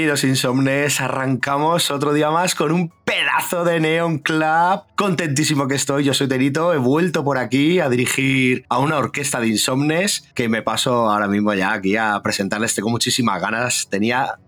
Bienvenidos insomnes, arrancamos otro día más con un pedazo de Neon Club. Contentísimo que estoy, yo soy Terito, he vuelto por aquí a dirigir a una orquesta de insomnes que me paso ahora mismo ya aquí a presentarles, tengo muchísimas ganas, tenía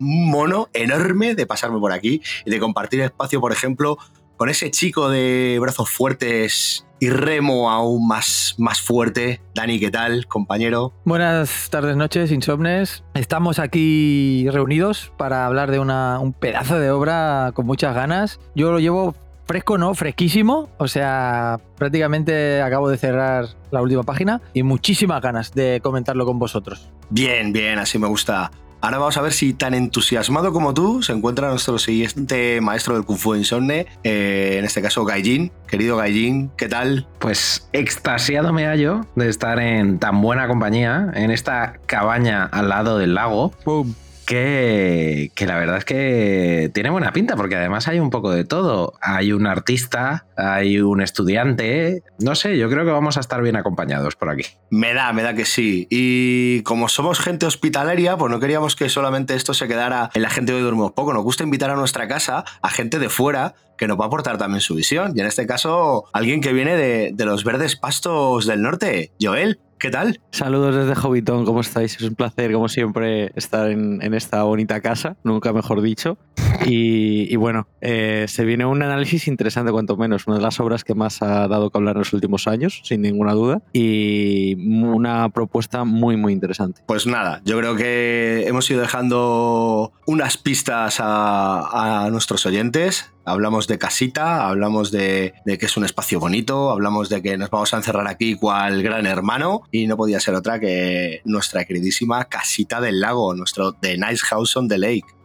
un mono enorme de pasarme por aquí y de compartir espacio, por ejemplo, con ese chico de brazos fuertes y remo aún más, más fuerte. Dani, ¿qué tal, compañero? Buenas tardes, noches, insomnes. Estamos aquí reunidos para hablar de una, un pedazo de obra con muchas ganas. Yo lo llevo fresco, ¿no? Fresquísimo. O sea, prácticamente acabo de cerrar la última página y muchísimas ganas de comentarlo con vosotros. Bien, bien, así me gusta. Ahora vamos a ver si tan entusiasmado como tú se encuentra nuestro siguiente maestro del Kung Fu Insomne, eh, en este caso Gaijin. Querido Gaijin, ¿qué tal? Pues extasiado me hallo de estar en tan buena compañía, en esta cabaña al lado del lago. ¡Pum! Que, que, la verdad es que tiene buena pinta, porque además hay un poco de todo. Hay un artista, hay un estudiante. No sé, yo creo que vamos a estar bien acompañados por aquí. Me da, me da que sí. Y como somos gente hospitalaria, pues no queríamos que solamente esto se quedara en la gente de hoy dormimos poco. Nos gusta invitar a nuestra casa a gente de fuera que nos va a aportar también su visión. Y en este caso, alguien que viene de, de los verdes pastos del norte, Joel. ¿Qué tal? Saludos desde Hobbiton, ¿cómo estáis? Es un placer, como siempre, estar en, en esta bonita casa, nunca mejor dicho. Y, y bueno, eh, se viene un análisis interesante, cuanto menos, una de las obras que más ha dado que hablar en los últimos años, sin ninguna duda, y una propuesta muy, muy interesante. Pues nada, yo creo que hemos ido dejando unas pistas a, a nuestros oyentes. Hablamos de casita, hablamos de, que es un espacio bonito, hablamos de que nos vamos a encerrar aquí cual gran hermano y no podía ser otra que nuestra queridísima casita del lago, nuestro The Nice House on the Lake.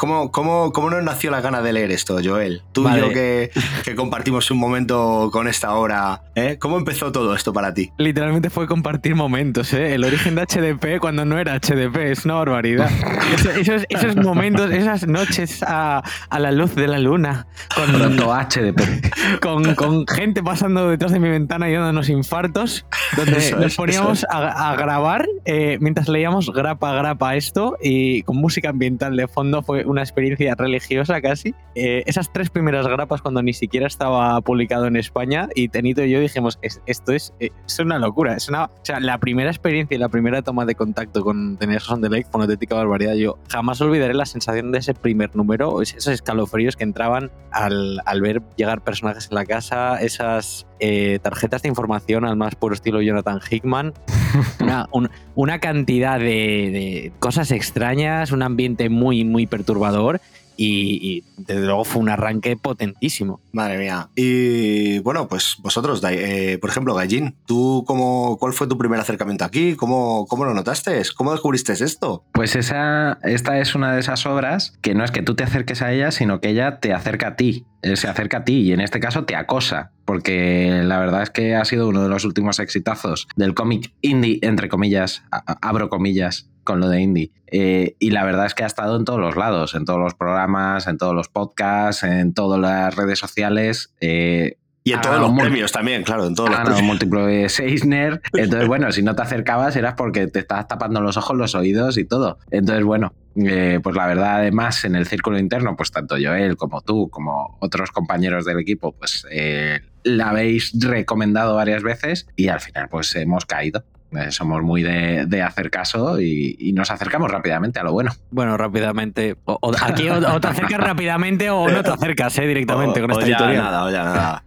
¿Cómo, cómo, ¿Cómo nos nació la gana de leer esto, Joel? Tú vale. y yo que, que, compartimos un momento con esta obra. ¿eh? ¿Cómo empezó todo esto para ti? Literalmente fue compartir momentos. ¿eh? El origen de HDP cuando no era HDP es una barbaridad. Eso, esos, esos, momentos, esas noches a, a, la luz de la luna. Con Pronto HDP. Con, con, gente pasando detrás de mi ventana y dándonos infartos. Donde eso nos poníamos a, a, grabar eh, mientras leíamos grapa a grapa esto y con música ambiental de fondo. Fue una experiencia religiosa casi. Eh, esas tres primeras grapas cuando ni siquiera estaba publicado en España y Tenito y yo dijimos, esto es, es una locura. Es una, o sea, la primera experiencia y la primera toma de contacto con Tener on the Lake fue una auténtica barbaridad. Yo jamás olvidaré la sensación de ese primer número, esos escalofríos que entraban al, al ver llegar personajes en la casa, esas eh, tarjetas de información al más puro estilo Jonathan Hickman, una, un, una cantidad de, de, cosas extrañas, un ambiente muy, muy perturbador y, desde luego fue un arranque potentísimo. Madre mía. Y bueno, pues vosotros, eh, por ejemplo, Gallín, ¿tú cómo, cuál fue tu primer acercamiento aquí? ¿Cómo, ¿Cómo lo notaste? ¿Cómo descubriste esto? Pues esa, esta es una de esas obras que no es que tú te acerques a ella, sino que ella te acerca a ti. Eh, se acerca a ti y en este caso te acosa, porque la verdad es que ha sido uno de los últimos exitazos del cómic indie, entre comillas, abro comillas con lo de indie. Eh, y la verdad es que ha estado en todos los lados, en todos los programas, en todos los podcasts, en todas las redes sociales. Eh, y en todos los premios también, claro, en todos los premios. múltiplo de Seisner. Entonces, bueno, si no te acercabas eras porque te estabas tapando los ojos, los oídos y todo. Entonces, bueno, eh, pues la verdad, además, en el círculo interno, pues tanto Joel como tú, como otros compañeros del equipo, pues eh, la habéis recomendado varias veces y al final, pues hemos caído. Eh, somos muy de, hacer caso y, nos acercamos rápidamente a lo bueno. Bueno, rápidamente. O, aquí o, te acercas rápidamente o no te acercas directamente con esta ya Nada, o ya nada.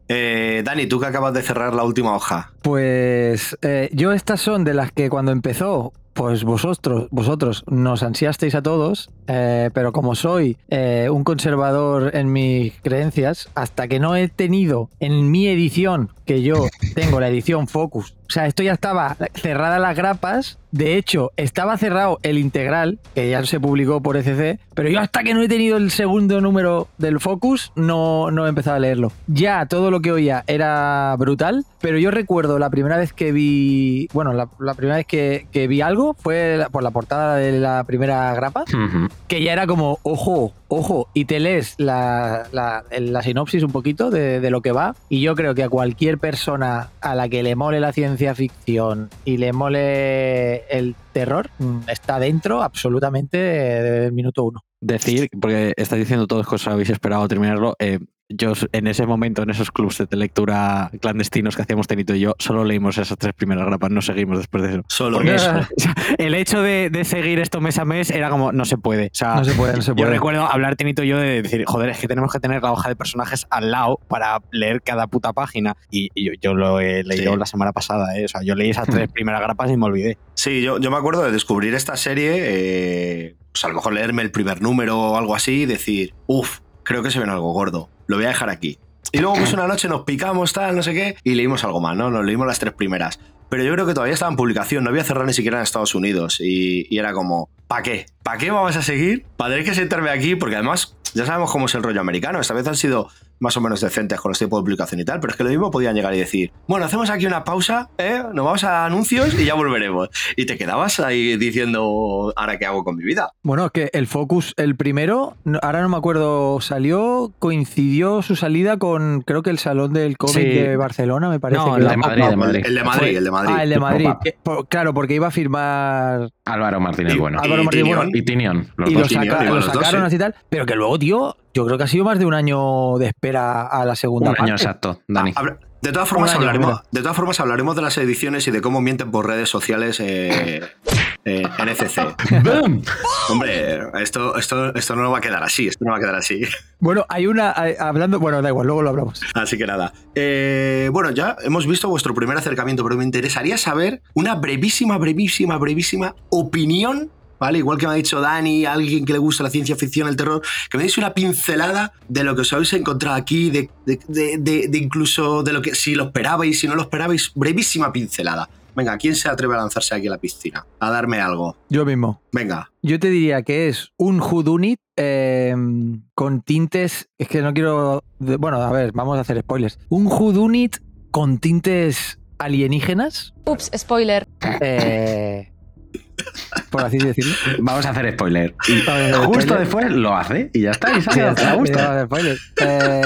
Dani, tú que acabas de cerrar la última hoja. Pues yo estas son de las que cuando empezó pues vosotros, vosotros nos ansiasteis a todos, eh, pero como soy eh, un conservador en mis creencias, hasta que no he tenido en mi edición, que yo tengo la edición Focus, o sea, esto ya estaba cerrada las grapas de hecho, estaba cerrado el integral, que ya se publicó por ECC, pero yo hasta que no he tenido el segundo número del Focus, no, no he empezado a leerlo. Ya todo lo que oía era brutal, pero yo recuerdo la primera vez que vi, bueno, la, primera vez que, vi algo fue por la portada de la primera grapa, que ya era como, ojo, ojo, y te lees la, sinopsis un poquito de, de, lo que va, y yo creo que a cualquier persona a la que le mole la ciencia ficción y le mole el terror mm, está dentro absolutamente del minuto uno. Decir, porque estáis diciendo todos que os habéis esperado terminarlo, eh, yo en ese momento, en esos clubs de lectura clandestinos que hacíamos Tenito y yo, solo leímos esas tres primeras grapas, no seguimos después de eso. Solo eso. el hecho de, seguir esto mes a mes era como, no se puede. O sea, no se puede, no se puede. Yo recuerdo hablar Tenito y yo de decir, joder, es que tenemos que tener la hoja de personajes al lado para leer cada puta página. Y, yo, lo he leído la semana pasada, ¿eh? O sea, yo leí esas tres primeras grapas y me olvidé. Sí, yo, yo me acuerdo de descubrir esta serie, eh, pues a lo mejor leerme el primer número o algo así y decir, uff, creo que se ven algo gordo lo voy a dejar aquí. Y luego pues una noche nos picamos, tal, no sé qué, y leímos algo más, ¿no? Nos leímos las tres primeras. Pero yo creo que todavía estaba en publicación, no había cerrado ni siquiera en Estados Unidos. Y, y era como, ¿para qué? ¿Para qué vamos a seguir? ¿Para tener que sentarme aquí? Porque además ya sabemos cómo es el rollo americano. Esta vez han sido más o menos decentes con los tiempos de publicación y tal, pero es que lo mismo podían llegar y decir, bueno, hacemos aquí una pausa, ¿eh? nos vamos a anuncios y ya volveremos. Y te quedabas ahí diciendo, ¿ahora qué hago con mi vida? Bueno, que el Focus, el primero, ahora no me acuerdo, salió, coincidió su salida con, creo que el Salón del cómic de Barcelona, me parece. No, el, de Madrid, el de Madrid, el de Madrid. Ah, el de Madrid. claro, porque iba a firmar... Álvaro Martínez Bueno. Álvaro Martínez Bueno. Y Tinion. y lo, sacaron así tal, pero que luego, tío, yo creo que ha sido más de un año de espera a la segunda un año exacto, Dani. Ah, de todas, formas, hablaremos, de todas formas, hablaremos de las ediciones y de cómo mienten por redes sociales eh, eh, en ECC. Hombre, esto, esto, esto no va a quedar así, esto no va a quedar así. Bueno, hay una, hablando, bueno, da igual, luego lo hablamos. Así que nada. Eh, bueno, ya hemos visto vuestro primer acercamiento, pero me interesaría saber una brevísima, brevísima, brevísima opinión ¿vale? Igual que me ha dicho Dani, alguien que le gusta la ciencia ficción, el terror, que me deis una pincelada de lo que os habéis encontrado aquí, de, de, incluso de lo que si lo esperabais, si no lo esperabais, brevísima pincelada. Venga, ¿quién se atreve a lanzarse aquí a la piscina? A darme algo. Yo mismo. Venga. Yo te diría que es un Houdunit eh, con tintes. Es que no quiero. Bueno, a ver, vamos a hacer spoilers. Un Houdunit con tintes alienígenas. Ups, spoiler. Eh, por así decirlo. Vamos a hacer spoiler. Y justo después lo hace y ya está. Y eh,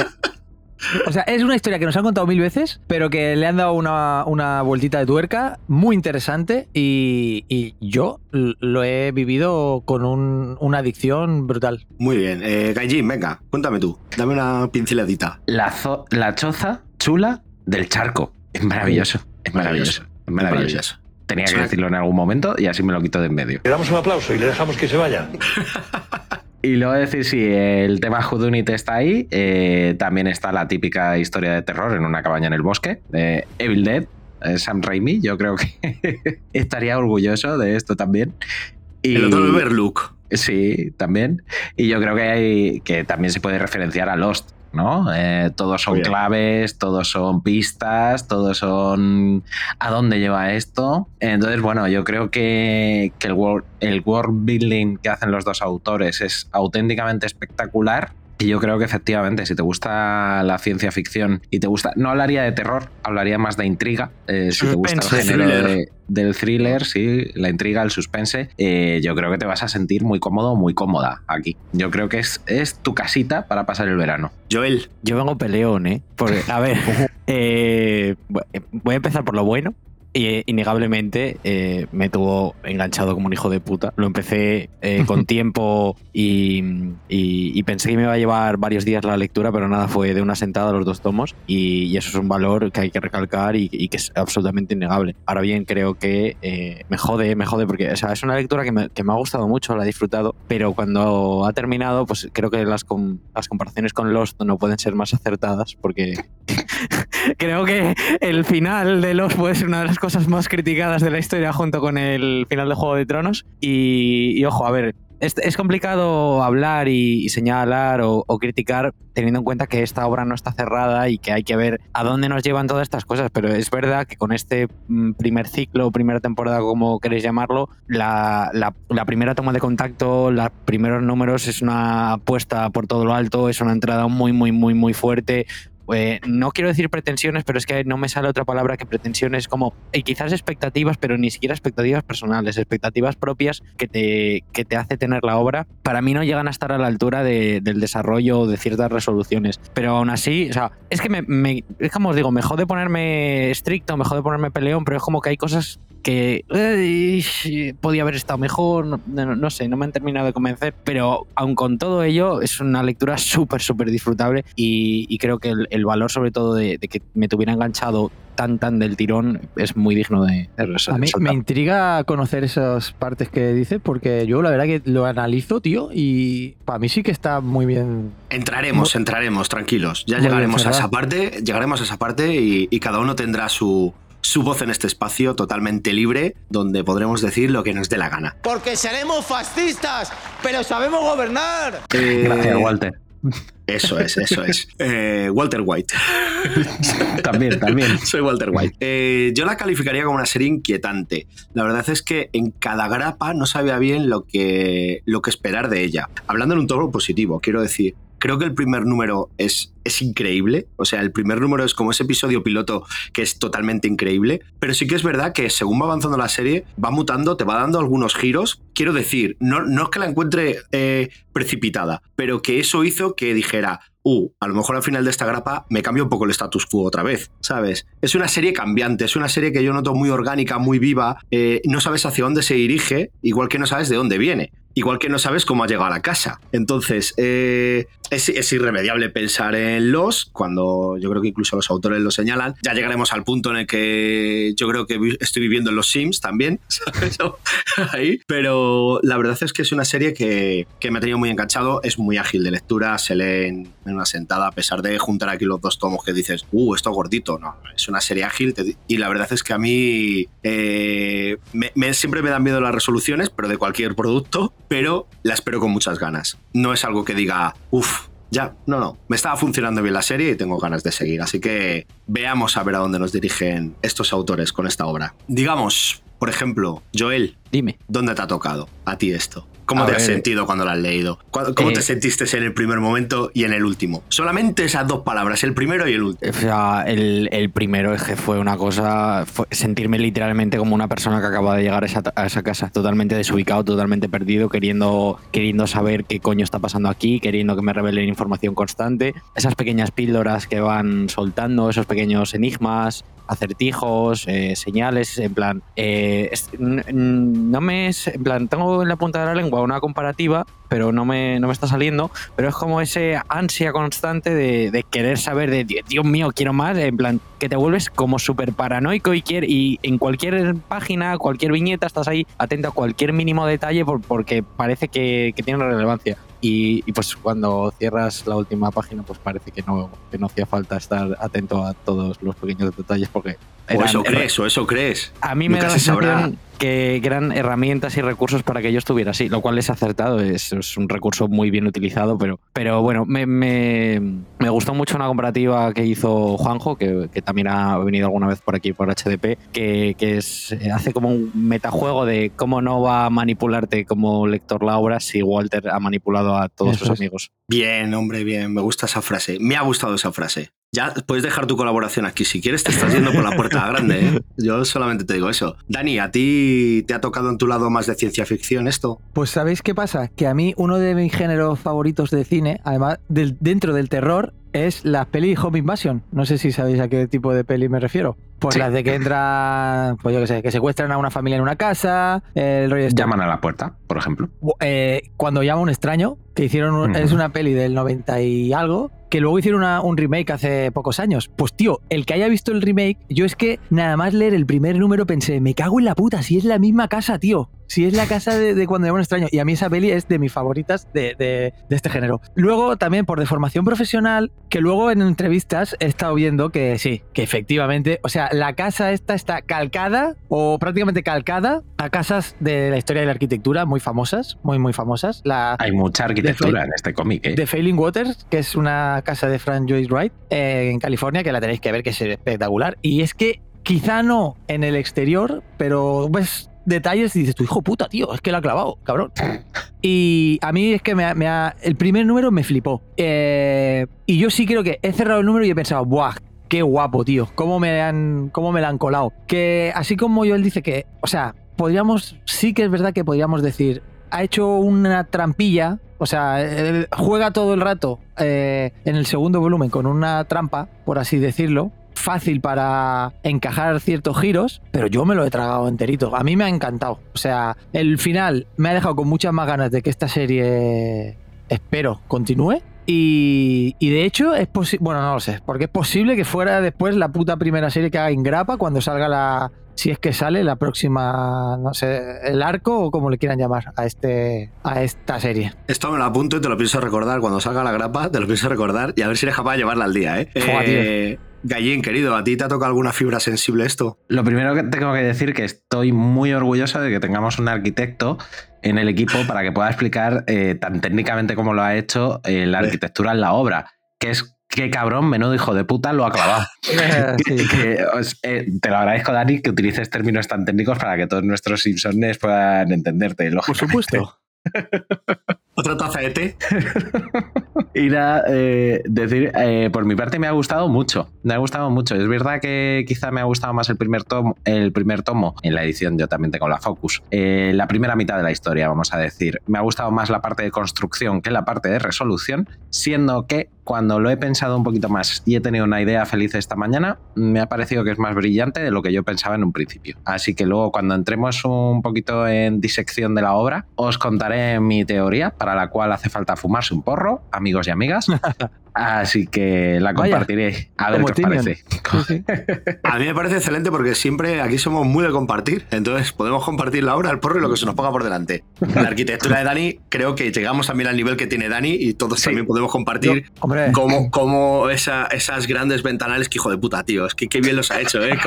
o sea, es una historia que nos han contado mil veces, pero que le han dado una, una vueltita de tuerca muy interesante y, yo lo he vivido con una adicción brutal. Muy bien. Eh, venga, cuéntame tú. Dame una pinceladita. La, la choza chula del charco. Es maravilloso. Es maravilloso. Es maravilloso. Tenía que decirlo en algún momento y así me lo quito de en medio. Le damos un aplauso y le dejamos que se vaya. Y luego decir si el tema Judunit está ahí, eh, también está la típica historia de terror en una cabaña en el bosque, de Evil Dead, eh, Sam Raimi, yo creo que estaría orgulloso de esto también. Y... El otro Overlook. Sí, también. Y yo creo que hay que también se puede referenciar a Lost, ¿no? Eh, todos son claves, todos son pistas, todos son a dónde lleva esto. Entonces, bueno, yo creo que, que el, world, el world building que hacen los dos autores es auténticamente espectacular y yo creo que efectivamente, si te gusta la ciencia ficción y te gusta, no hablaría de terror, hablaría más de intriga. Eh, si te gusta el género del thriller, sí, la intriga, el suspense, eh, yo creo que te vas a sentir muy cómodo, muy cómoda aquí. Yo creo que es, es tu casita para pasar el verano. Joel. Yo vengo peleón, ¿eh? Porque, a ver, eh, voy a empezar por lo bueno. Y innegablemente eh, me tuvo enganchado como un hijo de puta. Lo empecé eh, con tiempo y, pensé que me iba a llevar varios días la lectura, pero nada, fue de una sentada los dos tomos y, eso es un valor que hay que recalcar y, que es absolutamente innegable. Ahora bien, creo que eh, me jode, me jode porque sea, es una lectura que me, que me, ha gustado mucho, la he disfrutado, pero cuando ha terminado, pues creo que las, las comparaciones con Lost no pueden ser más acertadas porque creo que el final de Lost puede ser una de las cosas cosas más criticadas de la historia junto con el final de Juego de Tronos. Y, ojo, a ver, es, complicado hablar y, señalar o, criticar teniendo en cuenta que esta obra no está cerrada y que hay que ver a dónde nos llevan todas estas cosas, pero es verdad que con este mm, primer ciclo, primera temporada, como queréis llamarlo, la, la primera toma de contacto, los primeros números es una apuesta por todo lo alto, es una entrada muy, muy, muy, muy fuerte, eh, no quiero decir pretensiones, pero es que no me sale otra palabra que pretensiones como, y quizás expectativas, pero ni siquiera expectativas personales, expectativas propias que te, que te hace tener la obra, para mí no llegan a estar a la altura del desarrollo de ciertas resoluciones. Pero aún así, o sea, es que me, es como os digo, me jode ponerme estricto, me jode ponerme peleón, pero es como que hay cosas que podía haber estado mejor, no, sé, no me han terminado de convencer, pero aun con todo ello es una lectura súper, súper disfrutable y, creo que el, valor sobre todo de, que me tuviera enganchado tan, tan del tirón es muy digno de, de A mí me intriga conocer esas partes que dices porque yo la verdad que lo analizo, tío, y para mí sí que está muy bien. Entraremos, entraremos, tranquilos. Ya llegaremos a esa parte, llegaremos a esa parte y cada uno tendrá su, su voz en este espacio totalmente libre, donde podremos decir lo que nos dé la gana. Porque seremos fascistas, pero sabemos gobernar. Eh, Gracias, Walter. Eso es, eso es. Eh, Walter White. también, también. Soy Walter White. Eh, yo la calificaría como una serie inquietante. La verdad es que en cada grapa no sabía bien lo que, lo que esperar de ella. Hablando en un tono positivo, quiero decir, Creo que el primer número es, es increíble. O sea, el primer número es como ese episodio piloto que es totalmente increíble. Pero sí que es verdad que según va avanzando la serie, va mutando, te va dando algunos giros. Quiero decir, no, no es que la encuentre eh, precipitada, pero que eso hizo que dijera, uh, a lo mejor al final de esta grapa me cambia un poco el status quo otra vez, ¿sabes? Es una serie cambiante, es una serie que yo noto muy orgánica, muy viva, eh, no sabes hacia dónde se dirige, igual que no sabes de dónde viene igual que no sabes cómo ha llegado a la casa. Entonces, eh, es, irremediable pensar en los, cuando yo creo que incluso los autores lo señalan. Ya llegaremos al punto en el que yo creo que estoy viviendo en los Sims también, Ahí. Pero la verdad es que es una serie que, me ha tenido muy enganchado, es muy ágil de lectura, se lee en, una sentada, a pesar de juntar aquí los dos tomos que dices, uh, esto gordito, no, es una serie ágil y la verdad es que a mí eh, siempre me dan miedo las resoluciones, pero de cualquier producto, pero la espero con muchas ganas. No es algo que diga, uff, ya, no, no, me estaba funcionando bien la serie y tengo ganas de seguir. Así que veamos a ver a dónde nos dirigen estos autores con esta obra. Digamos, por ejemplo, Joel, dime. ¿Dónde te ha tocado a ti esto? ¿Cómo te has sentido cuando lo has leído? ¿Cómo te eh, sentiste en el primer momento y en el último? Solamente esas dos palabras, el primero y el último. O sea, el, primero es que fue una cosa, sentirme literalmente como una persona que acaba de llegar a esa, casa, totalmente desubicado, totalmente perdido, queriendo, queriendo saber qué coño está pasando aquí, queriendo que me revelen información constante. Esas pequeñas píldoras que van soltando, esos pequeños enigmas, acertijos, eh, señales, en plan, eh, no me es, en plan, tengo en la punta de la lengua una comparativa, pero no me, no me está saliendo, pero es como ese ansia constante de, querer saber, de Dios mío, quiero más, en plan, que te vuelves como súper paranoico y, y en cualquier página, cualquier viñeta, estás ahí atento a cualquier mínimo detalle porque parece que, que tiene relevancia. Y, pues cuando cierras la última página, pues parece que no, que no hacía falta estar atento a todos los pequeños detalles porque... o eso crees, o eso crees. A mí me da la sensación que eran herramientas y recursos para que yo estuviera así, lo cual es acertado, es, es un recurso muy bien utilizado, pero, pero bueno, me, me, me gustó mucho una comparativa que hizo Juanjo, que, que, también ha venido alguna vez por aquí por HDP, que, que es, hace como un metajuego de cómo no va a manipularte como lector la obra si Walter ha manipulado a todos Eso sus es. amigos. Bien, hombre, bien. Me gusta esa frase. Me ha gustado esa frase. Ya puedes dejar tu colaboración aquí. Si quieres, te estás yendo por la puerta grande. ¿eh? Yo solamente te digo eso. Dani, ¿a ti te ha tocado en tu lado más de ciencia ficción esto? Pues ¿sabéis qué pasa? Que a mí uno de mis géneros favoritos de cine, además del, dentro del terror, es la peli Home Invasion. No sé si sabéis a qué tipo de peli me refiero. Pues Sí. las de que entran, pues yo qué sé, que secuestran a una familia en una casa, el rollo este. Llaman a la puerta, por ejemplo. Eh, cuando llama un extraño, que hicieron un- es una peli del 90 y algo, que luego hicieron una- un remake hace pocos años. Pues tío, el que haya visto el remake, yo es que nada más leer el primer número pensé, me cago en la puta, si es la misma casa, tío. Si es la casa de, de cuando llama un extraño. Y a mí esa peli es de mis favoritas de, de- de este género. Luego también por deformación profesional, que luego en entrevistas he estado viendo que sí, que efectivamente, o sea, la casa esta está calcada o prácticamente calcada a casas de la historia de la arquitectura muy famosas, muy muy famosas. La Hay mucha arquitectura en este cómic. ¿eh? The Failing Waters, que es una casa de Frank Joyce Wright eh, en California, que la tenéis que ver, que es espectacular. Y es que quizá no en el exterior, pero ves detalles y dices, tu hijo puta, tío, es que lo ha clavado, cabrón. Y a mí es que me ha, me ha- el primer número me flipó. Eh, y yo sí creo que he cerrado el número y he pensado, ¡buah! Qué guapo, tío. ¿Cómo me han, cómo me la han colado? Que así como Joel dice que, o sea, podríamos, sí que es verdad que podríamos decir, ha hecho una trampilla, o sea, juega todo el rato eh, en el segundo volumen con una trampa, por así decirlo, fácil para encajar ciertos giros, pero yo me lo he tragado enterito. A mí me ha encantado. O sea, el final me ha dejado con muchas más ganas de que esta serie, espero, continúe. Y, y de hecho es posible, bueno, no lo sé, porque es posible que fuera después la puta primera serie que haga Ingrapa cuando salga la, si es que sale la próxima, no sé, el arco o como le quieran llamar a este, a esta serie. Esto me lo apunto y te lo pienso recordar. Cuando salga la grapa, te lo pienso recordar y a ver si eres capaz de llevarla al día, ¿eh? Joder, eh Gallín, querido, ¿a ti te ha tocado alguna fibra sensible esto? Lo primero que tengo que decir que estoy muy orgulloso de que tengamos un arquitecto en el equipo para que pueda explicar eh, tan técnicamente como lo ha hecho eh, la arquitectura en la obra. Que es que cabrón, menudo hijo de puta, lo ha clavado. Sí. Que, os- eh, te lo agradezco, Dani, que utilices términos tan técnicos para que todos nuestros Simpsons puedan entenderte. Por supuesto. ¿Otra taza de té? Ir a eh, decir, eh, por mi parte me ha gustado mucho, me ha gustado mucho. Es verdad que quizá me ha gustado más el primer tomo, el primer tomo en la edición, yo también tengo la Focus, eh, la primera mitad de la historia, vamos a decir. Me ha gustado más la parte de construcción que la parte de resolución, siendo que cuando lo he pensado un poquito más y he tenido una idea feliz esta mañana, me ha parecido que es más brillante de lo que yo pensaba en un principio. Así que luego cuando entremos un poquito en disección de la obra, os contaré mi teoría para la cual hace falta fumarse un porro, amigos y amigas. Así que la Vaya, compartiré. A ver qué os parece. Sí, sí. A mí me parece excelente porque siempre aquí somos muy de compartir. Entonces podemos compartir la obra, el porro y lo que se nos ponga por delante. La arquitectura de Dani, creo que llegamos también al nivel que tiene Dani y todos Sí. también podemos compartir como, como esa- esas grandes ventanales que hijo de puta, tío. Es que qué bien los ha hecho, ¿eh?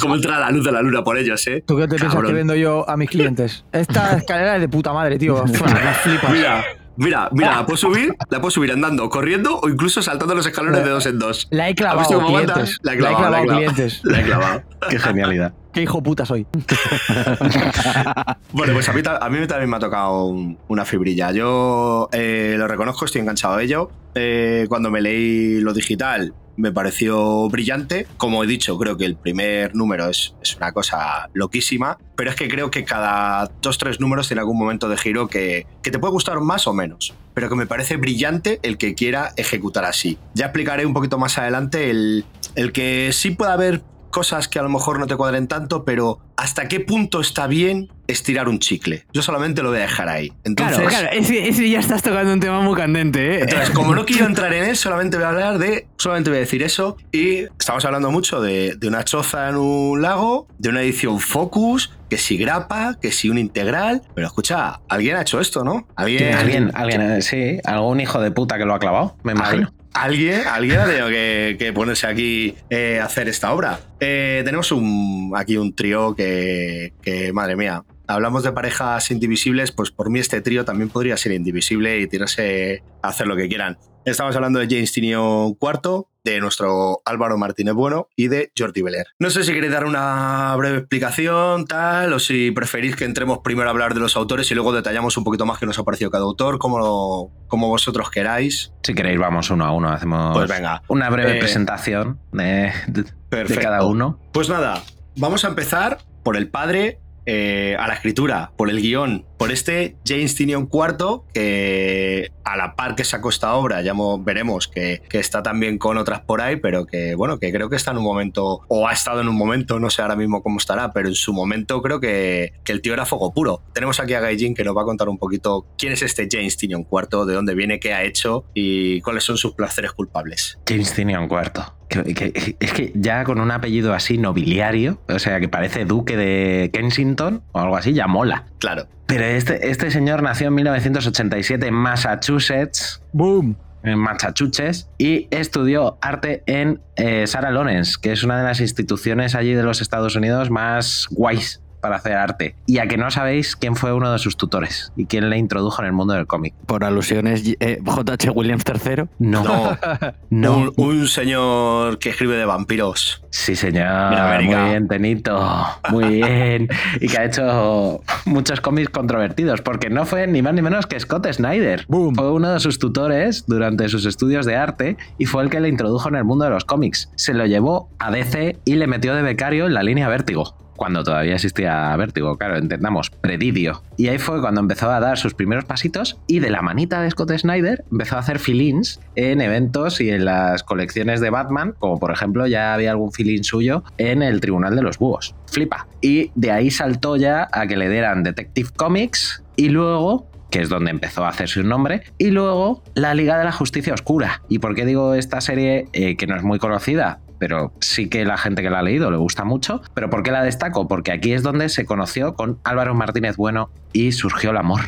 Como entra la luz de la luna por ellos, ¿eh? ¿tú qué te piensas Cabrón. que vendo yo a mis clientes? Esta escalera es de puta madre, tío. Flipas. Mira, mira, mira, la puedo subir, la puedo subir andando, corriendo o incluso saltando los escalones de dos en dos. La he ¿Has clavado, visto cómo clientes. La he clavado, la he clavado. clientes. La he clavado. Qué genialidad. Qué hijo puta soy. Bueno, pues a mí, ta- a mí también me ha tocado un- una fibrilla. Yo eh, lo reconozco, estoy enganchado a ello. Eh, cuando me leí lo digital me pareció brillante. Como he dicho, creo que el primer número es, es una cosa loquísima, pero es que creo que cada dos tres números tiene algún momento de giro que, que te puede gustar más o menos, pero que me parece brillante el que quiera ejecutar así. Ya explicaré un poquito más adelante el, el que sí puede haber cosas que a lo mejor no te cuadren tanto, pero ¿hasta qué punto está bien estirar un chicle? Yo solamente lo voy a dejar ahí. Entonces, Claro, claro, ese, ese ya estás tocando un tema muy candente, ¿eh? entonces, como no quiero entrar en él, solamente voy a hablar de. Solamente voy a decir eso. Y estamos hablando mucho de, de una choza en un lago, de una edición Focus, que si grapa, que si un integral. Pero escucha, alguien ha hecho esto, ¿no? Alguien. Alguien, alguien, sí, algún hijo de puta que lo ha clavado, me imagino. Alguien, alguien ha tenido que, que ponerse aquí eh, a hacer esta obra. Eh, tenemos un, aquí un trío que, que, madre mía, hablamos de parejas indivisibles, pues por mí este trío también podría ser indivisible y tirarse a hacer lo que quieran. Estamos hablando de James Tinion IV, de nuestro Álvaro Martínez Bueno y de Jordi Beler. No sé si queréis dar una breve explicación, tal, o si preferís que entremos primero a hablar de los autores y luego detallamos un poquito más qué nos ha parecido cada autor, como, como vosotros queráis. Si queréis, vamos uno a uno, hacemos Pues venga. una breve Eh, presentación de, de- de Perfecto. cada uno. Pues nada, vamos a empezar por el padre eh, a la escritura, por el guion, por este James Tinion IV, que a la par que sacó esta obra, ya mo- veremos que, que está también con otras por ahí, pero que bueno, que creo que está en un momento, o ha estado en un momento, no sé ahora mismo cómo estará, pero en su momento creo que, que el tío era fuego puro. Tenemos aquí a Gaijin que nos va a contar un poquito quién es este James Tinion IV, de dónde viene, qué ha hecho y cuáles son sus placeres culpables. James Tinion IV. Que- que- es que ya con un apellido así nobiliario, o sea, que parece duque de Kensington o algo así, ya mola. Claro. Pero este, este señor nació en 1987 en Massachusetts. ¡Boom! En Massachusetts y estudió arte en eh, Sarah Lawrence, que es una de las instituciones allí de los Estados Unidos más guays para hacer arte. Y a que no sabéis quién fue uno de sus tutores y quién le introdujo en el mundo del cómic. Por alusiones, eh, J.H. Williams III. No, No, no. Un, un señor que escribe de vampiros. Sí, señor. Muy bien, Tenito. Muy bien. y que ha hecho muchos cómics controvertidos, porque no fue ni más ni menos que Scott Snyder. Boom. Fue uno de sus tutores durante sus estudios de arte y fue el que le introdujo en el mundo de los cómics. Se lo llevó a DC y le metió de becario en la línea Vértigo. Cuando todavía existía Vértigo, claro, entendamos, Predidio. Y ahí fue cuando empezó a dar sus primeros pasitos y de la manita de Scott Snyder empezó a hacer fill-ins en eventos y en las colecciones de Batman, como por ejemplo ya había algún fill-in suyo en el Tribunal de los Búhos. Flipa. Y de ahí saltó ya a que le dieran Detective Comics y luego que es donde empezó a hacerse un nombre, y luego la Liga de la Justicia Oscura. ¿Y por qué digo esta serie eh, que no es muy conocida? Pero sí que la gente que la ha leído le gusta mucho. ¿Pero por qué la destaco? Porque aquí es donde se conoció con Álvaro Martínez Bueno y surgió el amor.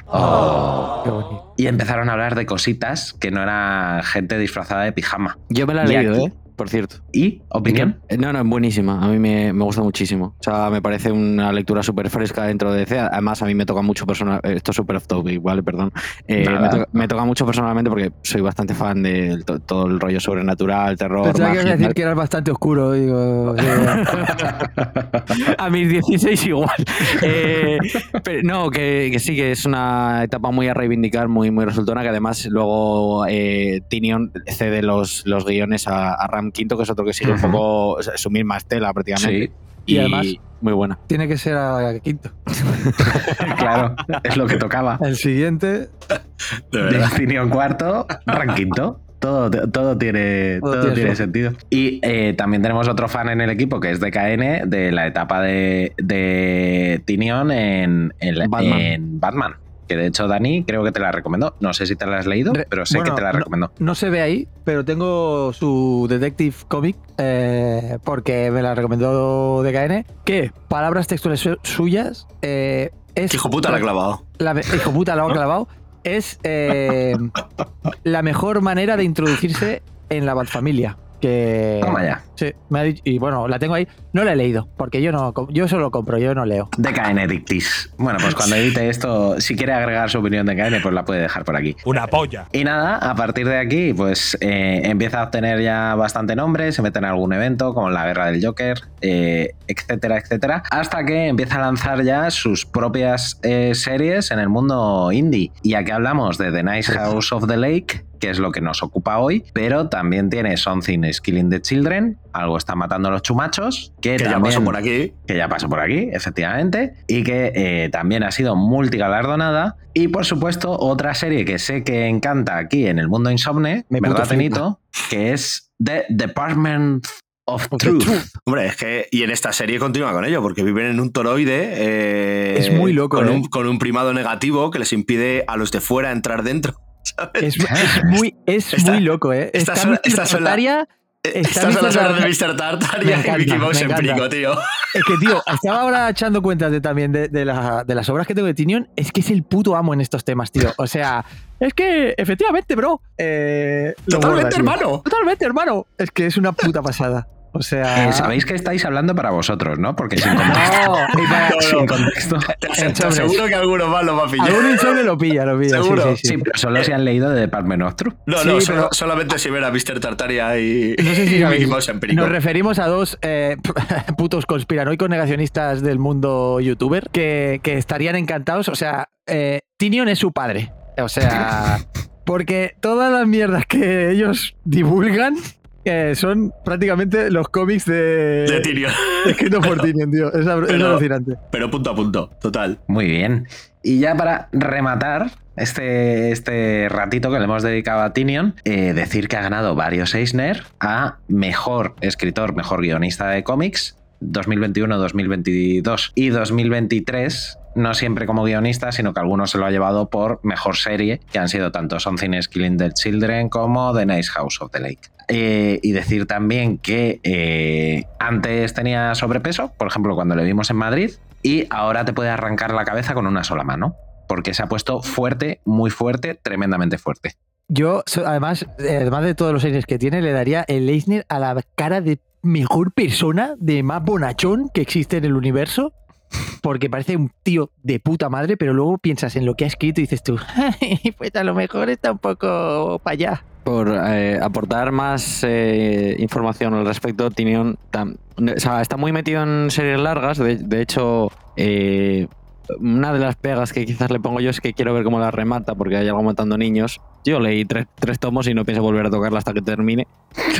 Qué bonito. Y empezaron a hablar de cositas que no era gente disfrazada de pijama. Yo me la he Y leído, aquí- ¿eh? Por cierto. ¿Y? ¿Opinión? Eh, No, no, es buenísima. A mí me, me gusta muchísimo. O sea, me parece una lectura súper fresca dentro de DC. Además, a mí me toca mucho personal. eh, Esto es súper off topic, ¿vale? Perdón. Eh, me, toca, me toca mucho personalmente porque soy bastante fan de to- todo el rollo sobrenatural, terror. Pensaba que ibas a decir que eras bastante oscuro. Digo, eh, a mis 16 igual. Eh, pero no, que, que sí, que es una etapa muy a reivindicar, muy, muy resultona, que además luego eh, Tinion cede los, los guiones a, a Ram Quinto, que es otro que sigue un poco o sea, su misma estela prácticamente. Sí, Y además- muy buena. tiene que ser a quinto. claro. Es lo que tocaba. El siguiente. De. Destino cuarto, ranquito. Todo, todo tiene, Todo todo tiene sentido. Y eh, también tenemos otro fan en el equipo que es DKN de la etapa de, de Tinion en, en, la- Batman. en Batman. Que de hecho Dani creo que te la recomendó. No sé si te la has leído, Re- pero sé bueno, que te la recomendó. No se ve ahí, pero tengo su Detective Comic eh, porque me la recomendó DKN. Que palabras textuales su- suyas eh, es. Hijo puta la ha clavado. la hijo puta la ha clavado. Es eh, la mejor manera de introducirse en la Batfamilia. Que, Toma ya. Sí, me ha dicho, y bueno, la tengo ahí. No la he leído, porque yo no yo solo compro, yo no leo. DKN Dictis. Bueno, pues cuando edite esto, si quiere agregar su opinión de DKN, pues la puede dejar por aquí. Una polla. Y nada, a partir de aquí, pues eh, empieza a obtener ya bastante nombre, se mete en algún evento, como la Guerra del Joker, eh, etcétera, etcétera, hasta que empieza a lanzar ya sus propias eh, series en el mundo indie. Y aquí hablamos de The Nice House of the Lake, que es lo que nos ocupa hoy, pero también tiene Something is Killing the Children, algo está matando a los chumachos, que, Que ya pasó por aquí. que ya pasó por aquí, efectivamente, y que eh, también ha sido multigalardonada. Y por supuesto, otra serie que sé que encanta aquí en el mundo insomne, Me ¿verdad. Tenito? Que es The Department of Truth. Truth. Hombre, es que. Y en esta serie continúa con ello, porque viven en un toroide. eh, Es muy loco, Con, ¿eh? un, con un primado negativo que les impide a los de fuera entrar dentro. Es, es muy, es Esta- muy loco, ¿eh? estas Está son- muy estas son la- libertaria Está Estás a las horas de Mr. Tartar Me y encanta, Mickey Mouse en encanta. perico, tío. Es que, tío, estaba ahora echando cuentas de, también de, de la- de las obras que tengo de Tinion. Es que es el puto amo en estos temas, tío. O sea, es que, efectivamente, bro. eh, Totalmente, tío. hermano. Totalmente, hermano. Es que es una puta pasada. O sea. Eh, Sabéis que estáis hablando para vosotros, ¿no? Porque sin contexto. No, y para- sin contexto. Seguro que algunos más lo va a pillar. Algún insomne lo pilla, lo pilla. Seguro. sí, sí. Sí, pero solo si han leído de Department of Truth. No, Sí, no, pero- solo- solamente si ven a Mr. Tartaria y, No sé si y Mickey Mouse en perico. Nos referimos a dos eh, putos conspiranoicos negacionistas del mundo youtuber que, que estarían encantados. O sea, eh, Tinion es su padre. O sea, porque todas las mierdas que ellos divulgan eh, son prácticamente los cómics de, De Tyrion. escritos por Tinion, tío. Es, Pero- alucinante. Pero punto a punto, total. Muy bien. Y ya para rematar este, este ratito que le hemos dedicado a Tinion, eh, decir que ha ganado varios Eisner a mejor escritor, mejor guionista de cómics 2021, 2022 y 2023. No siempre como guionista, sino que algunos se lo ha llevado por mejor serie, que han sido tanto Something is Killing the Children como The Nice House of the Lake. Eh, y decir también que eh, antes tenía sobrepeso, por ejemplo, cuando le vimos en Madrid, y ahora te puede arrancar la cabeza con una sola mano, porque se ha puesto fuerte, muy fuerte, tremendamente fuerte. Yo, además, además de todos los Eisners que tiene, le daría el Eisner a la cara de mejor persona, de más bonachón que existe en el universo. Porque parece un tío de puta madre, pero luego piensas en lo que ha escrito y dices tú, "Ay, pues a lo mejor está un poco para allá. Por eh, aportar más eh, información al respecto, tam- o sea, está muy metido en series largas. De, de hecho, eh, una de las pegas que quizás le pongo yo es que quiero ver cómo la remata, porque hay algo matando niños. Yo leí tres, tres tomos y no pienso volver a tocarla hasta que termine.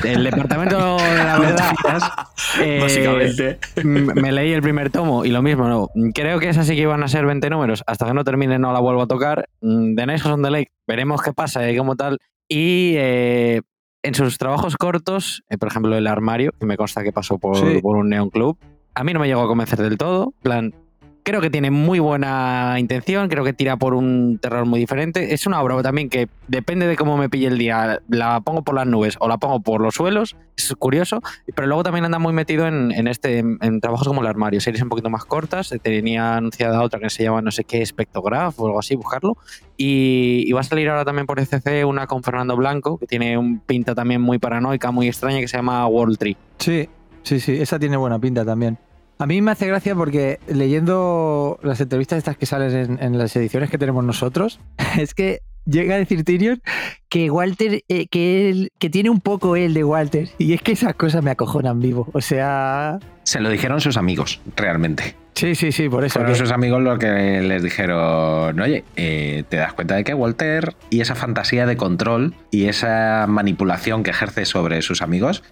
El departamento de la verdad. eh, Básicamente. Mm, me leí el primer tomo y lo mismo, no. Creo que esas sí que iban a ser 20 números. Hasta que no termine no la vuelvo a tocar. Mm, The Nice House on the Lake, veremos qué pasa y como tal. Y eh, en sus trabajos cortos, eh, por ejemplo El Armario, que me consta que pasó por, Sí. por un Neon Club, a mí no me llegó a convencer del todo. Plan, creo que tiene muy buena intención, creo que tira por un terror muy diferente. Es una obra también que depende de cómo me pille el día, la pongo por las nubes o la pongo por los suelos, es curioso, pero luego también anda muy metido en, en este en, trabajos como el armario, series un poquito más cortas, tenía anunciada otra que se llama no sé qué, Spectograph o algo así, buscarlo, y, y va a salir ahora también por ECC una con Fernando Blanco, que tiene un pinta también muy paranoica, muy extraña, que se llama World Tree. Sí, sí, sí, esa tiene buena pinta también. A mí me hace gracia porque leyendo las entrevistas estas que salen en, en las ediciones que tenemos nosotros, es que llega a decir Tyrion que Walter, eh, que él, que tiene un poco él de Walter. Y es que esas cosas me acojonan vivo. O sea. Se lo dijeron sus amigos, realmente. Sí, sí, sí, por eso. Fueron que- sus amigos los que les dijeron, oye, eh, ¿te das cuenta de que Walter y esa fantasía de control y esa manipulación que ejerce sobre sus amigos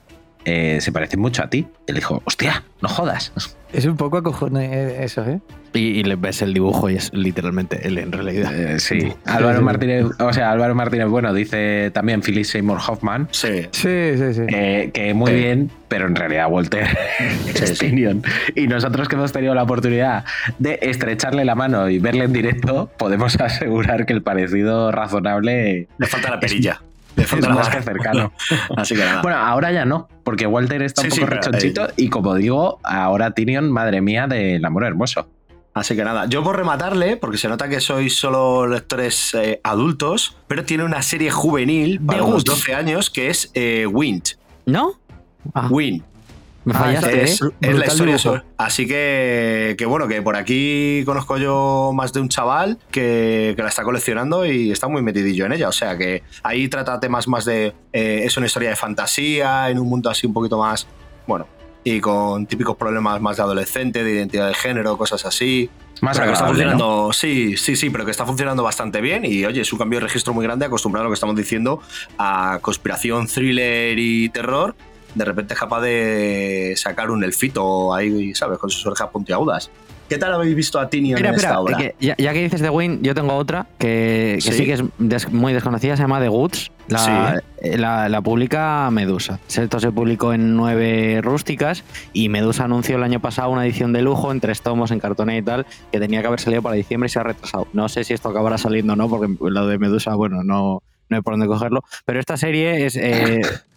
eh, se parecen mucho a ti? Y él dijo, hostia, no jodas. Es un poco acojone eso, ¿eh? Y, y le ves el dibujo y es literalmente él en realidad. Eh, sí, Álvaro sí. Martínez, o sea, Álvaro Martínez, bueno, dice también Philip Seymour Hoffman, Sí. Sí, sí, sí. eh, que muy Sí. bien, pero en realidad Walter es Tyrion. Y nosotros que hemos tenido la oportunidad de estrecharle la mano y verle en directo, podemos asegurar que el parecido razonable Le falta la perilla. Le es más que cercano. Así que nada. Bueno, ahora ya no, porque Walter está un Sí, sí, poco pero, rechonchito y como digo, ahora Tyrion, madre mía, del amor hermoso. Así que nada, yo por rematarle, porque se nota que sois solo lectores eh, adultos, pero tiene una serie juvenil para The unos Goods. 12 años que es eh, Wind. ¿No? Ah, Wind. Me Ah, fallaste, Es, ¿eh? es la historia sobre- Así que, que bueno, que por aquí conozco yo más de un chaval que, que la está coleccionando y está muy metidillo en ella. O sea que ahí trata temas más de. eh, es una historia de fantasía, en un mundo así un poquito más. Bueno, y con típicos problemas más de adolescente, de identidad de género, cosas así. Más Pero que está funcionando, sí, sí, sí, pero que está funcionando bastante bien y oye, es un cambio de registro muy grande acostumbrado a lo que estamos diciendo a conspiración, thriller y terror. De repente es capaz de sacar un elfito ahí, ¿sabes? Con sus orejas puntiagudas. ¿Qué tal habéis visto a Tinion Espera, en esta espera, obra? que ya, ya que dices The Wayne, yo tengo otra que, que ¿Sí? sí. que es des- muy desconocida, se llama The Goods. La, eh, la, la publica Medusa. Esto se publicó en nueve rústicas y Medusa anunció el año pasado una edición de lujo en tres tomos en cartoné y tal, que tenía que haber salido para diciembre y se ha retrasado. No sé si esto acabará saliendo o no, porque lo de Medusa, bueno, no, no hay por dónde cogerlo. Pero esta serie es. eh,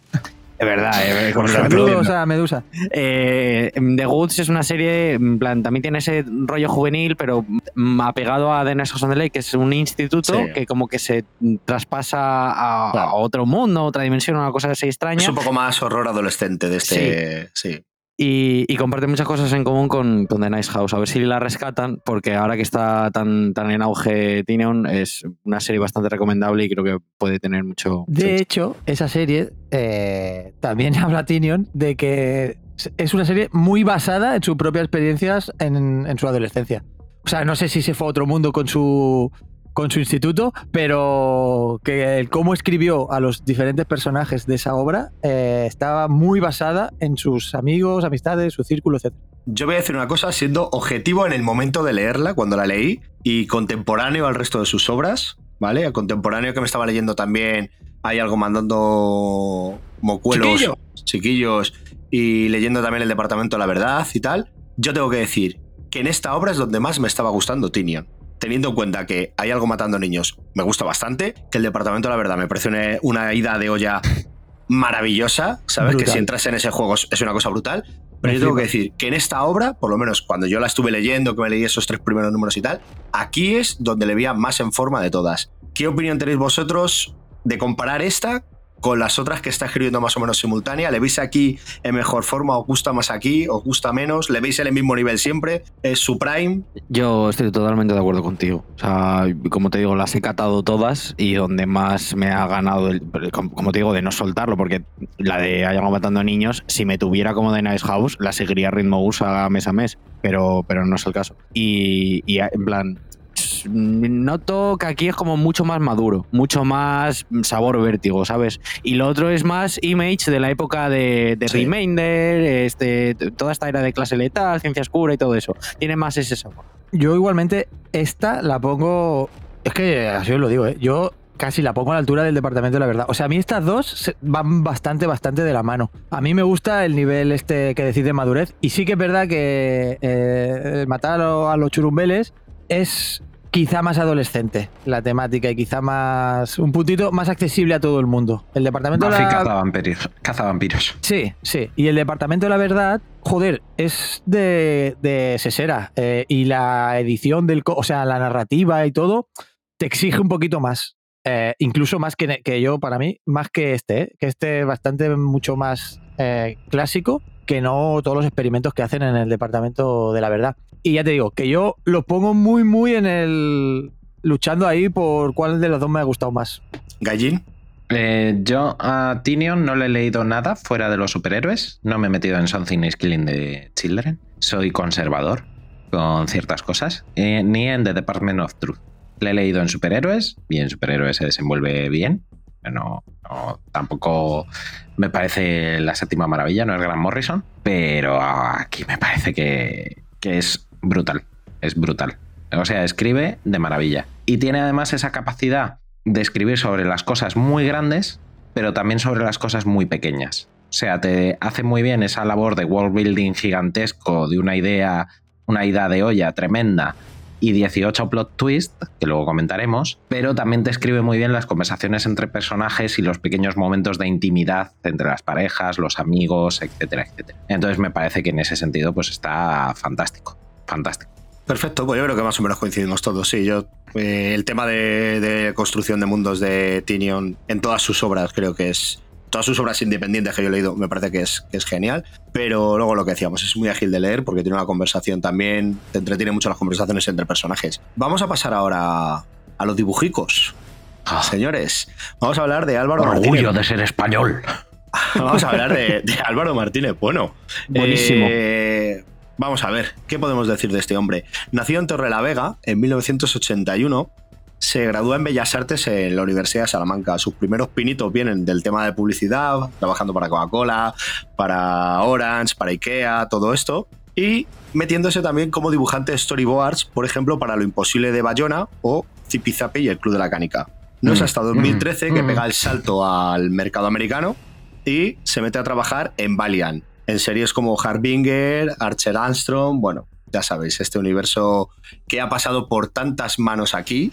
De verdad, eh, Saludos a Medusa. Eh, The Goods es una serie, en plan, también tiene ese rollo juvenil, pero mm, apegado a The Next on the Lake, que es un instituto Sí. que como que se traspasa a, Claro. a otro mundo, otra dimensión, una cosa así extraña. Es un poco más horror adolescente de este. Sí. Y, y comparte muchas cosas en común con, con The Nice House. A ver si la rescatan, porque ahora que está tan, tan en auge Tinion, es una serie bastante recomendable y creo que puede tener mucho. De hecho, esa serie eh, también habla Tinion de que es una serie muy basada en sus propias experiencias en, en su adolescencia. O sea, no sé si se fue a otro mundo con su con su instituto, pero que el cómo escribió a los diferentes personajes de esa obra eh, estaba muy basada en sus amigos, amistades, su círculo, etc. Yo voy a decir una cosa, siendo objetivo en el momento de leerla, cuando la leí, y contemporáneo al resto de sus obras, ¿vale? A contemporáneo que me estaba leyendo también, hay algo mandando mocuelos, Chiquillo. chiquillos, y leyendo también el Departamento de la Verdad y tal. Yo tengo que decir que en esta obra es donde más me estaba gustando Tinion. Teniendo en cuenta que hay algo matando niños, me gusta bastante, que el Departamento de la Verdad me parece una, una ida de olla maravillosa, ¿sabes? Que si entras en ese juego es una cosa brutal. Pero Me yo tengo que decir que en esta obra, por lo menos cuando yo la estuve leyendo, que me leí esos tres primeros números y tal, aquí es donde le veía más en forma de todas. ¿Qué opinión tenéis vosotros de comparar esta con las otras que está escribiendo más o menos simultánea? ¿Le veis aquí en mejor forma? ¿Os gusta más aquí? ¿Os gusta menos? ¿Le veis en el mismo nivel siempre? ¿Es su prime? Yo estoy totalmente de acuerdo contigo. O sea, como te digo, las he catado todas y donde más me ha ganado, el, como te digo, de no soltarlo, porque la de Hay algo matando niños, si me tuviera como de Nice House, la seguiría ritmo USA mes a mes, pero, pero no es el caso. Y, y en plan, noto que aquí es como mucho más maduro, mucho más sabor vértigo, ¿sabes? Y lo otro es más image de la época de, de Sí. Remainder, este, toda esta era de clase letal, ciencia oscura y todo eso. Tiene más ese sabor. Yo igualmente esta la pongo... Es que así os lo digo, ¿eh? Yo casi la pongo a la altura del Departamento de la Verdad. O sea, a mí estas dos van bastante, bastante de la mano. A mí me gusta el nivel este que decís de madurez. Y sí que es verdad que eh, matar a los churumbeles es quizá más adolescente la temática y quizá más... un puntito más accesible a todo el mundo. El Departamento de la... cazavampiros. cazavampiros. Sí, sí. Y el Departamento de la Verdad, joder, es de, de Sesera. eh, y la edición del. O sea, la narrativa y todo, te exige un poquito más. eh, incluso más que, que yo, para mí, más que este, ¿eh? que este es bastante mucho más eh, clásico que no todos los experimentos que hacen en el Departamento de la Verdad. Y ya te digo, que yo lo pongo muy, muy en el. luchando ahí por cuál de los dos me ha gustado más. Gallín. Eh, yo a Tinion no le he leído nada fuera de los superhéroes. No me he metido en Something is Killing the Children. Soy conservador con ciertas cosas. eh, ni en The Department of Truth. Le he leído en superhéroes y en superhéroes se desenvuelve bien. No, no, tampoco me parece la séptima maravilla, no es Grant Morrison. Pero aquí me parece que, que es brutal. Es brutal. O sea, escribe de maravilla. Y tiene además esa capacidad de escribir sobre las cosas muy grandes, pero también sobre las cosas muy pequeñas. O sea, te hace muy bien esa labor de world building gigantesco, de una idea, una idea de olla tremenda y 18 plot twist, que luego comentaremos, pero también te escribe muy bien las conversaciones entre personajes y los pequeños momentos de intimidad entre las parejas, los amigos, etcétera, etcétera. Entonces me parece que en ese sentido pues está fantástico, fantástico. Perfecto, pues yo creo que más o menos coincidimos todos. Sí, yo eh, el tema de, de construcción de mundos de Tinion en todas sus obras creo que es todas sus obras independientes que yo he leído me parece que es, que es genial. Pero luego lo que decíamos es muy ágil de leer porque tiene una conversación también, te entretiene mucho las conversaciones entre personajes. Vamos a pasar ahora a los dibujicos. Señores, vamos a hablar de Álvaro Orgullo Martínez. de ser español. Vamos a hablar de, de Álvaro Martínez. Bueno, Buenísimo. eh, vamos a ver, ¿qué podemos decir de este hombre? Nació en Torrelavega en 1981. Se graduó en Bellas Artes en la Universidad de Salamanca. Sus primeros pinitos vienen del tema de publicidad, trabajando para Coca-Cola, para Orange, para Ikea, todo esto. Y metiéndose también como dibujante de storyboards, por ejemplo, para Lo Imposible de Bayona o Zipizape y el Club de la Canica. No es Mm, hasta 2013 que mm. pega el salto al mercado americano y se mete a trabajar en Valiant, en series como Harbinger, Archer Armstrong, bueno, ya sabéis, este universo que ha pasado por tantas manos aquí,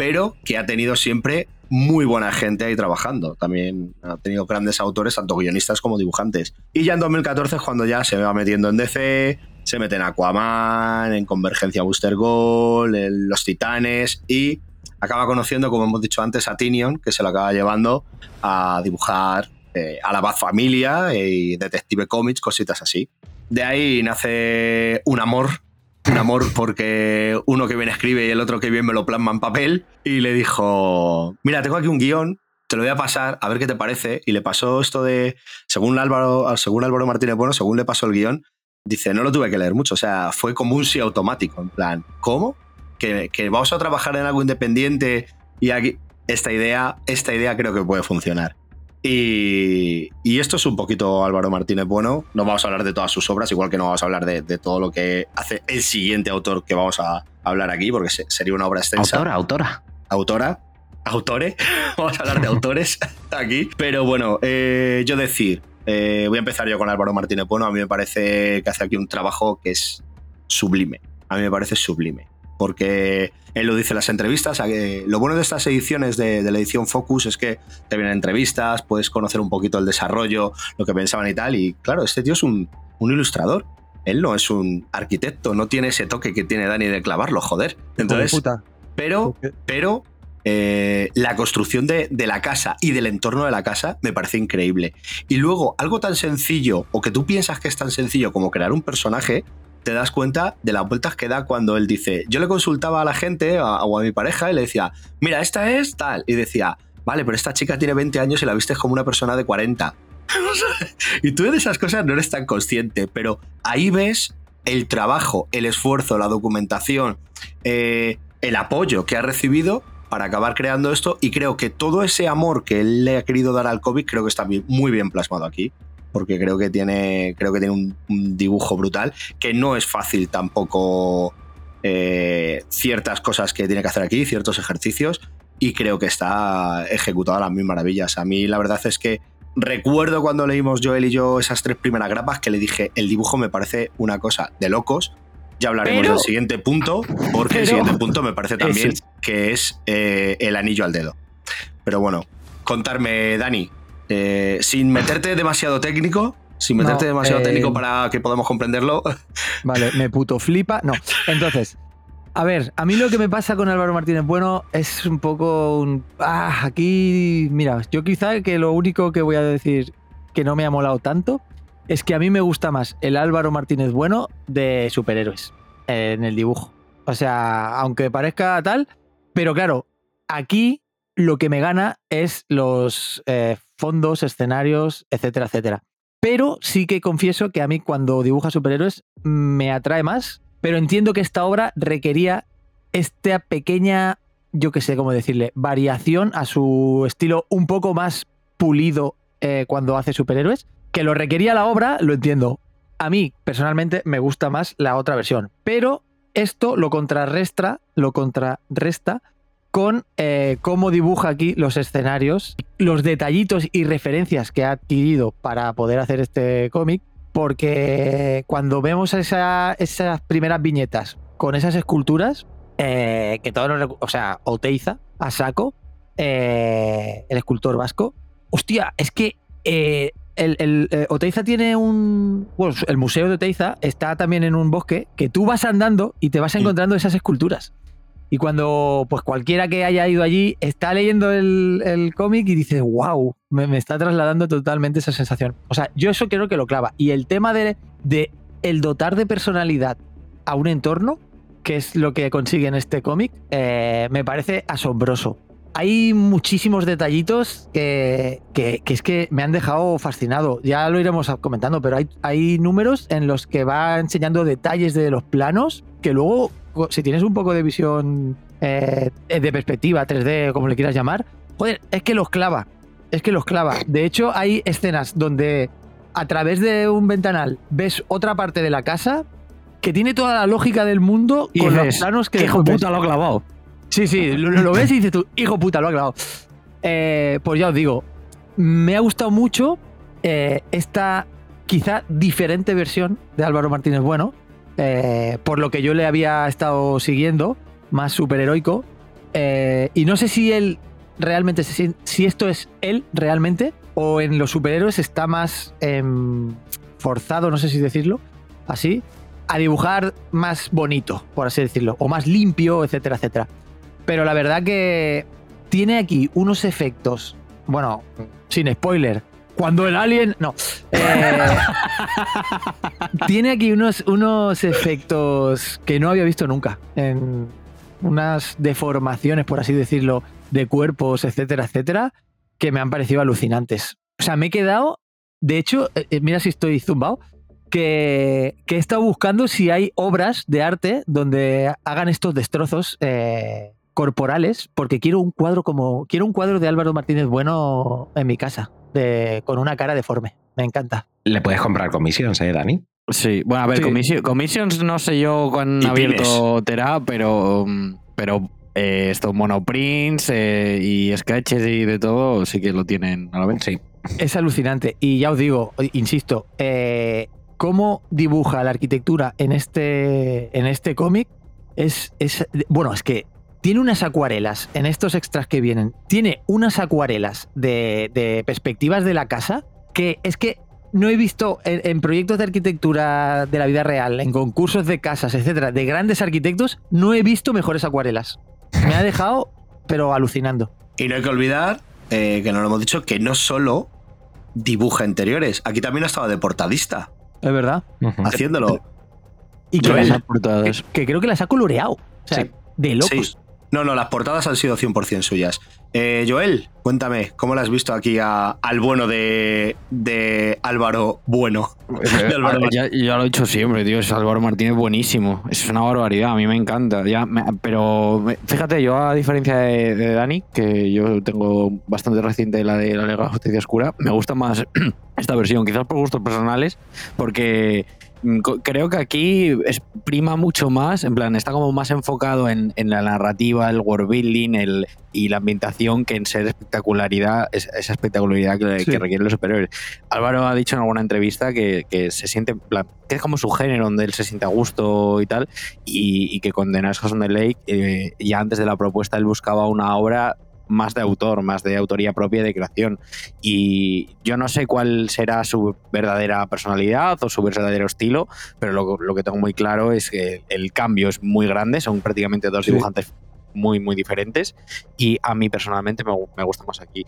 pero que ha tenido siempre muy buena gente ahí trabajando. También ha tenido grandes autores, tanto guionistas como dibujantes. Y ya en 2014 es cuando ya se va metiendo en DC, se mete en Aquaman, en Convergencia Booster Gold, en Los Titanes y acaba conociendo, como hemos dicho antes, a Tinion, que se lo acaba llevando a dibujar eh, a la Bad Familia y Detective Comics, cositas así. De ahí nace un amor, un amor porque uno que bien escribe y el otro que bien me lo plasma en papel y le dijo, mira, tengo aquí un guion, te lo voy a pasar, a ver qué te parece. Y le pasó esto de, según Álvaro, según Álvaro Martínez Bueno, según le pasó el guion, dice, no lo tuve que leer mucho, o sea, fue como un sí automático, en plan, ¿cómo? Que, que vamos a trabajar en algo independiente y aquí, esta idea, esta idea creo que puede funcionar. Y, y, esto es un poquito Álvaro Martínez Bueno. No vamos a hablar de todas sus obras, igual que no vamos a hablar de, de todo lo que hace el siguiente autor que vamos a hablar aquí, porque sería una obra extensa. Autora, autora. Autora. Autores. vamos a hablar de autores aquí. Pero bueno, eh, yo decir, eh, voy a empezar yo con Álvaro Martínez Bueno. A mí me parece que hace aquí un trabajo que es sublime. A mí me parece sublime porque él lo dice en las entrevistas. Lo bueno de estas ediciones de, la edición Focus es que te vienen entrevistas, puedes conocer un poquito el desarrollo, lo que pensaban y tal. Y claro, este tío es un, ilustrador. Él no es un arquitecto, no tiene ese toque que tiene Dani de clavarlo, joder. Entonces, pero, pero eh, la construcción de, de, la casa y del entorno de la casa me parece increíble. Y luego, algo tan sencillo, o que tú piensas que es tan sencillo como crear un personaje, te das cuenta de las vueltas que da cuando él dice, yo le consultaba a la gente o a mi pareja y le decía, mira, esta es tal. Y decía, vale, pero esta chica tiene 20 años y la viste como una persona de 40. y tú de esas cosas no eres tan consciente, pero ahí ves el trabajo, el esfuerzo, la documentación, eh, el apoyo que ha recibido para acabar creando esto y creo que todo ese amor que él le ha querido dar al COVID creo que está muy bien plasmado aquí porque creo que tiene, creo que tiene un, dibujo brutal, que no es fácil tampoco eh, ciertas cosas que tiene que hacer aquí, ciertos ejercicios, y creo que está ejecutado a las mil maravillas. A mí la verdad es que recuerdo cuando leímos Joel y yo esas tres primeras grapas que le dije, el dibujo me parece una cosa de locos. Ya hablaremos del siguiente punto, porque el siguiente punto me parece también que es eh, el anillo al dedo. Pero bueno, contarme, Dani, eh, sin meterte demasiado técnico, sin meterte demasiado técnico eh, para que podamos comprenderlo. Vale, me puto flipa. No, entonces, a ver, a mí lo que me pasa con Álvaro Martínez Bueno es un poco un... Ah, aquí, mira, yo quizá que lo único que voy a decir que no me ha molado tanto es que a mí me gusta más el Álvaro Martínez Bueno de superhéroes en el dibujo. O sea, aunque parezca tal, pero claro, aquí lo que me gana es los eh, fondos, escenarios, etcétera, etcétera. Pero sí que confieso que a mí cuando dibuja superhéroes me atrae más, pero entiendo que esta obra requería esta pequeña, yo qué sé cómo decirle, variación a su estilo un poco más pulido eh, cuando hace superhéroes. Que lo requería la obra, lo entiendo. A mí, personalmente, me gusta más la otra versión. Pero esto lo contrarresta, lo contrarresta con eh, cómo dibuja aquí los escenarios, los detallitos y referencias que ha adquirido para poder hacer este cómic, porque cuando vemos esas primeras viñetas con esas esculturas, eh, que todos nos, o sea, Oteiza, a saco, eh, el escultor vasco, hostia, es que el, Oteiza tiene un. Bueno, el museo de Oteiza está también en un bosque que tú vas andando y te vas encontrando esas esculturas. Y cuando pues cualquiera que haya ido allí está leyendo el, cómic y dice, wow, me, está trasladando totalmente esa sensación. O sea, yo eso creo que lo clava. Y el tema de, de el dotar de personalidad a un entorno, que es lo que consigue en este cómic, eh, me parece asombroso. Hay muchísimos detallitos que, que, es que me han dejado fascinado. Ya lo iremos comentando, pero hay, hay números en los que va enseñando detalles de los planos que luego si tienes un poco de visión eh, de perspectiva 3D, como le quieras llamar, joder, es que los clava. Es que los clava. De hecho, hay escenas donde a través de un ventanal ves otra parte de la casa que tiene toda la lógica del mundo y con los planos que. Hijo puta lo ha clavado. Sí, sí, lo, ves y dices tú, hijo puta lo ha clavado. Eh, pues ya os digo, me ha gustado mucho eh, esta quizá diferente versión de Álvaro Martínez Bueno eh, por lo que yo le había estado siguiendo, más superheroico. Eh, y no sé si él realmente si esto es él realmente o en los superhéroes está más em, forzado, no sé si decirlo, así, a dibujar más bonito, por así decirlo, o más limpio, etcétera, etcétera. Pero la verdad que tiene aquí unos efectos, bueno, sin spoiler, cuando el alien, no, eh, tiene aquí unos, unos efectos que no había visto nunca, en unas deformaciones, por así decirlo, de cuerpos, etcétera, etcétera, que me han parecido alucinantes. O sea, me he quedado, de hecho, eh, eh, mira si estoy zumbado, que, que he estado buscando si hay obras de arte donde hagan estos destrozos corporales, porque quiero un cuadro como, quiero un cuadro de Álvaro Martínez Bueno en mi casa, de, con una cara deforme. Me encanta. Le puedes comprar comisiones, ¿eh, Dani? Sí, bueno, a ver, Sí. commissions no sé yo cuán Y abierto terá, pero, mm, pero eh, esto, monoprints eh, y sketches y de todo sí que lo tienen a la vez. Sí. Es alucinante. Y ya os digo, insisto, eh, cómo dibuja la arquitectura en este, en este cómic es, es. Bueno, es que tiene unas acuarelas en estos extras que vienen. Tiene unas acuarelas de, de perspectivas de la casa que es que no he visto en, en proyectos de arquitectura de la vida real, en concursos de casas, etcétera, de grandes arquitectos, no he visto mejores acuarelas. Me ha dejado, pero alucinando. Y no hay que olvidar, eh, que no lo hemos dicho, que no solo dibuja interiores, aquí también ha estado de portadista, Es verdad. Haciéndolo. Y que, Joel. las ha- portadas. que, que creo que las ha coloreado. O sea, Sí. de locos. Sí. No, no, las portadas han sido 100% suyas. Eh, Joel, cuéntame, ¿cómo le has visto aquí a- al bueno de, de Álvaro Bueno? De Álvaro Ah, ya, ya lo he dicho siempre, tío. Es Álvaro Martínez buenísimo. Es una barbaridad, a mí me encanta. Ya, me- pero fíjate, yo a diferencia de, de Dani, que yo tengo bastante reciente la de la de la Justicia Oscura, me gusta más esta versión, quizás por gustos personales, porque creo que aquí es, prima mucho más, en plan, está como más enfocado en, en la narrativa, el world building el, y la ambientación que en ser espectacularidad, es- esa espectacularidad que, Sí. que requieren los superiores. Álvaro ha dicho en alguna entrevista que, que se siente, en plan, que es como su género donde él se siente a gusto y tal, y, y que con The Nice House on the Lake, eh, ya antes de la propuesta, él buscaba una obra más de autor, más de autoría propia de creación. Y yo no sé cuál será su verdadera personalidad o su verdadero estilo, pero lo, lo que tengo muy claro es que el cambio es muy grande, son prácticamente dos Sí. dibujantes muy, muy diferentes, y a mí personalmente me, me gusta más aquí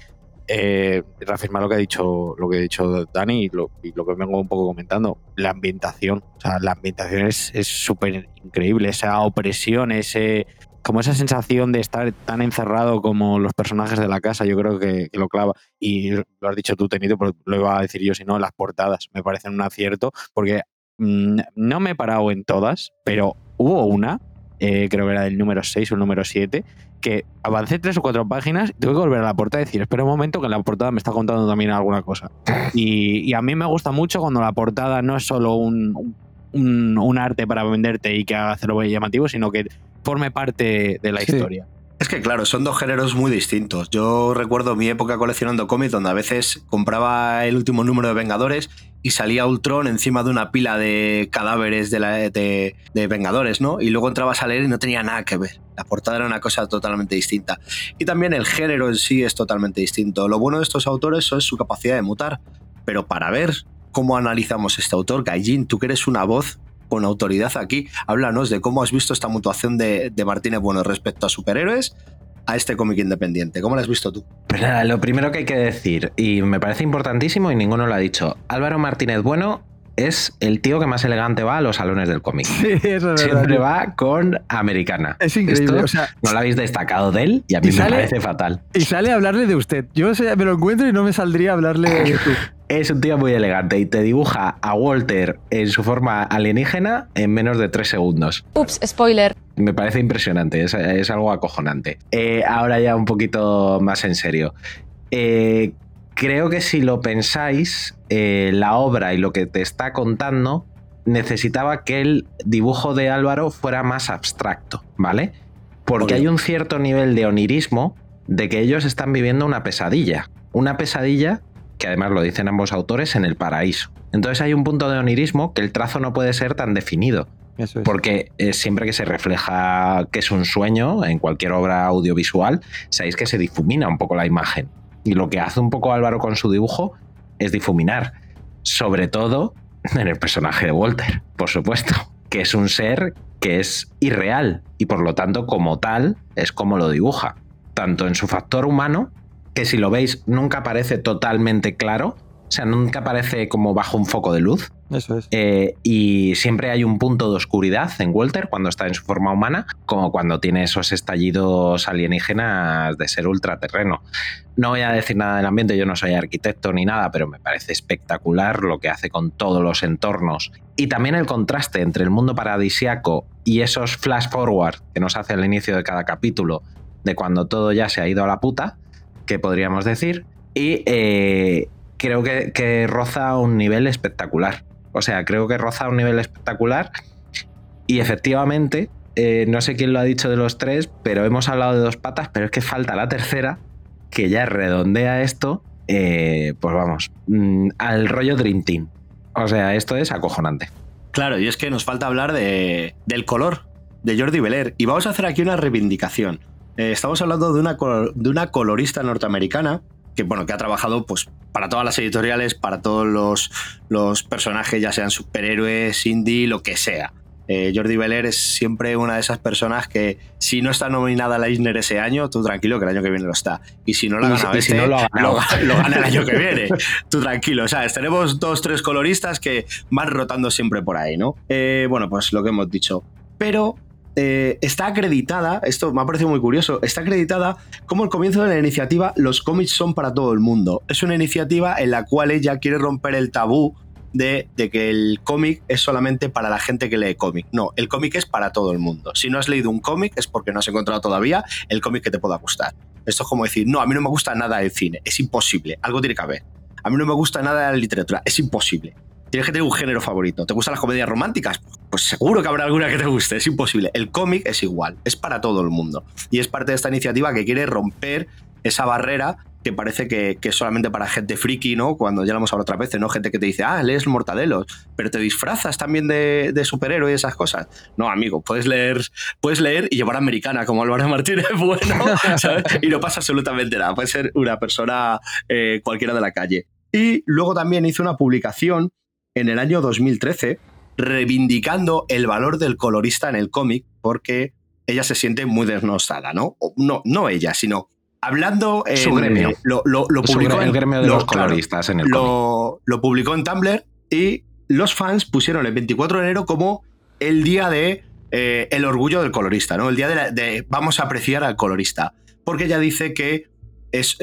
eh, reafirmar lo que ha dicho lo que ha dicho Dani y lo, y lo que vengo un poco comentando la ambientación o sea la ambientación es es súper increíble esa opresión ese como esa sensación de estar tan encerrado como los personajes de la casa yo creo que, lo clava y lo has dicho tú Tenito pero lo iba a decir yo si no las portadas me parecen un acierto porque mm, no me he parado en todas pero hubo una eh, creo que era del número 6 o el número 7 que avancé tres o cuatro páginas y tuve que volver a la portada y decir, espera un momento que la portada me está contando también alguna cosa. Y, a mí me gusta mucho cuando la portada no es solo un arte para venderte y que haga hacerlo llamativo, sino que forme parte de la Sí. historia. Es que claro, son dos géneros muy distintos. Yo recuerdo mi época coleccionando cómics donde a veces compraba el último número de Vengadores y salía Ultron encima de una pila de cadáveres de, la- de- de Vengadores, ¿no? Y luego entrabas a leer y no tenía nada que ver. La portada era una cosa totalmente distinta. Y también el género en sí es totalmente distinto. Lo bueno de estos autores es su capacidad de mutar. Pero para ver cómo analizamos este autor, Gaijin, tú que eres una voz con autoridad aquí, háblanos de cómo has visto esta mutuación de, Martínez Bueno respecto a superhéroes a este cómic independiente. ¿Cómo lo has visto tú? Pues nada, lo primero que hay que decir, y me parece importantísimo y ninguno lo ha dicho, Álvaro Martínez Bueno es el tío que más elegante va a los salones del cómic. Sí, eso es verdad. Siempre va con americana. Es increíble. Esto o sea, no lo habéis destacado de él y a mí Y me sale- parece fatal. y sale a hablarle de usted. Yo me lo encuentro y no me saldría a hablarle de tú. Es un tío muy elegante y te dibuja a Walter en su forma alienígena en menos de tres segundos. Ups, spoiler. Me parece impresionante, es, es algo acojonante. Eh, ahora ya un poquito más en serio. Eh, creo que si lo pensáis, eh, la obra y lo que te está contando necesitaba que el dibujo de Álvaro fuera más abstracto, ¿vale? Porque hay un cierto nivel de onirismo de que ellos están viviendo una pesadilla. Una pesadilla que además lo dicen ambos autores en el paraíso. Entonces hay un punto de onirismo que el trazo no puede ser tan definido. Eso es. Porque eh, siempre que se refleja que es un sueño en cualquier obra audiovisual, sabéis que se difumina un poco la imagen. Y lo que hace un poco Álvaro con su dibujo es difuminar. Sobre todo en el personaje de Walter, por supuesto, que es un ser que es irreal y por lo tanto como tal es como lo dibuja. Tanto en su factor humano, que si lo veis nunca parece totalmente claro, o sea, nunca aparece como bajo un foco de luz. Eso es. Eh, y siempre hay un punto de oscuridad en Walter cuando está en su forma humana, como cuando tiene esos estallidos alienígenas de ser ultraterreno. No voy a decir nada del ambiente, yo no soy arquitecto ni nada, pero me parece espectacular lo que hace con todos los entornos. Y también el contraste entre el mundo paradisiaco y esos flash forward que nos hace al inicio de cada capítulo, de cuando todo ya se ha ido a la puta, que podríamos decir. Y eh, creo que, que roza un nivel espectacular. O sea, creo que roza un nivel espectacular. Y efectivamente, eh, no sé quién lo ha dicho de los tres, pero hemos hablado de dos patas, pero es que falta la tercera, que ya redondea esto, eh, pues vamos, mm, al rollo Dream Team. O sea, esto es acojonante. Claro, y es que nos falta hablar de, del color de Jordi Belair. Y vamos a hacer aquí una reivindicación. Eh, estamos hablando de una, de una colorista norteamericana que, bueno, que ha trabajado pues, para todas las editoriales, para todos los, los personajes, ya sean superhéroes, indie, lo que sea. Eh, Jordi Belair es siempre una de esas personas que, si no está nominada a la Eisner ese año, tú tranquilo que el año que viene lo está. Y si no y si este, no lo ha ganado. lo- lo gana el año que viene. Tú tranquilo, ¿sabes? Tenemos dos, tres coloristas que van rotando siempre por ahí, ¿no? Eh, bueno, pues lo que hemos dicho. Pero eh, está acreditada, esto me ha parecido muy curioso, está acreditada como el comienzo de la iniciativa Los cómics son para todo el mundo. Es una iniciativa en la cual ella quiere romper el tabú de, de que el cómic es solamente para la gente que lee cómic. No, el cómic es para todo el mundo. Si no has leído un cómic es porque no has encontrado todavía el cómic que te pueda gustar. Esto es como decir, no, a mí no me gusta nada el cine, es imposible, algo tiene que haber. A mí no me gusta nada la literatura, es imposible. Tienes que tener un género favorito. ¿Te gustan las comedias románticas? Pues seguro que habrá alguna que te guste, es imposible. El cómic es igual, es para todo el mundo. Y es parte de esta iniciativa que quiere romper esa barrera que parece que, que es solamente para gente friki, ¿no? Cuando ya lo hemos hablado otras veces, ¿no? Gente que te dice, ah, lees mortadelos, pero te disfrazas también de, de superhéroe y esas cosas. No, amigo, puedes leer, puedes leer y llevar americana como Álvaro Martínez Bueno, ¿sabes? Y no pasa absolutamente nada. Puede ser una persona eh, cualquiera de la calle. Y luego también hizo una publicación en el año 2013 reivindicando el valor del colorista en el cómic porque ella se siente muy desnostada, ¿no? No, no ella, sino hablando... en- Su gremio. Lo, lo- lo Su publicó gre- el gremio de lo- los claro, coloristas en el cómic. lo, lo publicó en Tumblr y los fans pusieron el 24 de enero como el día de eh, el orgullo del colorista, ¿no? El día de, la- de vamos a apreciar al colorista. Porque ella dice que es.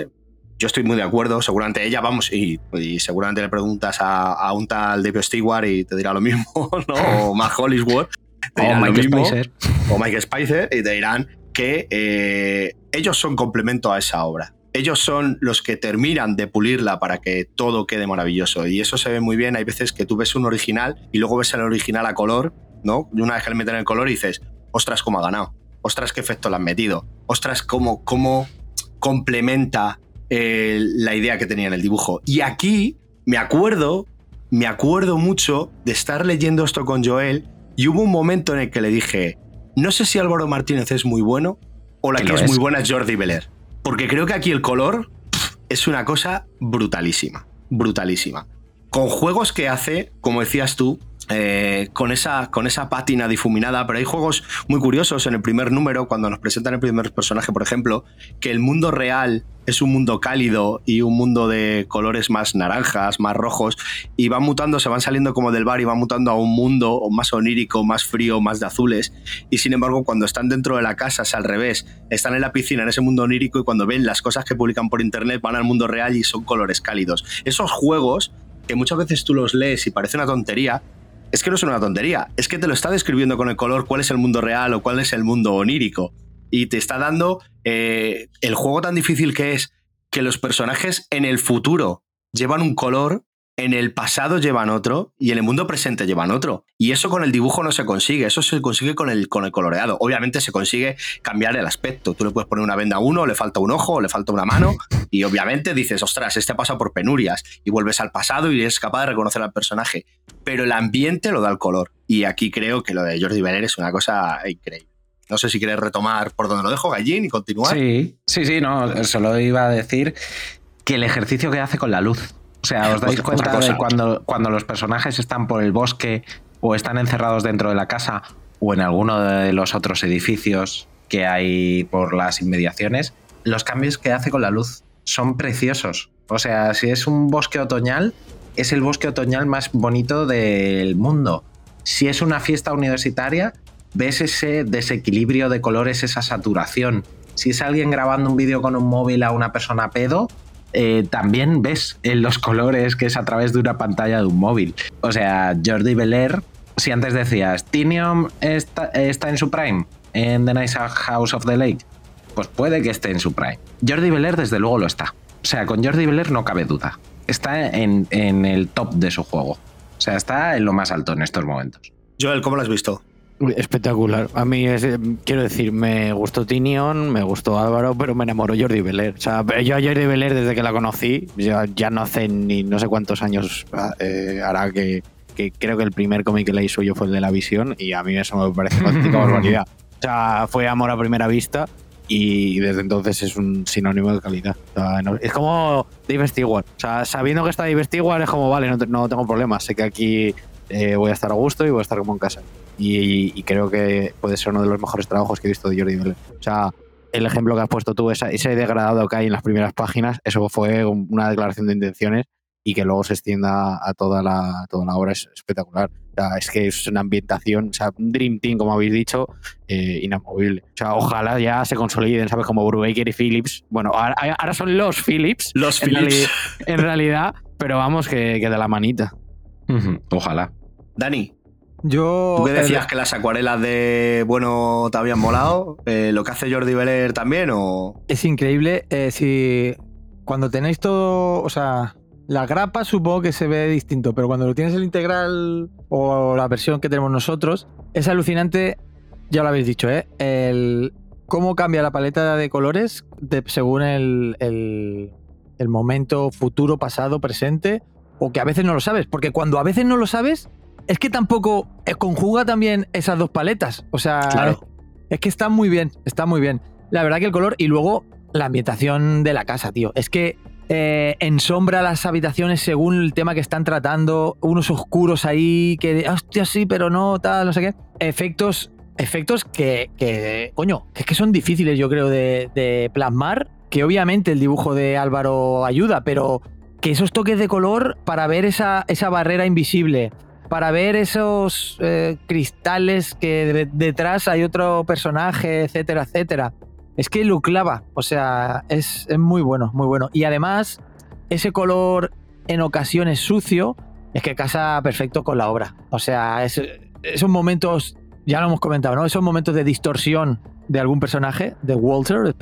Yo estoy muy de acuerdo, seguramente ella, vamos, y, y seguramente le preguntas a, a un tal David Stewart y te dirá lo mismo, ¿no? O Matt Hollisworth. te O dirán lo Mike mismo Spicer. o Mike Spicer y te dirán que eh, ellos son complemento a esa obra. Ellos son los que terminan de pulirla para que todo quede maravilloso. Y eso se ve muy bien. Hay veces que tú ves un original y luego ves el original a color, ¿no? Y una vez que le meten el color y dices, ostras, cómo ha ganado. Ostras, qué efecto le han metido. Ostras, cómo, cómo complementa eh, la idea que tenía en el dibujo. Y aquí me acuerdo, me acuerdo mucho de estar leyendo esto con Joel y hubo un momento en el que le dije, no sé si Álvaro Martínez es muy bueno o la Que es, es. muy buena es Jordi Belair. Porque creo que aquí el color pff, es una cosa brutalísima, brutalísima. Con juegos que hace, como decías tú, eh, con, esa, con esa pátina difuminada, pero hay juegos muy curiosos en el primer número, cuando nos presentan el primer personaje, por ejemplo, que el mundo real es un mundo cálido y un mundo de colores más naranjas, más rojos, y van mutando, se van saliendo como del bar y van mutando a un mundo más onírico, más frío, más de azules, y sin embargo cuando están dentro de la casa es al revés, están en la piscina, en ese mundo onírico, y cuando ven las cosas que publican por internet van al mundo real y son colores cálidos. Esos juegos, que muchas veces tú los lees y parece una tontería, es que no es una tontería, es que te lo está describiendo con el color cuál es el mundo real o cuál es el mundo onírico. Y te está dando eh, el juego tan difícil que es que los personajes en el futuro llevan un color en el pasado llevan otro y en el mundo presente llevan otro. Y eso con el dibujo no se consigue, eso se consigue con el, con el coloreado. Obviamente se consigue cambiar el aspecto. Tú le puedes poner una venda a uno, le falta un ojo, le falta una mano, y obviamente dices, ostras, este ha pasado por penurias, y vuelves al pasado y eres capaz de reconocer al personaje. Pero el ambiente lo da el color. Y aquí creo que lo de Jordi Beller es una cosa increíble. No sé si quieres retomar por donde lo dejo, Gallín, y continuar. Sí, sí, sí, no, solo iba a decir que el ejercicio que hace con la luz. O sea, ¿os dais cuenta de cuando, cuando los personajes están por el bosque o están encerrados dentro de la casa o en alguno de los otros edificios que hay por las inmediaciones? Los cambios que hace con la luz son preciosos. O sea, si es un bosque otoñal, es el bosque otoñal más bonito del mundo. Si es una fiesta universitaria, ves ese desequilibrio de colores, esa saturación. Si es alguien grabando un vídeo con un móvil a una persona pedo, eh, también ves en los colores que es a través de una pantalla de un móvil. O sea, Jordi Belair, si antes decías, Tinium está, está en su prime en The Nice House of the Lake, pues puede que esté en su prime. Jordi Belair desde luego lo está. O sea, con Jordi Belair no cabe duda. Está en, en el top de su juego. O sea, está en lo más alto en estos momentos. Joel, ¿cómo lo has visto? Espectacular. A mí, es, eh, quiero decir, me gustó Tinion, me gustó Álvaro, pero me enamoró Jordi Beler. O sea, yo a Jordi Beler, desde que la conocí, ya, ya no hace ni no sé cuántos años eh, hará que, que creo que el primer cómic que leí suyo fue el de La Visión, y a mí eso me parece una auténtica barbaridad. O sea, fue amor a primera vista y desde entonces es un sinónimo de calidad. O sea, no- es como Dave Stewart. O sea, sabiendo que está Dave Stewart es como, vale, no, no tengo problemas. Sé que aquí eh, voy a estar a gusto y voy a estar como en casa. Y, y creo que puede ser uno de los mejores trabajos que he visto de Jordi Beller. O sea, el ejemplo que has puesto tú, esa- ese degradado que hay en las primeras páginas, eso fue un- una declaración de intenciones y que luego se extienda a toda la, toda la obra es espectacular. O sea, es que es una ambientación, o sea, un Dream Team, como habéis dicho, eh, inamovible. O sea, ojalá ya se consoliden, ¿sabes? Como Brubaker y Phillips. Bueno, ahora, ahora son los Phillips. Los en, Phillips. reali- en realidad, pero vamos, que, que de la manita. Ujú, Ojalá. Dani, Yo. ¿tú qué eh, decías que las acuarelas de bueno te habían molado? Eh, ¿Lo que hace Jordi Beller también o...? Es increíble. eh, si cuando tenéis todo, o sea, la grapa supongo que se ve distinto, pero cuando lo tienes el integral o la versión que tenemos nosotros, es alucinante, ya lo habéis dicho, ¿eh? El, cómo cambia la paleta de colores de- según el, el- el momento futuro, pasado, presente, o que a veces no lo sabes, porque cuando a veces no lo sabes, es que tampoco eh, conjuga también esas dos paletas. O sea, Claro. es que está muy bien, está muy bien. La verdad que el color y luego la ambientación de la casa, tío. Es que eh, ensombra las habitaciones según el tema que están tratando, unos oscuros ahí que, hostia, sí, pero no, tal, no sé qué. Efectos, efectos que, que coño, que es que son difíciles, yo creo, de, de plasmar. Que obviamente el dibujo de Álvaro ayuda, pero que esos toques de color para ver esa, esa barrera invisible, para ver esos eh, cristales que de- detrás hay otro personaje, etcétera, etcétera. Es que lo clava, o sea, es, es muy bueno, muy bueno. Y además, ese color en ocasiones sucio es que casa perfecto con la obra. O sea, es- esos momentos, ya lo hemos comentado, ¿no? Esos momentos de distorsión de algún personaje, de Walter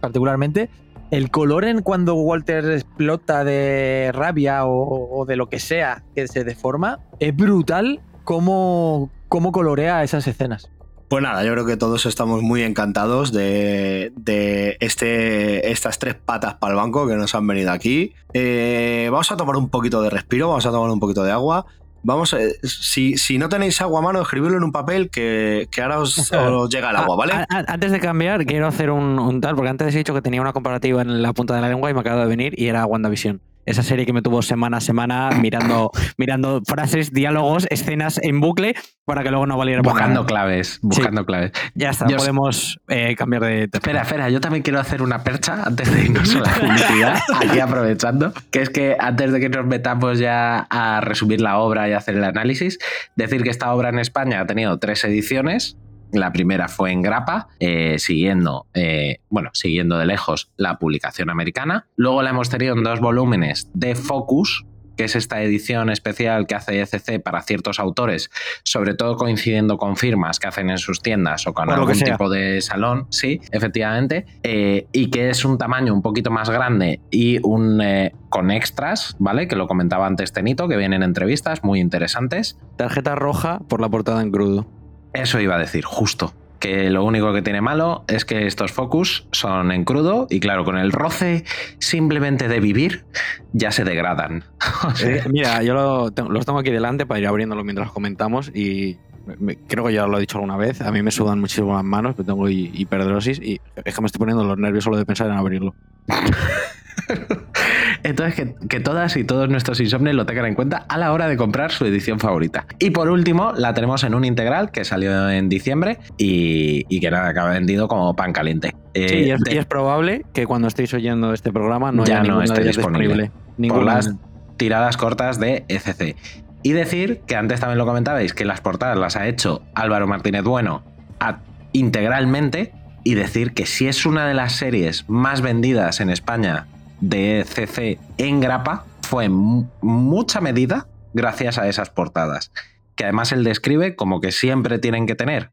particularmente, el color en cuando Walter explota de rabia o, de lo que sea que se deforma, es brutal cómo, cómo colorea esas escenas. Pues nada, yo creo que todos estamos muy encantados de, de este, estas tres patas para el banco que nos han venido aquí. Eh, vamos a tomar un poquito de respiro, vamos a tomar un poquito de agua. Vamos, a- si, si no tenéis agua a mano, escribirlo en un papel que, que ahora os, os llega el agua, ¿vale? A- a- antes de cambiar, quiero hacer un, un tal, porque antes he dicho que tenía una comparativa en la punta de la lengua y me acaba de venir y era WandaVision. Esa serie que me tuvo semana a semana mirando, mirando frases, diálogos, escenas en bucle para que luego no valiera Buscando claves, buscando claves. Ya está, Yo- podemos eh, cambiar de tema. Espera, espera, yo también quiero hacer una percha antes de irnos a la publicidad, aquí aprovechando, que es que antes de que nos metamos ya a resumir la obra y hacer el análisis, decir que esta obra en España ha tenido tres ediciones. La primera fue en grapa, eh, siguiendo, eh, bueno, siguiendo de lejos la publicación americana. Luego la hemos tenido en dos volúmenes de Focus, que es esta edición especial que hace ECC para ciertos autores, sobre todo coincidiendo con firmas que hacen en sus tiendas o con algún tipo de salón, sí, efectivamente, eh, y que es un tamaño un poquito más grande y un eh, con extras, ¿vale? Que lo comentaba antes Tenito, que vienen entrevistas muy interesantes. Tarjeta roja por la portada en crudo. Eso iba a decir, justo. Que lo único que tiene malo es que estos focus son en crudo y claro, con el roce simplemente de vivir ya se degradan. Eh, mira, yo lo los tengo aquí delante para ir abriéndolo mientras comentamos y me- me- creo que ya lo he dicho alguna vez. A mí me sudan muchísimo las manos, que tengo hi- hiperdrosis y es que me estoy poniendo los nervios solo de pensar en abrirlo. Entonces, que, que todas y todos nuestros insomnes lo tengan en cuenta a la hora de comprar su edición favorita. Y por último, la tenemos en un integral que salió en diciembre y, y que nada, que ha vendido como pan caliente. Eh, Sí, y es, de- y es probable que cuando estéis oyendo este programa no Ya haya no ninguna esté disponible. disponible. por Ninguna. las tiradas cortas de ECC. Y decir que antes también lo comentabais, que las portadas las ha hecho Álvaro Martínez Bueno integralmente y decir que si es una de las series más vendidas en España de ECC en grapa, fue en mu- mucha medida gracias a esas portadas. Que además él describe como que siempre tienen que tener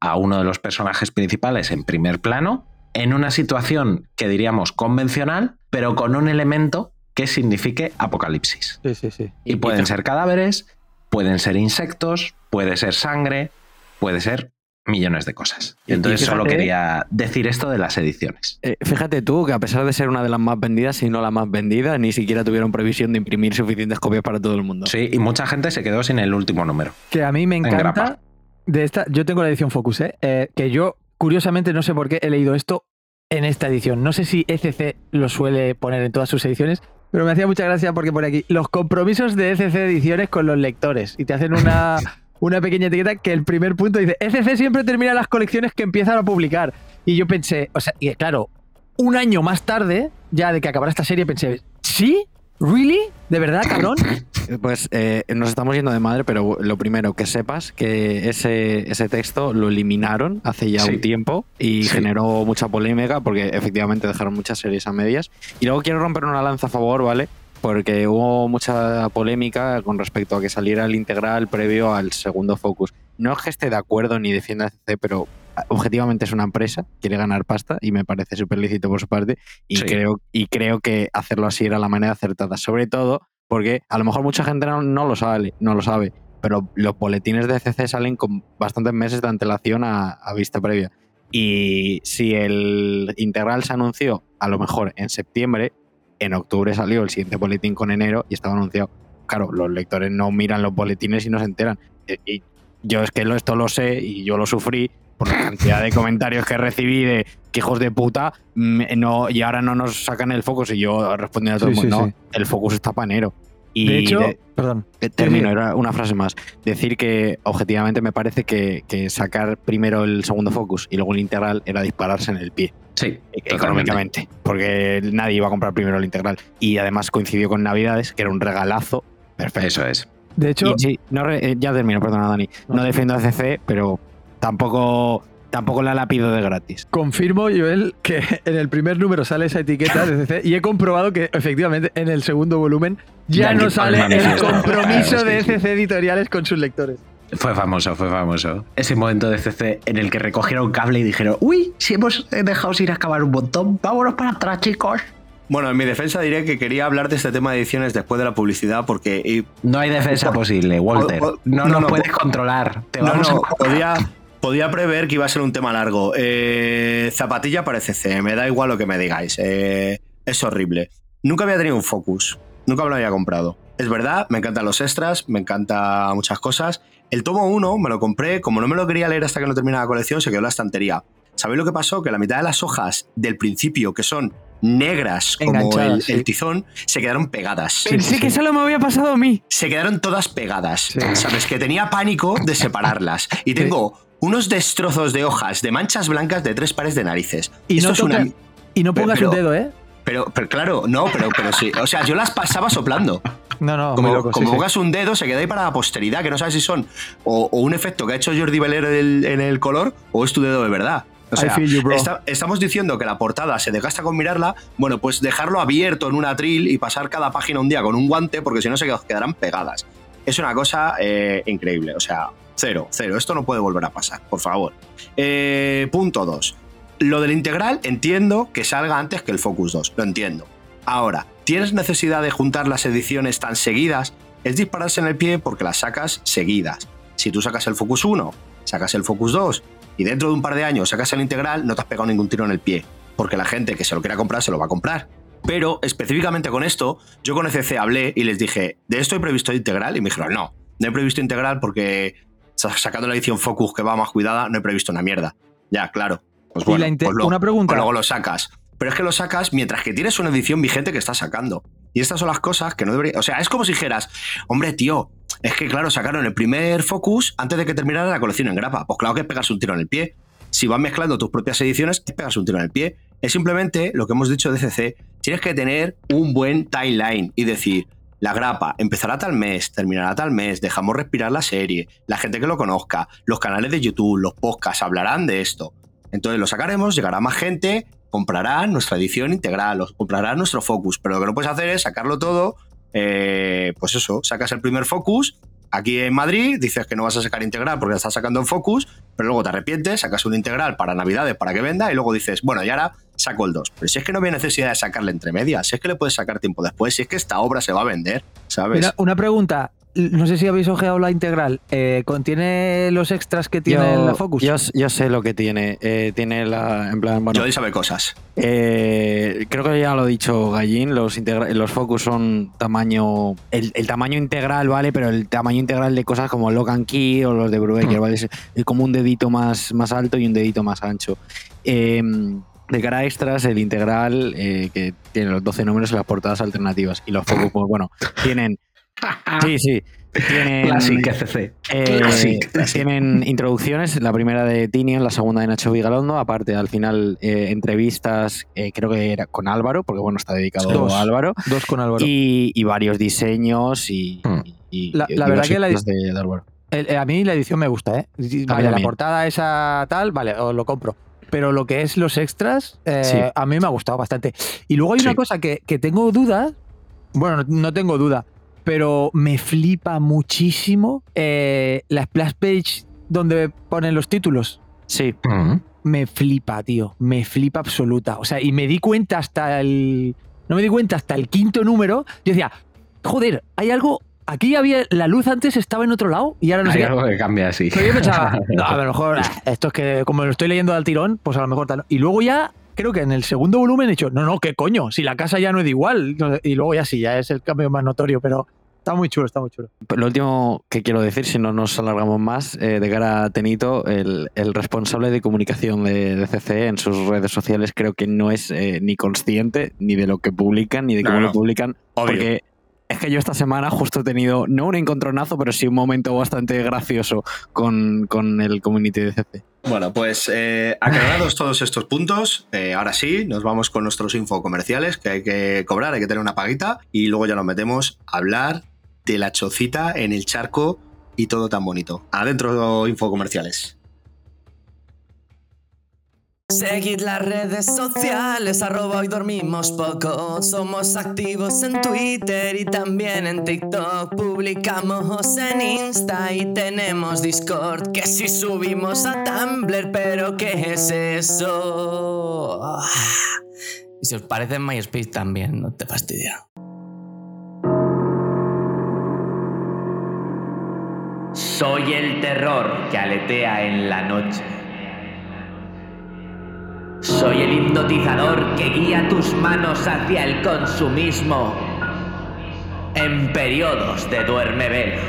a uno de los personajes principales en primer plano, en una situación que diríamos convencional, pero con un elemento que signifique apocalipsis. Sí, sí, sí. Y pueden ser cadáveres, pueden ser insectos, puede ser sangre, puede ser millones de cosas. Y- y Entonces solo fíjate- quería decir esto de las ediciones. Eh, fíjate tú que a pesar de ser una de las más vendidas, si no la más vendida, ni siquiera tuvieron previsión de imprimir suficientes copias para todo el mundo. Sí, y mucha gente se quedó sin el último número. Que a mí me encanta de esta. Yo tengo la edición Focus, ¿eh? Eh, que yo, curiosamente, no sé por qué he leído esto en esta edición. No sé si ECC lo suele poner en todas sus ediciones, pero me hacía mucha gracia porque por aquí los compromisos de ECC Ediciones con los lectores y te hacen una, una pequeña etiqueta que el primer punto dice: ECC siempre termina las colecciones que empiezan a publicar. Y yo pensé, o sea, y claro, un año más tarde, ya de que acabara esta serie, pensé: ¿sí? ¿Really? ¿De verdad, cabrón? Pues eh, nos estamos yendo de madre, pero lo primero que sepas que ese, ese texto lo eliminaron hace ya Sí. un tiempo y Sí. generó mucha polémica porque efectivamente dejaron muchas series a medias. Y luego quiero romper una lanza a favor, ¿vale? Porque hubo mucha polémica con respecto a que saliera el integral previo al segundo Focus. No es que esté de acuerdo ni defienda a CC, pero objetivamente es una empresa, quiere ganar pasta y me parece súper lícito por su parte. Y, Sí. creo, y creo que hacerlo así era la manera acertada. Sobre todo porque a lo mejor mucha gente no, no lo sabe, no lo sabe, pero los boletines de CC salen con bastantes meses de antelación a, a vista previa. Y si el integral se anunció a lo mejor en septiembre, en octubre salió el siguiente boletín con enero y estaba anunciado. Claro, los lectores no miran los boletines y no se enteran. E- Y yo es que esto lo sé y yo lo sufrí por la cantidad de comentarios que recibí de que hijos de puta mm, no, y ahora no nos sacan el focus y yo respondiendo a todo Sí, el mundo, sí, no, sí. el focus está para enero. Y de hecho, de- perdón. eh, Termino, era una frase más. Decir que objetivamente me parece que, que sacar primero el segundo focus y luego el integral era dispararse en el pie, Sí, e- totalmente. económicamente, porque nadie iba a comprar primero el integral. Y además coincidió con Navidades, que era un regalazo perfecto. Eso es. De hecho, Y sí, no eh, ya termino, perdona Dani. No, defiendo a CC, pero tampoco, tampoco la lapido de gratis. Confirmo, Joel, que en el primer número sale esa etiqueta de CC y he comprobado que efectivamente en el segundo volumen ya Ya no sale el compromiso Sí, de. ECC Editoriales con sus lectores. Fue famoso, fue famoso. Ese momento de CC en el que recogieron cable y dijeron, uy, si hemos dejado ir a acabar un montón, vámonos para atrás, chicos. Bueno, en mi defensa diré que quería hablar de este tema de ediciones después de la publicidad porque... y- No hay defensa Po- posible, Walter. No, no, nos no, puedes controlar. Te No, vamos no, a... podía, podía prever que iba a ser un tema largo. Eh, zapatilla para CC, me da igual lo que me digáis. eh, es horrible. Nunca había tenido un Focus, nunca me lo había comprado. Es verdad, me encantan los extras, me encanta muchas cosas. El tomo 1 me lo compré, como no me lo quería leer hasta que no terminara la colección, se quedó en la estantería. ¿Sabéis lo que pasó? Que la mitad de las hojas del principio, que son negras como el, sí. el tizón, se quedaron pegadas. Pensé que solo me había pasado a mí. se quedaron todas pegadas. ¿Sabes? Que tenía pánico de separarlas. Y tengo unos destrozos de hojas de manchas blancas de tres pares de narices. Y Esto no, es una- y no pongas pero- un dedo, ¿eh? Pero, pero claro, no, pero, pero sí. O sea, yo las pasaba soplando. No, no, Como, loco, como sí. pongas un dedo, se queda ahí para la posteridad, que no sabes si son o, o un efecto que ha hecho Jordi Beller en el, color o es tu dedo de verdad. O sea, you, estamos diciendo que la portada se desgasta con mirarla. Bueno, pues dejarlo abierto en un atril y pasar cada página un día con un guante, porque si no se quedarán pegadas. Es una cosa eh, increíble. O sea, cero, cero. Esto no puede volver a pasar, por favor. Eh, punto 2. Lo del integral entiendo que salga antes que el Focus 2. Lo entiendo. Ahora, ¿tienes necesidad de juntar las ediciones tan seguidas? Es dispararse en el pie porque las sacas seguidas. Si tú sacas el Focus 1, sacas el Focus 2 y dentro de un par de años sacas el integral, no te has pegado ningún tiro en el pie. Porque la gente que se lo quiera comprar se lo va a comprar. Pero específicamente con esto, yo con ECC hablé y les dije, ¿de esto he previsto integral? Y me dijeron, no, no he previsto integral porque sacando la edición Focus que va más cuidada, no he previsto una mierda. Ya, claro. Pues Y bueno, la inte- pues luego- una pregunta. pues luego lo sacas. Pero es que lo sacas mientras que tienes una edición vigente que estás sacando. Y estas son las cosas que no debería. O sea, es como si dijeras, hombre, tío, es que claro, sacaron el primer Focus antes de que terminara la colección en grapa. Pues claro que es pegarse un tiro en el pie. Si vas mezclando tus propias ediciones, es pegarse un tiro en el pie. Es simplemente lo que hemos dicho de CC. Tienes que tener un buen timeline y decir, la grapa empezará tal mes, terminará tal mes, dejamos respirar la serie, la gente que lo conozca, los canales de YouTube, los podcasts hablarán de esto. Entonces lo sacaremos, llegará más gente, comprarán nuestra edición integral, os comprarán nuestro Focus, pero lo que no puedes hacer es sacarlo todo, eh, pues eso, sacas el primer Focus, aquí en Madrid dices que no vas a sacar integral porque la estás sacando en Focus, pero luego te arrepientes, sacas un integral para Navidades para que venda y luego dices, bueno, y ahora saco el 2. Pero si es que no había necesidad de sacarle entre medias, si es que le puedes sacar tiempo después, si es que esta obra se va a vender, ¿sabes? Mira, una pregunta. No sé si habéis ojeado la integral. Eh, ¿Contiene los extras que tiene Yo, la Focus? yo, yo sé lo que tiene. Eh, tiene la. En plan, bueno. Yo sabe cosas. Eh, creo que ya lo ha dicho Gallín, los, los Focus son tamaño. El, el tamaño integral, ¿vale? Pero el tamaño integral de cosas como Logan Key o los de Brubaker, ¿vale? Es, es como un dedito más, más alto y un dedito más ancho. De cara a extras, el integral, eh, que tiene los 12 números y las portadas alternativas. Y los Focus, pues bueno, tienen. Sí, sí. Tienen, Classic FC. eh, Classic. tienen introducciones, la primera de Tinian, la segunda de Nacho Vigalondo, aparte al final eh, entrevistas, eh, creo que era con Álvaro, porque bueno, está dedicado Dos. a Álvaro, Dos con Álvaro. y, y varios diseños y... Hmm. y- La- y la verdad que la de, de Álvaro. El- a mí la edición me gusta, ¿eh? Vale, la portada esa tal, vale, os lo compro. Pero lo que es los extras, eh, Sí. a mí me ha gustado bastante. Y luego hay una cosa que, que tengo dudas. Bueno, no, no tengo duda, pero me flipa muchísimo eh, la splash page donde ponen los títulos. Sí, Mm. Me flipa, tío. Me flipa absoluta. O sea, y me di cuenta hasta el. No me di cuenta hasta el quinto número. Yo decía, joder, hay algo. Aquí había. La luz antes estaba en otro lado y ahora no sé Hay qué. algo que cambia así. Pero yo pensaba, no, a lo mejor ah, esto es que como lo estoy leyendo al tirón, pues a lo mejor tal. Y luego ya, creo que en el segundo volumen he dicho, no, no, qué coño, si la casa ya no es de igual. Sé, Y luego ya sí, ya es el cambio más notorio, pero está muy chulo, está muy chulo. Lo último que quiero decir, si no nos alargamos más, eh, de cara a Tenito, el, el responsable de comunicación de, de CC en sus redes sociales creo que no es eh, ni consciente ni de lo que publican ni de No, cómo no. lo publican. Obvio. Porque es que yo esta semana justo he tenido, no un encontronazo, pero sí un momento bastante gracioso con, con el community de CC. Bueno, pues eh, aclarados todos estos puntos, eh, ahora sí, nos vamos con nuestros infocomerciales, que hay que cobrar, hay que tener una paguita, y luego ya nos metemos a hablar de la chocita en el charco y todo tan bonito. Adentro infocomerciales. Seguid las redes sociales, arroba hoy dormimos poco. Somos activos en Twitter y también en TikTok. Publicamos en Insta y tenemos Discord. Que si subimos a Tumblr, pero ¿qué es eso? Ah. Y si os parece MySpace también, no te fastidia. Soy el terror que aletea en la noche. Soy el hipnotizador que guía tus manos hacia el consumismo en periodos de duerme vela.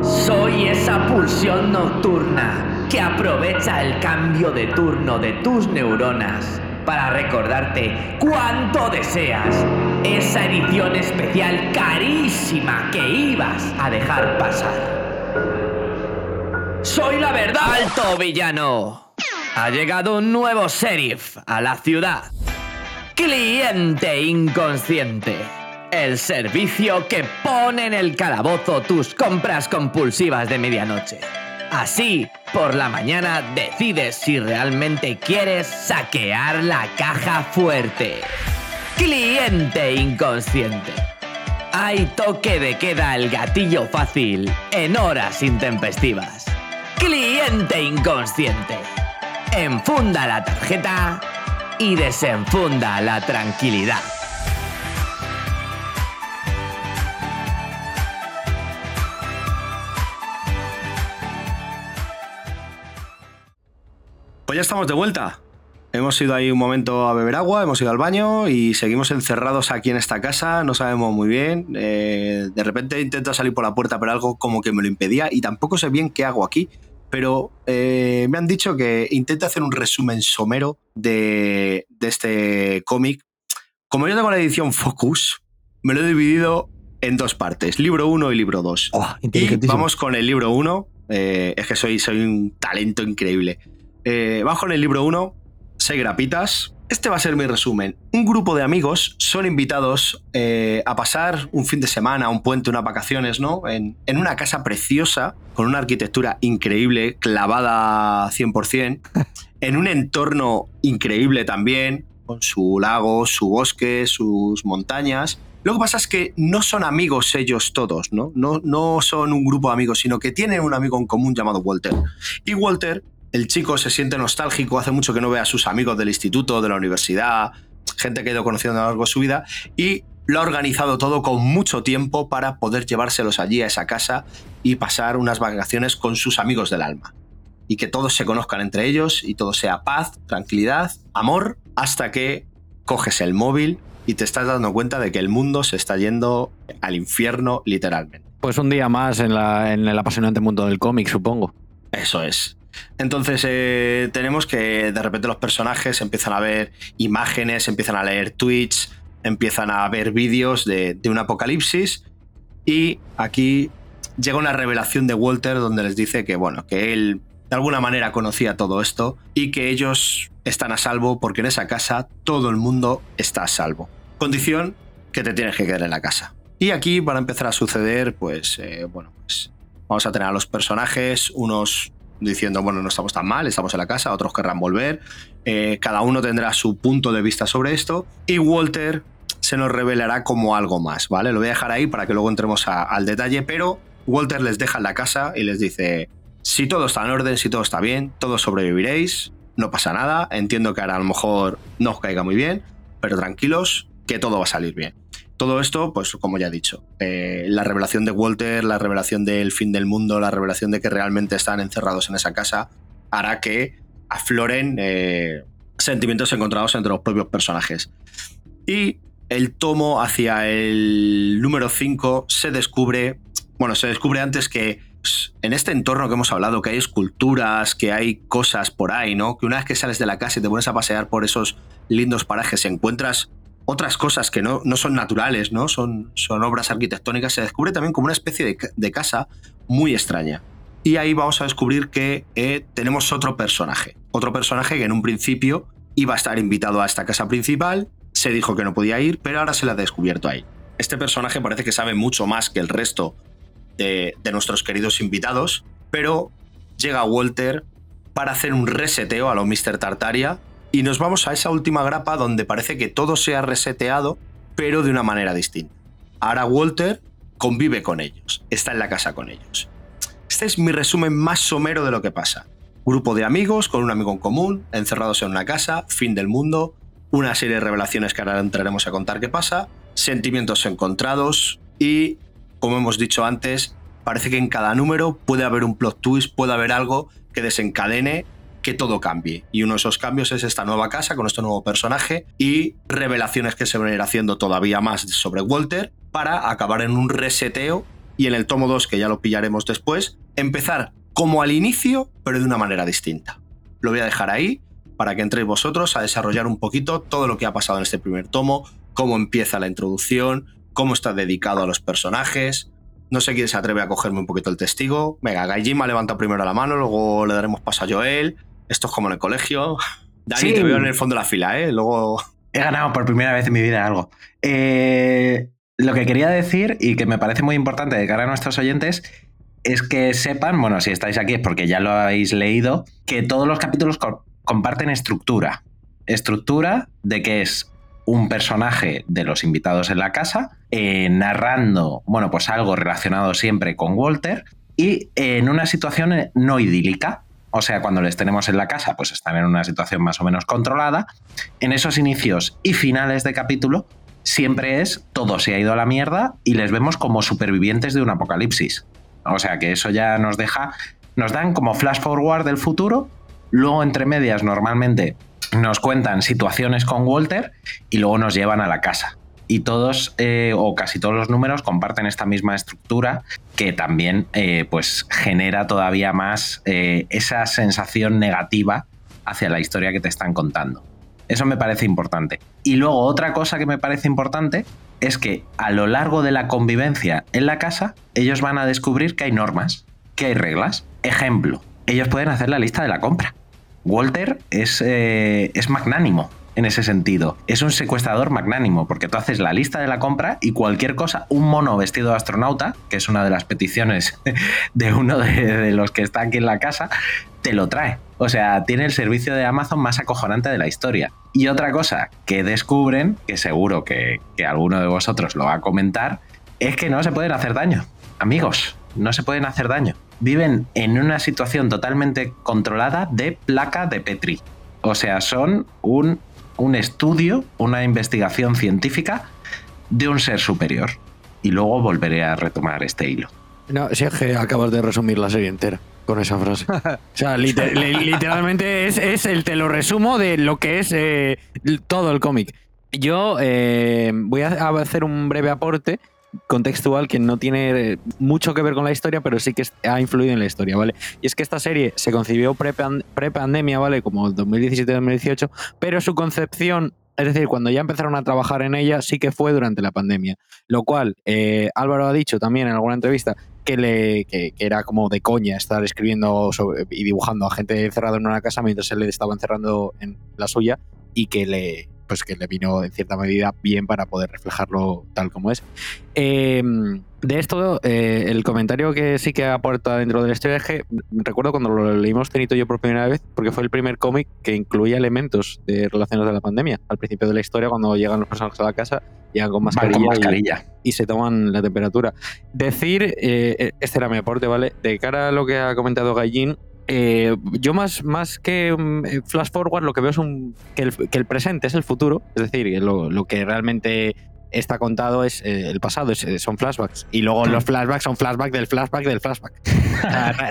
Soy esa pulsión nocturna que aprovecha el cambio de turno de tus neuronas para recordarte cuánto deseas esa edición especial carísima que ibas a dejar pasar. Soy la verdad. Alto villano. Ha llegado un nuevo sheriff a la ciudad. Cliente inconsciente. El servicio que pone en el calabozo tus compras compulsivas de medianoche. Así, por la mañana decides si realmente quieres saquear la caja fuerte. Cliente inconsciente. Hay toque de queda el gatillo fácil en horas intempestivas. Cliente inconsciente. Enfunda la tarjeta y desenfunda la tranquilidad. Pues ya estamos de vuelta. Hemos ido ahí un momento a beber agua, hemos ido al baño y seguimos encerrados aquí en esta casa, no sabemos muy bien. Eh, de repente intento salir por la puerta, pero algo como que me lo impedía y tampoco sé bien qué hago aquí. Pero eh, me han dicho que intente hacer un resumen somero de, de este cómic. Como yo tengo la edición Focus, me lo he dividido en dos partes, libro 1 y libro 2. Oh, y vamos con el libro 1. es que soy, soy un talento increíble. Eh, vamos con el libro 1, Seis grapitas. Este va a ser mi resumen. Un grupo de amigos son invitados eh, a pasar un fin de semana, un puente, unas vacaciones, ¿no? En, en una casa preciosa, con una arquitectura increíble, clavada 100%, en un entorno increíble también, con su lago, su bosque, sus montañas. Lo que pasa es que no son amigos ellos todos, ¿no? No, no son un grupo de amigos, sino que tienen un amigo en común llamado Walter. Y Walter el chico se siente nostálgico, hace mucho que no ve a sus amigos del instituto, de la universidad, gente que ha ido conociendo a lo largo de su vida, y lo ha organizado todo con mucho tiempo para poder llevárselos allí a esa casa y pasar unas vacaciones con sus amigos del alma. Y que todos se conozcan entre ellos y todo sea paz, tranquilidad, amor, hasta que coges el móvil y te estás dando cuenta de que el mundo se está yendo al infierno literalmente. Pues un día más en, la- en el apasionante mundo del cómic, supongo. Eso es. Entonces eh, tenemos que de repente los personajes empiezan a ver imágenes, empiezan a leer tweets, empiezan a ver vídeos de, un apocalipsis y aquí llega una revelación de Walter donde les dice que bueno, que él de alguna manera conocía todo esto y que ellos están a salvo porque en esa casa todo el mundo está a salvo. Condición que te tienes que quedar en la casa. Y aquí van a empezar a suceder, pues, eh, bueno, pues vamos a tener a los personajes, unos diciendo, bueno, no estamos tan mal, estamos en la casa, otros querrán volver, eh, cada uno tendrá su punto de vista sobre esto, y Walter se nos revelará como algo más, ¿vale? Lo voy a dejar ahí para que luego entremos a- al detalle, pero Walter les deja en la casa y les dice, si todo está en orden, si todo está bien, todos sobreviviréis, no pasa nada, entiendo que ahora a lo mejor no os caiga muy bien, pero tranquilos, que todo va a salir bien. Todo esto, pues como ya he dicho, eh, la revelación de Walter, la revelación del fin del mundo, la revelación de que realmente están encerrados en esa casa, hará que afloren eh, sentimientos encontrados entre los propios personajes. Y el tomo hacia el número 5 se descubre, bueno, se descubre antes que en este entorno que hemos hablado, que hay esculturas, que hay cosas por ahí, ¿no? Que una vez que sales de la casa y te pones a pasear por esos lindos parajes, encuentras otras cosas que no, no son naturales, ¿no? Son, son obras arquitectónicas, se descubre también como una especie de, de casa muy extraña. Y ahí vamos a descubrir que eh, tenemos otro personaje. Otro personaje que en un principio iba a estar invitado a esta casa principal, se dijo que no podía ir, pero ahora se la ha descubierto ahí. Este personaje parece que sabe mucho más que el resto de, de nuestros queridos invitados, pero llega Walter para hacer un reseteo a lo Mr. Tartaria y nos vamos a esa última grapa donde parece que todo se ha reseteado, pero de una manera distinta. Ahora Walter convive con ellos, está en la casa con ellos. Este es mi resumen más somero de lo que pasa. Grupo de amigos con un amigo en común, encerrados en una casa, fin del mundo, una serie de revelaciones que ahora entraremos a contar qué pasa, sentimientos encontrados y, como hemos dicho antes, parece que en cada número puede haber un plot twist, puede haber algo que desencadene que todo cambie. Y uno de esos cambios es esta nueva casa con este nuevo personaje y revelaciones que se van a ir haciendo todavía más sobre Walter para acabar en un reseteo y en el tomo 2, que ya lo pillaremos después, empezar como al inicio, pero de una manera distinta. Lo voy a dejar ahí para que entréis vosotros a desarrollar un poquito todo lo que ha pasado en este primer tomo, cómo empieza la introducción, cómo está dedicado a los personajes. No sé quién se atreve a cogerme un poquito el testigo. Venga, Gaijima levanta primero la mano, luego le daremos paso a Joel. Esto es como en el colegio. Dani, Sí. te veo en el fondo de la fila, ¿eh? Luego. He ganado por primera vez en mi vida algo. Eh, lo que quería decir, y que me parece muy importante de cara a nuestros oyentes, es que sepan, bueno, si estáis aquí es porque ya lo habéis leído, que todos los capítulos comparten estructura. Estructura de que es un personaje de los invitados en la casa, eh, narrando, bueno, pues algo relacionado siempre con Walter, y en una situación eh, no idílica. O sea, cuando les tenemos en la casa, pues están en una situación más o menos controlada. En esos inicios y finales de capítulo, siempre es todo se ha ido a la mierda y les vemos como supervivientes de un apocalipsis. O sea que eso ya nos deja, nos dan como flash forward del futuro, luego entre medias normalmente nos cuentan situaciones con Walter y luego nos llevan a la casa. Y todos eh, o casi todos los números comparten esta misma estructura que también eh, pues genera todavía más eh, esa sensación negativa hacia la historia que te están contando. Eso me parece importante. Y luego otra cosa que me parece importante es que a lo largo de la convivencia en la casa, ellos van a descubrir que hay normas, que hay reglas. Ejemplo, ellos pueden hacer la lista de la compra. Walter es, es magnánimo en ese sentido. Es un secuestrador magnánimo, porque tú haces la lista de la compra y cualquier cosa, un mono vestido de astronauta, que es una de las peticiones de uno de, los que está aquí en la casa, te lo trae. O sea, tiene el servicio de Amazon más acojonante de la historia. Y otra cosa que descubren, que seguro que, que alguno de vosotros lo va a comentar, es que no se pueden hacer daño. Amigos, no se pueden hacer daño. Viven en una situación totalmente controlada de placa de Petri. O sea, son un, un estudio, una investigación científica de un ser superior. Y luego volveré a retomar este hilo. No, si es que acabas de resumir la serie entera con esa frase. o sea, literalmente es, el te lo resumo de lo que es eh, todo el cómic. Yo eh, voy a hacer un breve aporte contextual que no tiene mucho que ver con la historia, pero sí que ha influido en la historia, ¿vale? Y es que esta serie se concibió pre-pandemia, ¿vale? Como 2017-2018, pero su concepción es decir, cuando ya empezaron a trabajar en ella, sí que fue durante la pandemia. Lo cual, eh, Álvaro ha dicho también en alguna entrevista que, le, que, era como de coña estar escribiendo y dibujando a gente encerrada en una casa mientras él estaba encerrando en la suya y que le, pues que le vino en cierta medida bien para poder reflejarlo tal como es. Em, de esto, eh, el comentario que sí que aporta dentro de la historia es que recuerdo cuando lo leímos Tenito y yo por primera vez, porque fue el primer cómic que incluía elementos de relaciones de la pandemia. Al principio de la historia, cuando llegan los personajes a la casa, llegan con mascarilla, Y, se toman la temperatura. Decir, eh, este era mi aporte, ¿vale? De cara a lo que ha comentado Gallín, eh, yo más, más que eh, flash forward lo que veo es un, que, el, presente es el futuro, es decir, lo, que realmente está contado es eh, el pasado, son flashbacks. Y luego los flashbacks son flashbacks del flashback del flashback.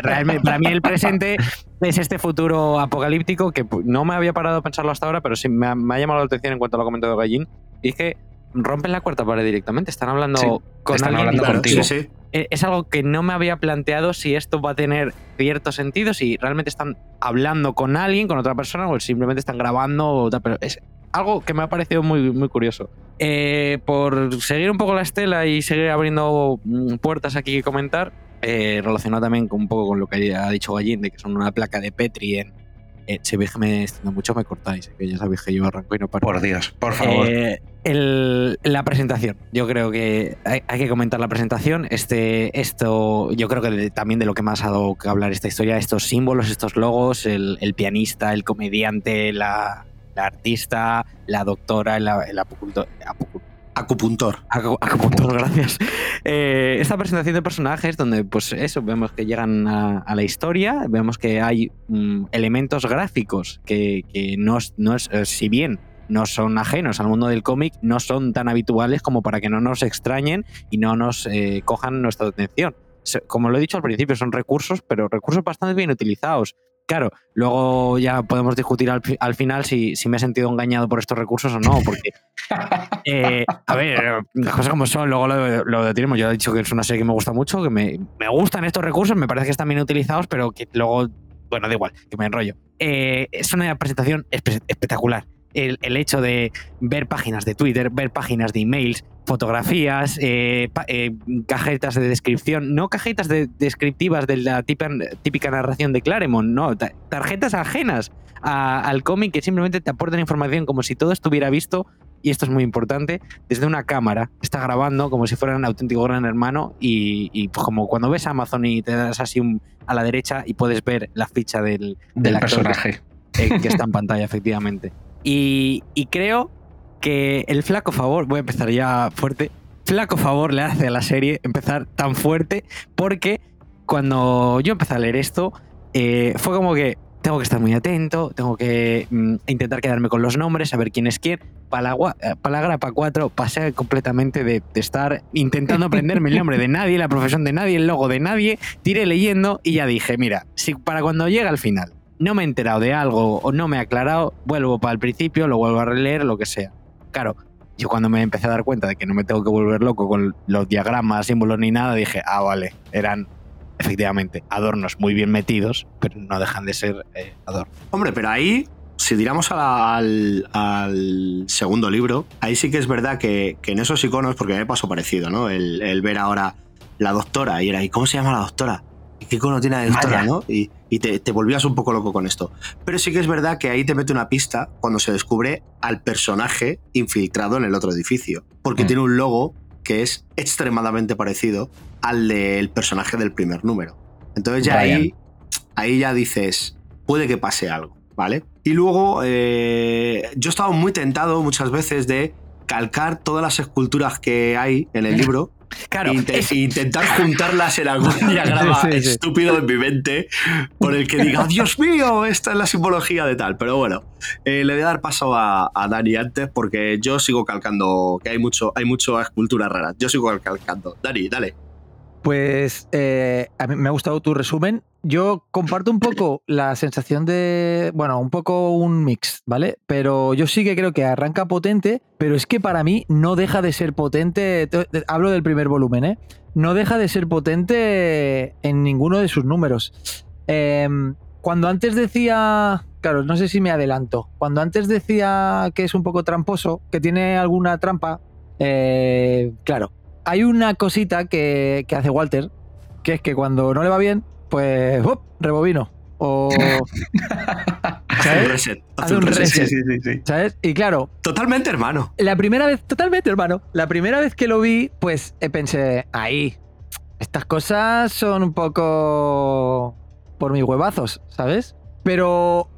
realmente, para mí el presente es este futuro apocalíptico que no me había parado a pensarlo hasta ahora, pero sí me ha, llamado la atención en cuanto a lo comentado Gallín. Y que rompen la cuarta pared directamente, están hablando con están hablando contigo. Sí, sí. Eh, es algo que no me había planteado si esto va a tener cierto sentido, si realmente están hablando con alguien, con otra persona, o simplemente están grabando, pero es algo que me ha parecido muy, muy curioso. Eh, por seguir un poco la estela y seguir abriendo mm, puertas aquí que comentar, eh, relacionado también con un poco con lo que ha dicho Gallín, de que son una placa de Petri en, eh, si me extiendo mucho, me cortáis, que ya sabéis que yo arranco y no paro. Por Dios, por favor. Eh, la presentación. Yo creo que hay, que comentar la presentación. Este, esto, yo creo que también de lo que más ha dado que hablar esta historia, estos símbolos, estos logos, el, pianista, el comediante, la, artista, la doctora, el, el apucultor, Acupuntor. Acupuntor, gracias. Eh, esta presentación de personajes donde, pues eso, vemos que llegan a, la historia, vemos que hay mm, elementos gráficos que, no, no es, eh, si bien no son ajenos al mundo del cómic, no son tan habituales como para que no nos extrañen y no nos eh, cojan nuestra atención. Como lo he dicho al principio, son recursos, pero recursos bastante bien utilizados. Claro, luego ya podemos discutir al, final si, me he sentido engañado por estos recursos o no, porque, eh, a ver, las cosas como son, luego lo, lo tenemos. Yo he dicho que es una serie que me gusta mucho, que me, gustan estos recursos, me parece que están bien utilizados, pero que luego, bueno, da igual, que me enrollo. Eh, es una presentación espectacular el, hecho de ver páginas de Twitter, ver páginas de emails, fotografías, eh, eh, cajetas de descripción, no cajetas descriptivas de la típica, narración de Claremont, no, tarjetas ajenas al cómic que simplemente te aportan información como si todo estuviera visto y esto es muy importante, desde una cámara. Está grabando como si fuera un auténtico gran hermano y, como cuando ves Amazon y te das así a la derecha y puedes ver la ficha del, del, personaje. Que, eh, que está en pantalla, efectivamente. Y, creo que el flaco favor, voy a empezar ya fuerte, flaco favor le hace a la serie empezar tan fuerte porque cuando yo empecé a leer esto eh, fue como que tengo que estar muy atento, tengo que mm, intentar quedarme con los nombres, saber quién es quién. Palagra para 4 pasé completamente de, estar intentando aprenderme el nombre de nadie, la profesión de nadie, el logo de nadie, tiré leyendo y ya dije, mira, para cuando llega al final no me he enterado de algo o no me he aclarado, vuelvo para el principio, lo vuelvo a releer, lo que sea. Claro, yo cuando me empecé a dar cuenta de que no me tengo que volver loco con los diagramas, símbolos ni nada, dije, ah, vale, eran efectivamente adornos muy bien metidos, pero no dejan de ser eh, adornos. Hombre, pero ahí, si tiramos al, segundo libro, ahí sí que es verdad que, en esos iconos, porque me pasó parecido, ¿no? El, ver ahora la doctora y era, ¿y cómo se llama la doctora? ¿Y qué icono tiene la doctora, no? Y, te, volvías un poco loco con esto. Pero sí que es verdad que ahí te mete una pista cuando se descubre al personaje infiltrado en el otro edificio. Porque mm. tiene un logo que es extremadamente parecido al del personaje del primer número. Entonces ya ahí, ahí ya dices, puede que pase algo, ¿vale? Y luego eh, yo he estado muy tentado muchas veces de calcar todas las esculturas que hay en el libro Claro, intentar juntarlas en algún diagrama estúpido en mi mente por el que diga, Dios mío, esta es la simbología de tal. Pero bueno, eh, le voy a dar paso a, Dani antes porque yo sigo calcando, que hay mucho, hay mucho escultura rara. Yo sigo calcando. Dani, dale. Pues eh, a mí me ha gustado tu resumen. Yo comparto un poco la sensación de, bueno, un poco un mix, ¿vale? Pero yo sí que creo que arranca potente, pero es que para mí no deja de ser potente, hablo del primer volumen, ¿eh? No deja de ser potente en ninguno de sus números. Em, cuando antes decía, claro, no sé si me adelanto, cuando antes decía que es un poco tramposo, que tiene alguna trampa, eh, claro, hay una cosita que, hace Walter, que es que cuando no le va bien, pues ¡up! rebobino. O. Hace un reset. Hace un reset. Sí, sí, sí, ¿Sabes? Y claro. Totalmente hermano. La primera vez, totalmente hermano. La primera vez que lo vi, pues eh, pensé, ahí. Estas cosas son un poco. por mis huevazos, ¿sabes? Pero.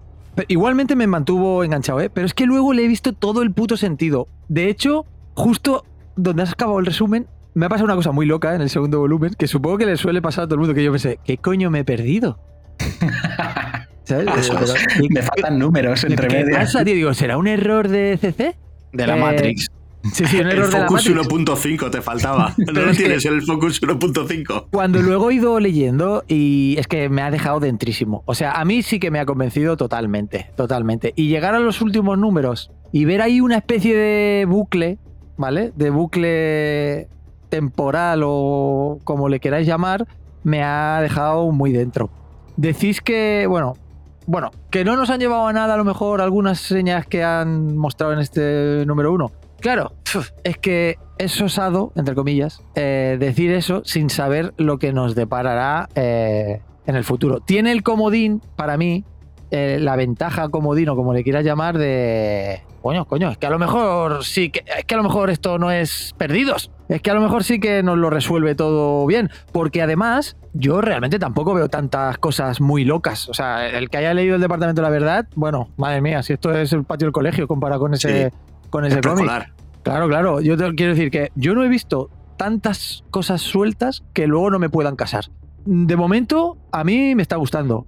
igualmente me mantuvo enganchado, ¿eh? Pero es que luego le he visto todo el puto sentido. De hecho, justo donde has acabado el resumen, me ha pasado una cosa muy loca en el segundo volumen, que supongo que le suele pasar a todo el mundo, que yo pensé, ¿qué coño me he perdido? ¿Sabes? me faltan números entre ¿Qué pasa, tío? Digo, ¿será un error de CC? De la eh, Matrix. Sí, sí, un error el Focus 1.5 te faltaba. no lo tienes el Focus 1.5. Cuando luego he ido leyendo y es que me ha dejado dentrísimo. O sea, a mí sí que me ha convencido totalmente, totalmente. Y llegar a los últimos números y ver ahí una especie de bucle ¿vale? De bucle temporal o como le queráis llamar, me ha dejado muy dentro. Decís que, bueno, bueno, que no nos han llevado a nada a lo mejor algunas señas que han mostrado en este número uno. Claro, es que es osado, entre comillas, eh, decir eso sin saber lo que nos deparará eh, en el futuro. Tiene el comodín, para mí, eh, la ventaja comodín o como le quieras llamar, de coño, coño, es que a lo mejor sí, que, es que a lo mejor esto no es perdidos. Es que a lo mejor sí que nos lo resuelve todo bien. Porque además, yo realmente tampoco veo tantas cosas muy locas. O sea, el que haya leído el Departamento de la Verdad, bueno, madre mía, si esto es el patio del colegio comparado con ese, con ese cómic. Claro, claro. Yo te quiero decir que yo no he visto tantas cosas sueltas que luego no me puedan casar. De momento, a mí me está gustando.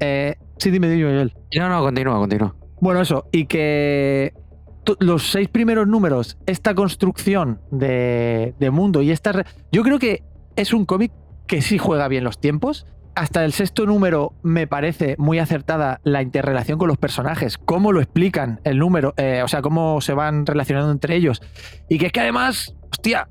Eh, sí, dime, dime, No, no, continúa, continúa. Bueno, eso, y que los seis primeros números, esta construcción de, mundo y esta... Yo creo que es un cómic que sí juega bien los tiempos. Hasta el sexto número me parece muy acertada la interrelación con los personajes, cómo lo explican el número, eh, o sea, cómo se van relacionando entre ellos. Y que es que además, hostia,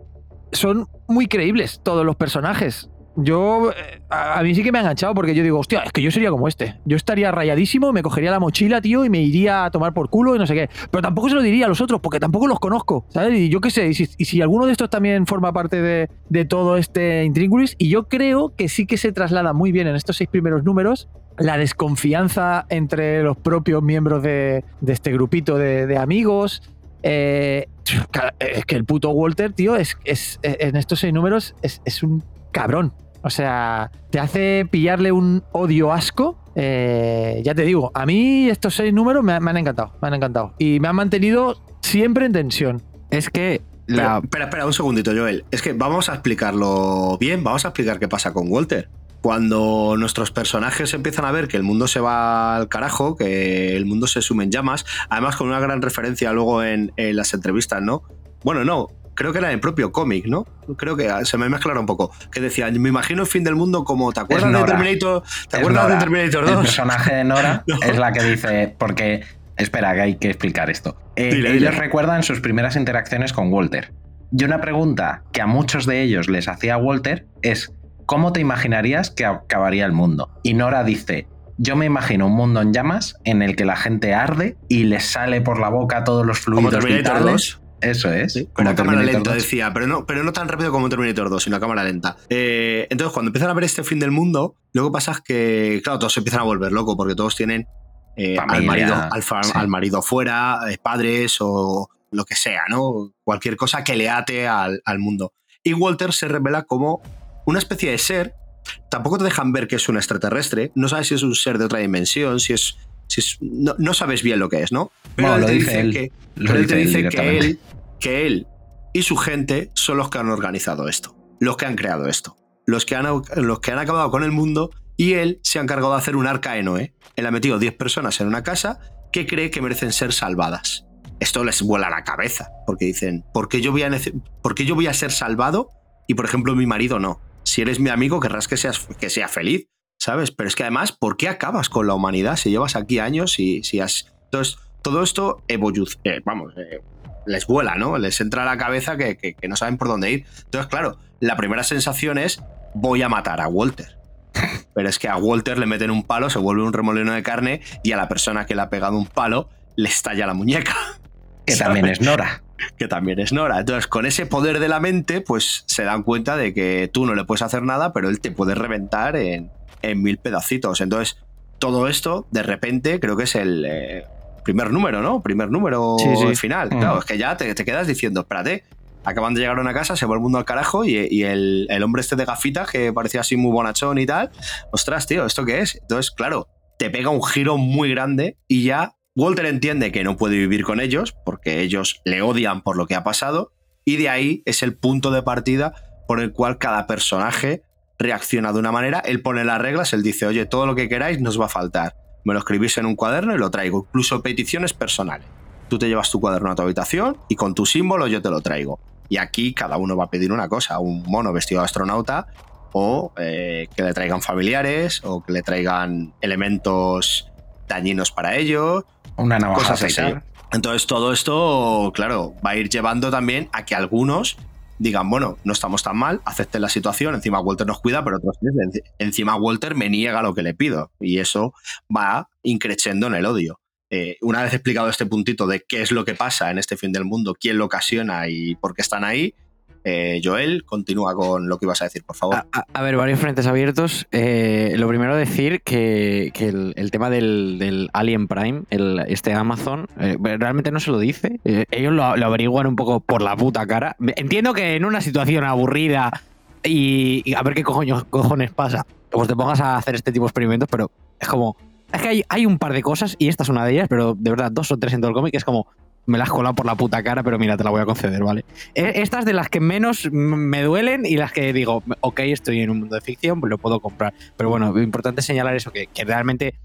son muy creíbles todos los personajes yo, eh, a, mí sí que me ha enganchado porque yo digo, hostia, es que yo sería como este. Yo estaría rayadísimo, me cogería la mochila, tío, y me iría a tomar por culo y no sé qué. Pero tampoco se lo diría a los otros porque tampoco los conozco, ¿sabes? Y yo qué sé, y si, alguno de estos también forma parte de, todo este intríngulis, y yo creo que sí que se traslada muy bien en estos seis primeros números la desconfianza entre los propios miembros de, este grupito de, amigos, Eh, es que el puto Walter, tío, es, es en estos seis números es, es un cabrón. O sea, te hace pillarle un odio asco. Eh, ya te digo, a mí estos seis números me, han encantado, me han encantado. Y me han mantenido siempre en tensión. Es que la... espera, espera un segundito, Joel. Es que vamos a explicarlo bien, vamos a explicar qué pasa con Walter. Cuando nuestros personajes empiezan a ver que el mundo se va al carajo, que el mundo se sume en llamas, además con una gran referencia luego en, en las entrevistas, ¿no? Bueno, no, creo que era el propio cómic, ¿no? Creo que se me mezclaron un poco. Que decía, me imagino el fin del mundo como, ¿te acuerdas de Terminator? ¿Te acuerdas de Terminator 2? El personaje de Nora es la que dice, porque, espera, que hay que explicar esto. Eh, ellos recuerdan sus primeras interacciones con Walter. Y una pregunta que a muchos de ellos les hacía Walter es, ¿cómo te imaginarías que acabaría el mundo? Y Nora dice, yo me imagino un mundo en llamas en el que la gente arde y les sale por la boca todos los fluidos vitales. Eso es. como cámara lenta, decía, pero no, pero no tan rápido como Terminator 2, sino a cámara lenta. Eh, entonces, cuando empiezan a ver este fin del mundo, luego pasa que, claro, todos se empiezan a volver locos porque todos tienen eh, al, marido, al, marido fuera, eh, padres o lo que sea, ¿no? Cualquier cosa que le ate al, mundo. Y Walter se revela como una especie de ser. Tampoco te dejan ver que es un extraterrestre. No sabes si es un ser de otra dimensión, si es no, sabes bien lo que es, ¿no? Pero él te dice, que, dice que, él, que él y su gente son los que han organizado esto, los que han creado esto, los que han, los que han acabado con el mundo y él se ha encargado de hacer un arca de Noé. Él ha metido 10 personas en una casa que cree que merecen ser salvadas. Esto les vuela la cabeza, porque dicen, ¿por qué yo voy a, ¿por qué yo voy a ser salvado y, por ejemplo, mi marido no? Si eres mi amigo, querrás que, seas, que sea feliz. ¿Sabes? Pero es que además, ¿por qué acabas con la humanidad si llevas aquí años y si has... Entonces, todo esto evoluciona, eh, vamos, eh, les vuela, ¿no? Les entra a la cabeza que, no saben por dónde ir. Entonces, claro, la primera sensación es, voy a matar a Walter. Pero es que a Walter le meten un palo, se vuelve un remolino de carne y a la persona que le ha pegado un palo le estalla la muñeca. Que también es Nora. Que también es Nora. Entonces, con ese poder de la mente, pues se dan cuenta de que tú no le puedes hacer nada, pero él te puede reventar en, en mil pedacitos. Entonces, todo esto, de repente, creo que es el eh, primer número, ¿no? Primer número final. Mm. Claro, es que ya te, quedas diciendo, espérate, acaban de llegar a una casa, se va el mundo al carajo y, el, hombre este de gafitas que parecía así muy bonachón y tal, ostras, tío, ¿esto qué es? Entonces, claro, te pega un giro muy grande y ya Walter entiende que no puede vivir con ellos porque ellos le odian por lo que ha pasado y de ahí es el punto de partida por el cual cada personaje reacciona de una manera, él pone las reglas, él dice, oye, todo lo que queráis nos va a faltar. Me lo escribís en un cuaderno y lo traigo, incluso peticiones personales. Tú te llevas tu cuaderno a tu habitación y con tu símbolo yo te lo traigo. Y aquí cada uno va a pedir una cosa, un mono vestido de astronauta o eh, que le traigan familiares o que le traigan elementos dañinos para ellos. Una navaja cosas así. Entonces todo esto, claro, va a ir llevando también a que algunos digan, bueno, no estamos tan mal, acepten la situación, encima Walter nos cuida, pero otros encima Walter me niega lo que le pido. Y eso va increciendo en el odio. Eh, una vez explicado este puntito de qué es lo que pasa en este fin del mundo, quién lo ocasiona y por qué están ahí, eh, Joel, continúa con lo que ibas a decir, por favor. A, ver, varios frentes abiertos. Eh, lo primero decir que, el, tema del, Alien Prime, este Amazon, eh, realmente no se lo dice. ellos lo, averiguan un poco por la puta cara. Entiendo que en una situación aburrida y, a ver qué cojones, cojones pasa, pues te pongas a hacer este tipo de experimentos, pero es como... Es que hay un par de cosas, y esta es una de ellas, pero de verdad, dos o tres en todo el cómic, es como, me la has colado por la puta cara, pero mira, te la voy a conceder, ¿vale? E, estas de las que menos me duelen y las que digo, ok, estoy en un mundo de ficción, pues lo puedo comprar. Pero bueno, lo importante es señalar eso, que, realmente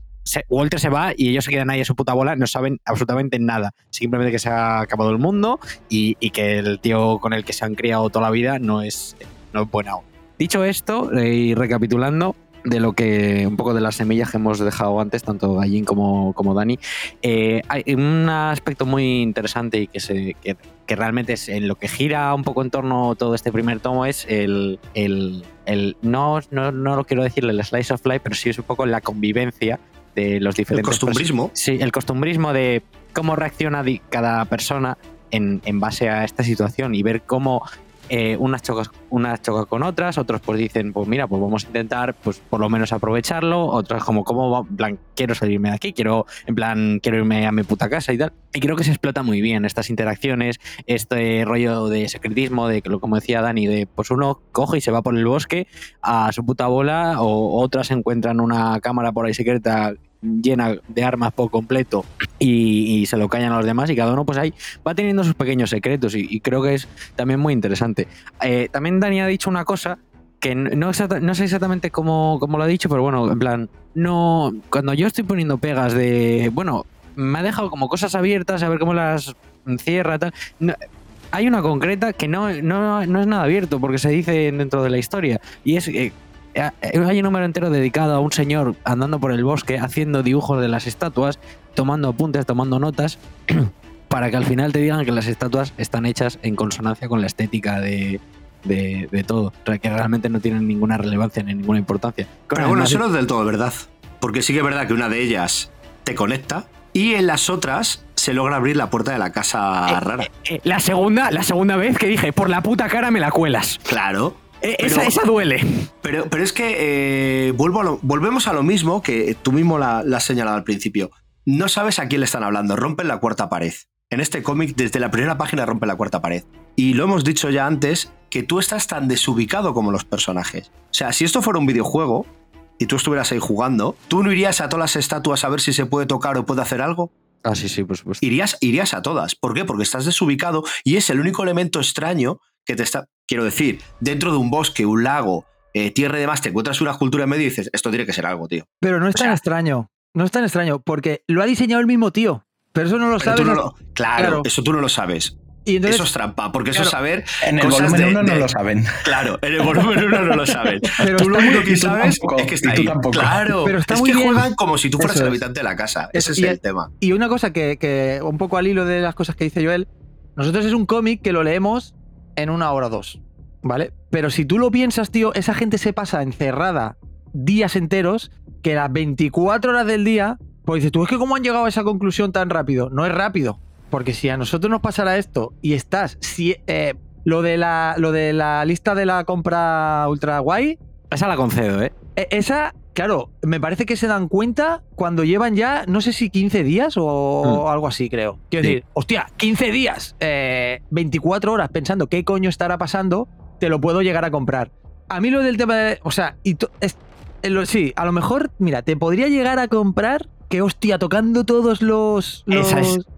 Walter se va y ellos se quedan ahí a su puta bola, no saben absolutamente nada. Simplemente que se ha acabado el mundo y, que el tío con el que se han criado toda la vida no es, no es bueno. Dicho esto, eh, y recapitulando, de lo que un poco de las semillas que hemos dejado antes, tanto Gallín como, como Dani. Eh, hay un aspecto muy interesante y que, se, que, realmente es en lo que gira un poco en torno todo este primer tomo es el, el, el no, no, no, lo quiero decirle el slice of life, pero sí es un poco la convivencia de los diferentes... El costumbrismo. Sí, el costumbrismo de cómo reacciona cada persona en, en base a esta situación y ver cómo eh, unas unas chocan con otras, otros pues dicen, pues mira, pues vamos a intentar pues por lo menos aprovecharlo, otras como, ¿cómo va? En plan, quiero salirme de aquí, quiero, en plan, quiero irme a mi puta casa y tal. Y creo que se explota muy bien estas interacciones, este rollo de secretismo, de que como decía Dani, de pues uno coge y se va por el bosque a su puta bola, o otras encuentran una cámara por ahí secreta llena de armas por completo y, se lo callan a los demás y cada uno pues ahí va teniendo sus pequeños secretos y, creo que es también muy interesante. Eh, también Dani ha dicho una cosa que no, sé exactamente cómo, lo ha dicho, pero bueno, en plan, no cuando yo estoy poniendo pegas de, bueno, me ha dejado como cosas abiertas, a ver cómo las cierra, tal. hay una concreta que no, es nada abierto porque se dice dentro de la historia y es... Eh, eh, hay un número entero dedicado a un señor andando por el bosque haciendo dibujos de las estatuas, tomando apuntes, tomando notas, para que al final te digan que las estatuas están hechas en consonancia con la estética de, de, todo, que realmente no tienen ninguna relevancia ni ninguna importancia. Pero bueno, eso no es del todo verdad, porque sí que es verdad que una de ellas te conecta y en las otras se logra abrir la puerta de la casa eh, rara. Eh, la segunda, la segunda vez que dije, por la puta cara me la cuelas. Claro. Eh, esa, duele. Pero, pero es que eh, vuelvo volvemos a lo mismo que tú mismo la, has señalado al principio. No sabes a quién le están hablando, rompen la cuarta pared. En este cómic, desde la primera página rompe la cuarta pared. Y lo hemos dicho ya antes, que tú estás tan desubicado como los personajes. O sea, si esto fuera un videojuego y tú estuvieras ahí jugando, ¿tú no irías a todas las estatuas a ver si se puede tocar o puede hacer algo? Ah, sí, sí, por supuesto. Irías, irías a todas. ¿Por qué? Porque estás desubicado y es el único elemento extraño que te está. Quiero decir, dentro de un bosque, un lago, eh, tierra y demás, te encuentras una escultura en medio y dices, esto tiene que ser algo, tío. Pero no es tan extraño. No es tan extraño, porque lo ha diseñado el mismo tío. Pero eso no lo sabes. claro, eso tú no lo sabes. Y eso es trampa, porque eso es saber. En el volumen 1 no lo saben. Claro, en el volumen 1 no lo saben. Pero tú lo único que sabes es que está ahí. Claro, pero está es que juegan como si tú fueras el habitante de la casa. Ese es el tema. Y una cosa que, que, un poco al hilo de las cosas que dice Joel, nosotros es un cómic que lo leemos en una hora o dos, ¿vale? Pero si tú lo piensas, tío, esa gente se pasa encerrada días enteros, que las 24 horas del día, pues dices, tú es que cómo han llegado a esa conclusión tan rápido. No es rápido, porque si a nosotros nos pasara esto y estás, si, eh, lo, de la, lo de la lista de la compra ultra guay... Esa la concedo, ¿eh? E, esa, claro, me parece que se dan cuenta cuando llevan ya, no sé si 15 días o hmm. algo así, creo. Quiero decir, hostia, 15 días, 24 eh, horas pensando qué coño estará pasando, te lo puedo llegar a comprar. A mí lo del tema de... O sea, y es, eh, sí, a lo mejor, mira, te podría llegar a comprar que hostia, tocando todos los.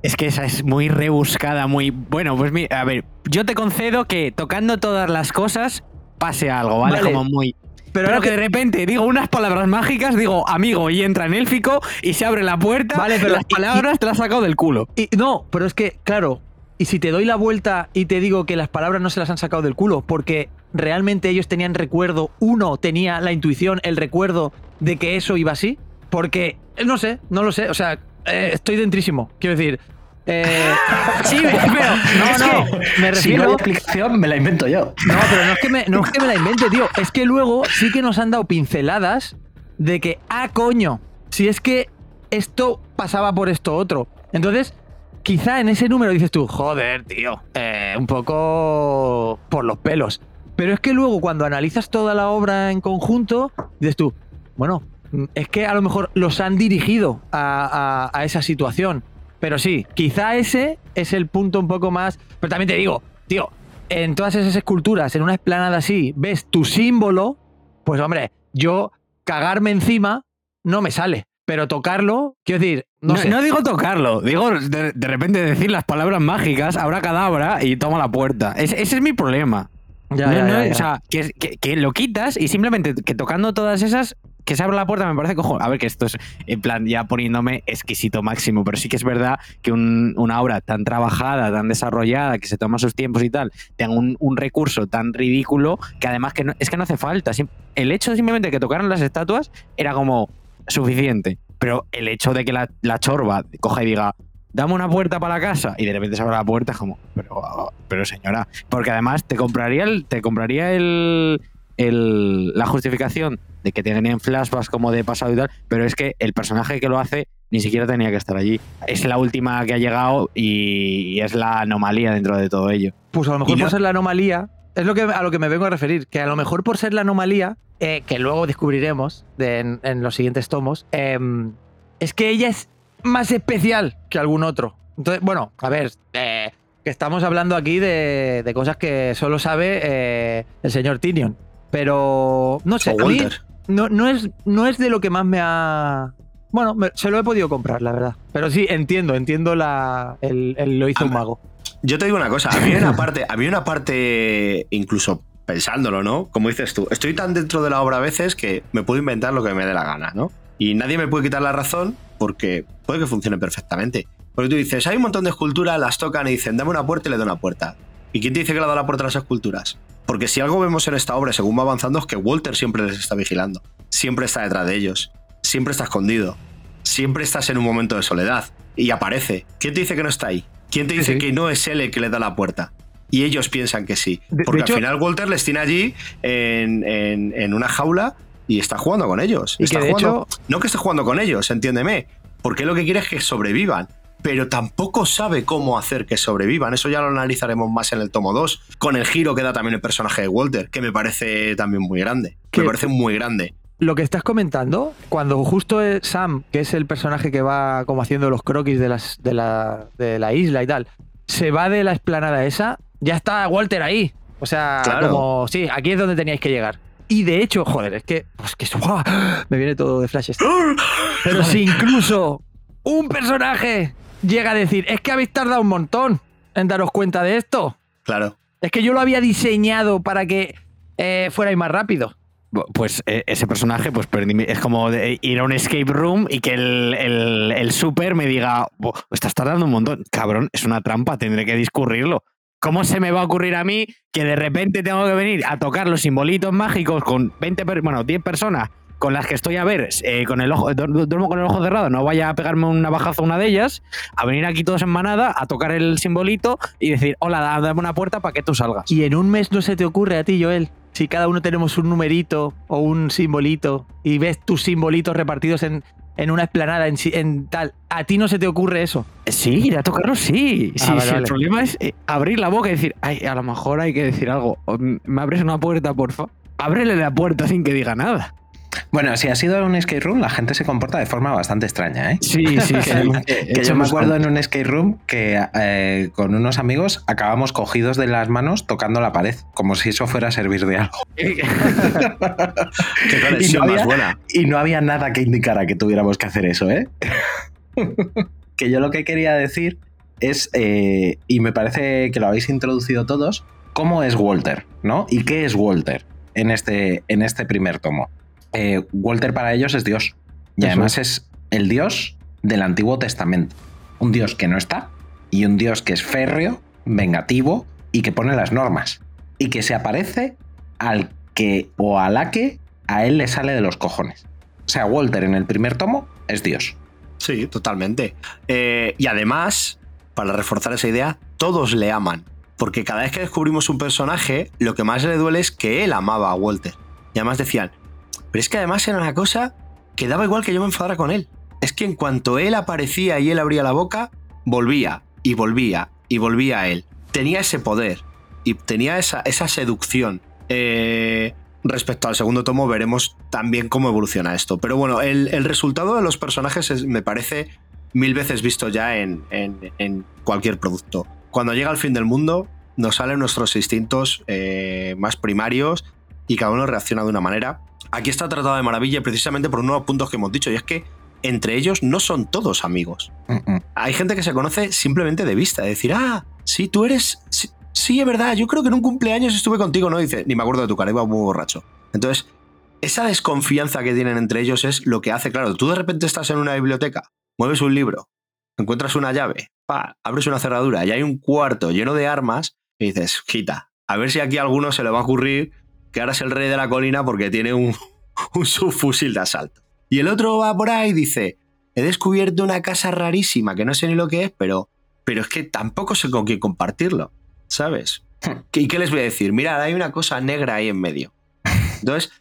es, que esa es muy rebuscada, muy. Bueno, pues mira, a ver, yo te concedo que tocando todas las cosas pase algo, ¿vale? Como muy. Pero, que de repente digo unas palabras mágicas, digo amigo y entra en élfico y se abre la puerta. Vale, pero las palabras te las sacado del culo. Y, no, pero es que, claro, y si te doy la vuelta y te digo que las palabras no se las han sacado del culo, porque realmente ellos tenían recuerdo, uno tenía la intuición, el recuerdo de que eso iba así, porque, no sé, no lo sé, o sea, eh, estoy dentrísimo, quiero decir. Eh, sí, pero no, no, me refiero. Si no explicación, me la invento yo. No, pero no es, que me, no es que me la invente, tío. Es que luego sí que nos han dado pinceladas de que, ah, coño, si es que esto pasaba por esto otro. Entonces, quizá en ese número dices tú, joder, tío, un poco por los pelos. Pero es que luego cuando analizas toda la obra en conjunto, dices tú, bueno, es que a lo mejor los han dirigido a, esa situación. Pero sí, quizá ese es el punto un poco más. Pero también te digo, tío, en todas esas esculturas, en una esplanada así, ves tu símbolo, pues hombre, yo cagarme encima no me sale. Pero tocarlo, quiero decir, no, sé. No digo tocarlo, digo de, repente decir las palabras mágicas, habrá cadabra y toma la puerta. ese es mi problema. Ya, ya, O sea, que, que, lo quitas y simplemente que tocando todas esas que se abre la puerta me parece cojo. A ver, que esto es en plan ya poniéndome exquisito máximo, pero sí que es verdad que una obra tan trabajada, tan desarrollada, que se toma sus tiempos y tal, tenga un, recurso tan ridículo que además que es que no hace falta. El hecho simplemente que tocaran las estatuas era como suficiente, pero el hecho de que la, chorba coja y diga, dame una puerta para la casa y de repente se abre la puerta es como, pero, pero señora, porque además te compraría el, te compraría el, la justificación de que tienen flashbacks como de pasado y tal, pero es que el personaje que lo hace ni siquiera tenía que estar allí. Es la última que ha llegado y es la anomalía dentro de todo ello. Pues a lo mejor por ser la anomalía, Es lo que, a lo que me vengo a referir, que a lo mejor por ser la anomalía, eh, que luego descubriremos en, los siguientes tomos, em, es que ella es más especial que algún otro. Entonces, bueno, a ver, eh, que estamos hablando aquí de, cosas que solo sabe eh, el señor Tinion. Pero, no sé, a mí no, no, es, no es de lo que más me ha... Bueno, se lo he podido comprar, la verdad. Pero sí, entiendo, entiendo la, el, lo hizo un mago. Yo te digo una cosa, a mí una parte, a mí una parte, incluso pensándolo, ¿no? Como dices tú, estoy tan dentro de la obra a veces que me puedo inventar lo que me dé la gana, ¿no? Y nadie me puede quitar la razón porque puede que funcione perfectamente. Porque tú dices, hay un montón de esculturas, las tocan y dicen, dame una puerta y le doy una puerta. ¿Y quién te dice que le da la puerta a las esculturas? Porque si algo vemos en esta obra, según va avanzando, es que Walter siempre les está vigilando. Siempre está detrás de ellos. Siempre está escondido. Siempre estás en un momento de soledad. Y aparece. ¿Quién te dice que no está ahí? ¿Quién te dice que no es él el que le da la puerta? Y ellos piensan que sí. Porque al final Walter les tiene allí en, una jaula y está jugando con ellos. está jugando, No que esté jugando con ellos, entiéndeme. Porque lo que quiere es que sobrevivan. Pero tampoco sabe cómo hacer que sobrevivan. Eso ya lo analizaremos más en el tomo 2. Con el giro que da también el personaje de Walter, que me parece también muy grande. Me parece muy grande lo que estás comentando, cuando justo Sam, que es el personaje que va como haciendo los croquis de, las, de, la, de la isla y tal, se va de la explanada esa, ya está Walter ahí. O sea, como, sí, aquí es donde teníais que llegar. Y de hecho, joder, es que, pues que me viene todo de flashes. Pero si incluso un personaje llega a decir, es que habéis tardado un montón en daros cuenta de esto. Claro. Es que yo lo había diseñado para que eh, fuerais más rápido. Pues e, ese personaje pues es como ir a un escape room y que el, el, super me diga, estás tardando un montón. Cabrón, es una trampa, tendré que discurrirlo. ¿Cómo se me va a ocurrir a mí que de repente tengo que venir a tocar los simbolitos mágicos con 20, bueno, 10 personas con las que estoy a ver, eh, con el ojo, duermo con el ojo cerrado, no vaya a pegarme una bajazo a una de ellas, a venir aquí todos en manada, a tocar el simbolito y decir, hola, dame una puerta para que tú salgas. Y en un mes no se te ocurre a ti, Joel, si cada uno tenemos un numerito o un simbolito y ves tus simbolitos repartidos en, en una esplanada, en, en, tal, ¿a ti no se te ocurre eso? Sí, ir a tocarlo, sí. sí, ah, El problema es eh, abrir la boca y decir, ay, a lo mejor hay que decir algo. ¿Me abres una puerta, porfa? Ábrele la puerta sin que diga nada. Bueno, si ha sido un skate room, la gente se comporta de forma bastante extraña, ¿eh? Sí, sí, sí. que, yo me acuerdo en un skate room que eh, con unos amigos acabamos cogidos de las manos tocando la pared, como si eso fuera a servir de algo. Qué conexión más buena. Y no había nada que indicara que tuviéramos que hacer eso, ¿eh? que yo lo que quería decir es, eh, y me parece que lo habéis introducido todos, cómo es Walter, ¿no? ¿Y qué es Walter en este, en este primer tomo? Eh, Walter para ellos es Dios. Y además es el Dios del Antiguo Testamento. Un Dios que no está y un Dios que es férreo, vengativo y que pone las normas. Y que se aparece al que o a la que a él le sale de los cojones. O sea, Walter en el primer tomo es Dios. Sí, totalmente. Eh, y además, para reforzar esa idea, todos le aman. Porque cada vez que descubrimos un personaje, lo que más le duele es que él amaba a Walter. Y además decían, pero es que además era una cosa que daba igual que yo me enfadara con él. Es que en cuanto él aparecía y él abría la boca, volvía y volvía y volvía a él. Tenía ese poder y tenía esa, esa seducción. Eh, respecto al segundo tomo veremos también cómo evoluciona esto. Pero bueno, el, resultado de los personajes me parece mil veces visto ya en, cualquier producto. Cuando llega el fin del mundo, nos salen nuestros instintos eh, más primarios y cada uno reacciona de una manera aquí está tratado de maravilla precisamente por unos puntos que hemos dicho, y es que entre ellos no son todos amigos. Hay gente que se conoce simplemente de vista, de decir, ah, sí, tú eres... Sí, es verdad, yo creo que en un cumpleaños estuve contigo, ¿no? Dice, ni me acuerdo de tu cara, iba muy borracho. Entonces, esa desconfianza que tienen entre ellos es lo que hace, claro, tú de repente estás en una biblioteca, mueves un libro, encuentras una llave, pa, abres una cerradura y hay un cuarto lleno de armas y dices, quita, a ver si aquí a alguno se le va a ocurrir que ahora es el rey de la colina porque tiene un, subfusil de asalto. Y el otro va por ahí y dice, he descubierto una casa rarísima que no sé ni lo que es, pero, pero es que tampoco sé con quién compartirlo, ¿sabes? ¿Y qué les voy a decir? Mirad, hay una cosa negra ahí en medio. Entonces,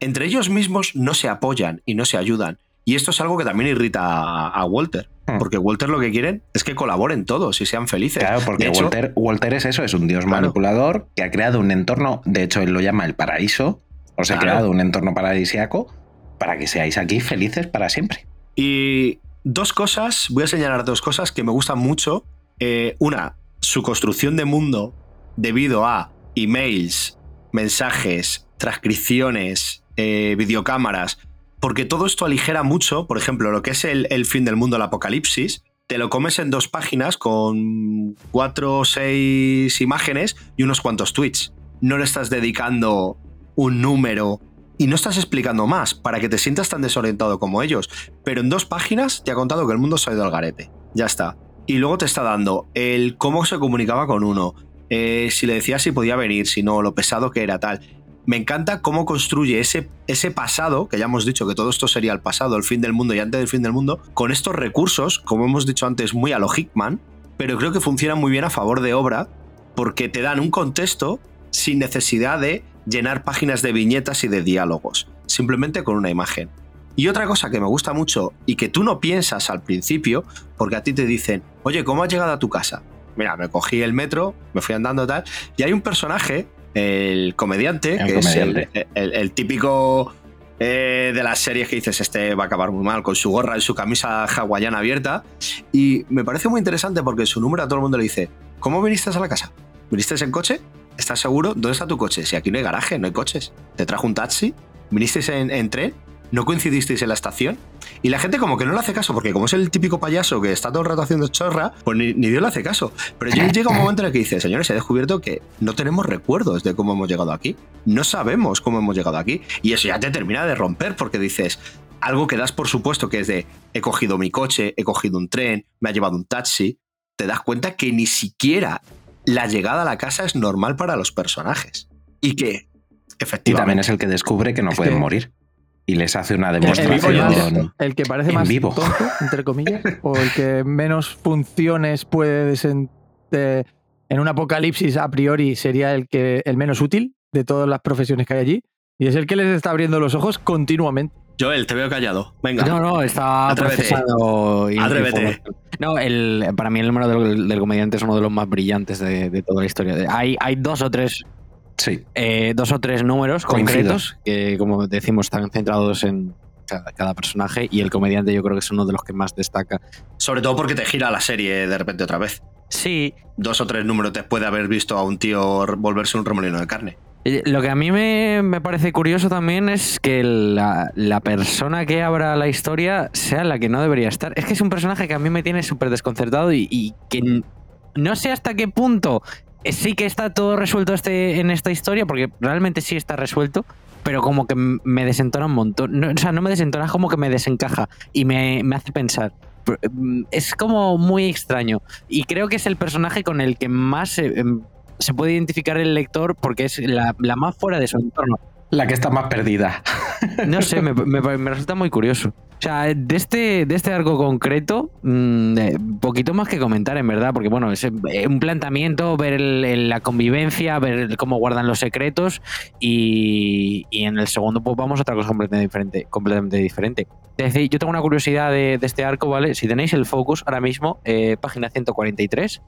entre ellos mismos no se apoyan y no se ayudan. Y esto es algo que también irrita a, a Walter. Hmm. Porque Walter lo que quieren es que colaboren todos y sean felices. Claro, porque hecho, Walter, Walter es eso, es un dios Claro. manipulador que ha creado un entorno, de hecho él lo llama el paraíso, os ha Claro. creado un entorno paradisiaco para que seáis aquí felices para siempre. Y dos cosas, voy a señalar dos cosas que me gustan mucho. Eh, una, su construcción de mundo debido a emails, mensajes, transcripciones, eh, videocámaras, porque todo esto aligera mucho, por ejemplo, lo que es el, fin del mundo, el apocalipsis, te lo comes en dos páginas con cuatro o seis imágenes y unos cuantos tweets. No le estás dedicando un número y no estás explicando más para que te sientas tan desorientado como ellos. Pero en dos páginas te ha contado que el mundo se ha ido al garete. Ya está. Y luego te está dando el cómo se comunicaba con uno, eh, si le decía si podía venir, si no, lo pesado que era tal. Me encanta cómo construye ese, pasado, que ya hemos dicho que todo esto sería el pasado, el fin del mundo y antes del fin del mundo, con estos recursos, como hemos dicho antes, muy a lo Hickman, pero creo que funcionan muy bien a favor de obra, porque te dan un contexto sin necesidad de llenar páginas de viñetas y de diálogos, simplemente con una imagen. Y otra cosa que me gusta mucho y que tú no piensas al principio, porque a ti te dicen, oye, ¿cómo has llegado a tu casa? Mira, me cogí el metro, me fui andando tal, y hay un personaje, el comediante, El que comediante. es el, el- el típico eh, de las series que dices, este va a acabar muy mal, con su gorra y su camisa hawaiana abierta, y me parece muy interesante porque su número a todo el mundo le dice, ¿cómo viniste a la casa? ¿Viniste en coche? ¿Estás seguro? ¿Dónde está tu coche? Si aquí no hay garaje, no hay coches. ¿Te trajo un taxi? ¿Vinisteis en, en tren? ¿No coincidisteis en la estación? Y la gente como que no le hace caso, porque como es el típico payaso que está todo el rato haciendo chorra, pues ni, ni Dios le hace caso. Pero llega un momento en el que dice, señores, he descubierto que no tenemos recuerdos de cómo hemos llegado aquí. No sabemos cómo hemos llegado aquí. Y eso ya te termina de romper, porque dices, algo que das por supuesto que es de, he cogido mi coche, he cogido un tren, me ha llevado un taxi, te das cuenta que ni siquiera la llegada a la casa es normal para los personajes. Y que, Y también efectivamente, es el que descubre que no pueden morir. Y les hace una El, que demostración. el que parece más vivo. tonto, entre comillas, o el que menos funciones puede desen- de- en un apocalipsis a priori sería el que el menos útil de todas las profesiones que hay allí. Y es el que les está abriendo los ojos continuamente. Joel, te veo callado. Venga. No, no, está Atrévete. procesando. y- Atrévete. No, el, para mí el número del, del comediante es uno de los más brillantes de, de toda la historia. Hay, hay dos o tres Sí. eh, dos o tres números Coincido. concretos que, como decimos, están centrados en cada, cada personaje y el comediante yo creo que es uno de los que más destaca. Sobre todo porque te gira la serie de repente otra vez. Sí, Dos o tres números después de haber visto a un tío volverse un remolino de carne. eh, lo que a mí me, me parece curioso también es que la, la persona que abra la historia sea la que no debería estar. Es que es un personaje que a mí me tiene súper desconcertado y, y que no sé hasta qué punto sí que está todo resuelto este, en esta historia, porque realmente sí está resuelto, pero como que me desentona un montón. No, o sea, no me desentona, es como que me desencaja y me, me hace pensar. Mm, Es como muy extraño. Y creo que es el personaje con el que más se, em, se puede identificar el lector porque es la, la más fuera de su entorno. La que está más perdida. No sé, me, resulta muy curioso. O sea, de este, de este arco concreto, mm, eh, poquito más que comentar, en verdad, porque bueno, es eh, un planteamiento, ver el- el- la convivencia, ver cómo guardan los secretos y, y en el segundo pues vamos a otra cosa completamente diferente. Completamente diferente. Es decir, yo tengo una curiosidad de, de este arco, ¿vale? Si tenéis el focus ahora mismo, eh, página 143,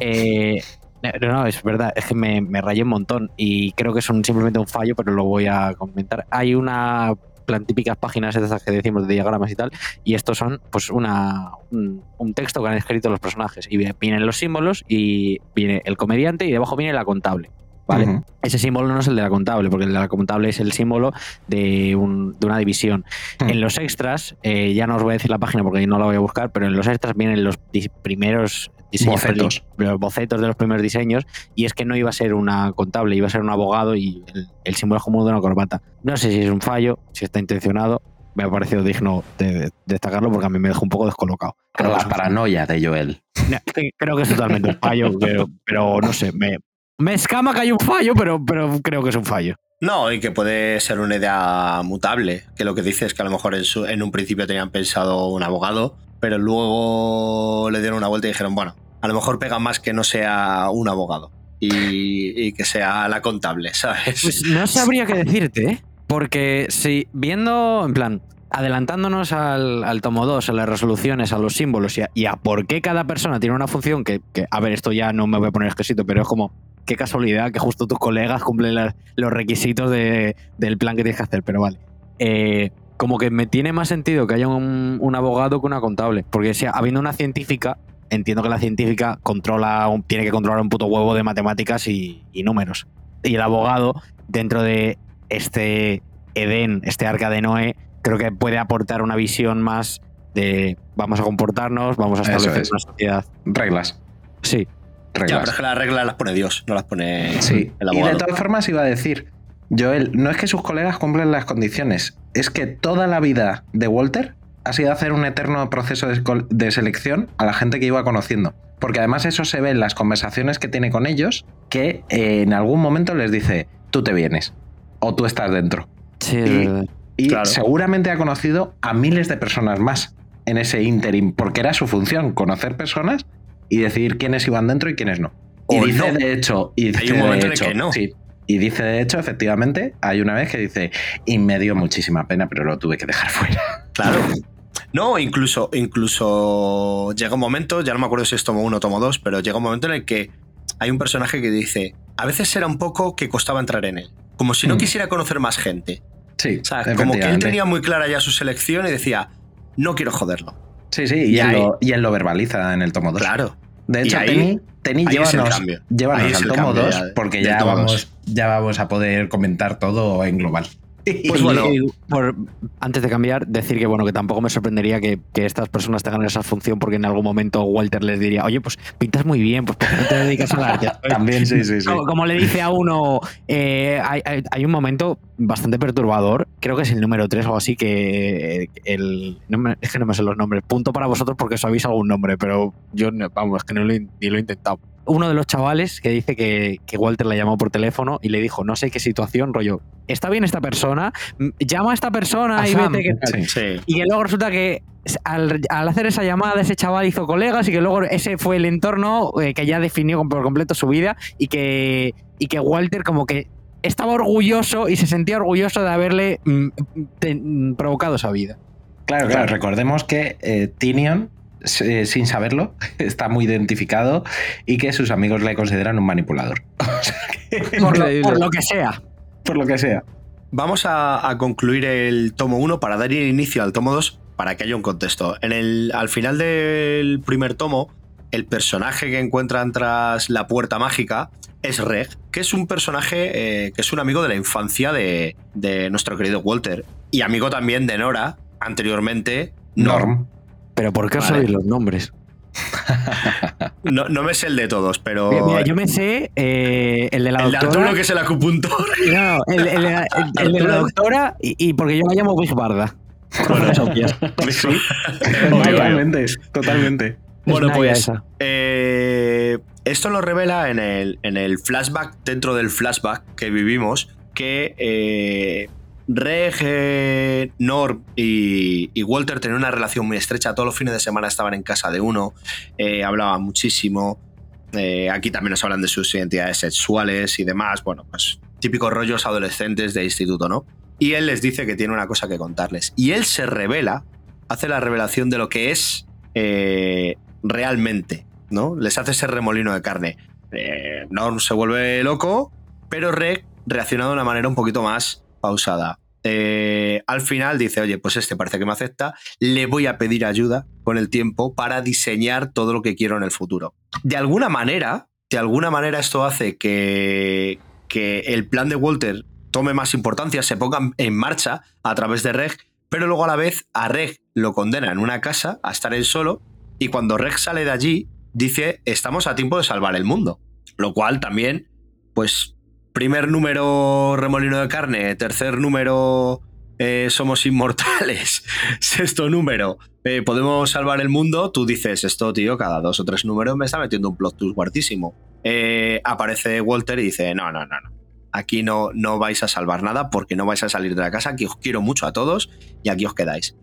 eh, no, no, es verdad, es que me, me rayé un montón y creo que es un- simplemente un fallo, pero lo voy a comentar. Hay una plan típicas páginas esas que decimos de diagramas y tal, y estos son pues una un, un texto que han escrito los personajes y vienen los símbolos y viene el comediante y debajo viene la contable. ¿Vale? Ese símbolo no es el de la contable, porque el de la contable es el símbolo de, un- de una división. Hmm. En los extras, eh, ya no os voy a decir la página porque no la voy a buscar, pero en los extras vienen los primeros diseños, Bocetos. los bocetos de los primeros diseños, y es que no iba a ser una contable, iba a ser un abogado y el, el símbolo es como de una corbata. No sé si es un fallo, si está intencionado, me ha parecido digno de, de destacarlo porque a mí me dejó un poco descolocado. Creo que La paranoia de Joel. Creo que es totalmente un fallo, pero, pero no sé, me, me escama que hay un fallo, pero, pero creo que es un fallo. No, y que puede ser una idea mutable, que lo que dice es que a lo mejor en, su- en un principio tenían pensado un abogado, pero luego le dieron una vuelta y dijeron, bueno, a lo mejor pega más que no sea un abogado y, que sea la contable, ¿sabes? Pues no sabría qué decirte, ¿eh? Porque si viendo, en plan, adelantándonos al, tomo 2, a las resoluciones, a los símbolos y a, por qué cada persona tiene una función que, a ver, esto ya no me voy a poner exquisito, pero es como, qué casualidad que justo tus colegas cumplen los requisitos de- del plan que tienes que hacer, pero vale. Eh, como que me tiene más sentido que haya un, un abogado que una contable, porque si habiendo una científica, entiendo que la científica controla, tiene que controlar un puto huevo de matemáticas y, y números. Y el abogado, dentro de este Edén, este arca de Noé, creo que puede aportar una visión más de vamos a comportarnos, vamos a establecer es. una sociedad. Reglas. Sí, Ya, Reglas. pero es que las reglas las pone Dios, no las pone Sí, el y de abogado. todas formas iba a decir, Joel, no es que sus colegas cumplen las condiciones, es que toda la vida de Walter ha sido hacer un eterno proceso de, selección a la gente que iba conociendo. Porque además eso se ve en las conversaciones que tiene con ellos, que eh, en algún momento les dice, tú te vienes, o tú estás dentro. sí, Y- Y Claro. seguramente ha conocido a miles de personas más en ese interim, porque era su función, conocer personas y decidir quiénes iban dentro y quiénes no. Y O dice no. de hecho, y dice Hay un momento de en el hecho, que no. sí, y dice de hecho, efectivamente, hay una vez que dice, y me dio muchísima pena, pero lo tuve que dejar fuera. Claro. No, incluso, incluso llega un momento, ya no me acuerdo si es tomo uno o tomo dos, pero llega un momento en el que hay un personaje que dice, a veces era un poco que costaba entrar en él, como si no Mm. quisiera conocer más gente. Sí, O sea, como que él tenía muy clara ya su selección y decía, no quiero joderlo. Sí, sí, y, y él ahí- lo, y él lo verbaliza en el tomo 2. Claro. De hecho, Teni, llévanos, llévanos al tomo cambio 2 ya de- porque ya vamos, ya vamos a poder comentar todo en global. Pues bueno, Y, por- antes de cambiar, decir que bueno, que tampoco me sorprendería que, que estas personas tengan esa función porque en algún momento Walter les diría, oye, pues pintas muy bien, pues ¿por qué no te dedicas al arte? También, sí, sí, sí. Como, como le dice a uno, eh, hay, hay- hay un momento bastante perturbador, creo que es el número 3 o así, que eh, el, no me- es que no me sé los nombres, punto para vosotros porque sabéis algún nombre, pero yo, vamos, es que no lo, ni lo he intentado. Uno de los chavales que dice que, que Walter la llamó por teléfono y le dijo, no sé qué situación, rollo, está bien esta persona, llama a esta persona A y Sam. vete qué tal. Sí. sí. Y que luego resulta que al, al hacer esa llamada ese chaval hizo colegas y que luego ese fue el entorno eh, que ya definió por completo su vida y que, y que Walter como que estaba orgulloso y se sentía orgulloso de haberle mm, te- mm, provocado esa vida. Claro, claro, recordemos que eh, Tinion, eh, sin saberlo, está muy identificado y que sus amigos le consideran un manipulador. O sea que, Por lo, Increíble. por lo que sea. por lo que sea. Vamos a, a concluir el tomo 1 para dar inicio al tomo 2 para que haya un contexto. En el, al final del primer tomo, el personaje que encuentran tras la puerta mágica es Reg, que es un personaje eh, que es un amigo de la infancia de, de nuestro querido Walter y amigo también de Nora, anteriormente Norm. Norm. Pero ¿por qué os Vale. sabéis los nombres? No, no me sé el de todos, pero Mira, mira, yo me sé eh, el de la el de doctora. Arturo, que es el acupuntor. No, el, el- el- el de la doctora y, y porque yo la llamo Big Barda. Razones obvias. Sí. Totalmente, totalmente. Bueno, pues eh, esto lo revela en el, en el flashback, dentro del flashback que vivimos, que eh, Reg, eh, Norm y, Walter tenían una relación muy estrecha. Todos los fines de semana estaban en casa de uno, eh, hablaban muchísimo. Eh, aquí también nos hablan de sus identidades sexuales y demás. Bueno, pues típicos rollos adolescentes de instituto, ¿no? Y él les dice que tiene una cosa que contarles. Y él se revela, hace la revelación de lo que es eh, realmente, ¿no? Les hace ese remolino de carne. Norm se vuelve loco, pero Reg reacciona de una manera un poquito más pausada. Eh, al final dice, oye, pues este parece que me acepta, le voy a pedir ayuda con el tiempo para diseñar todo lo que quiero en el futuro. De alguna manera, de alguna manera esto hace que, que el plan de Walter tome más importancia, se ponga en marcha a través de Reg, pero luego a la vez a Reg lo condena en una casa a estar él solo y cuando Reg sale de allí dice estamos a tiempo de salvar el mundo. Lo cual también, pues, primer número remolino de carne, tercer número eh, somos inmortales, sexto número eh, podemos salvar el mundo, tú dices esto, tío, cada dos o tres números me está metiendo un plot twist guardísimo. Eh, aparece Walter y dice, no, no, no, no. Aquí no, no vais a salvar nada porque no vais a salir de la casa, aquí os quiero mucho a todos y aquí os quedáis.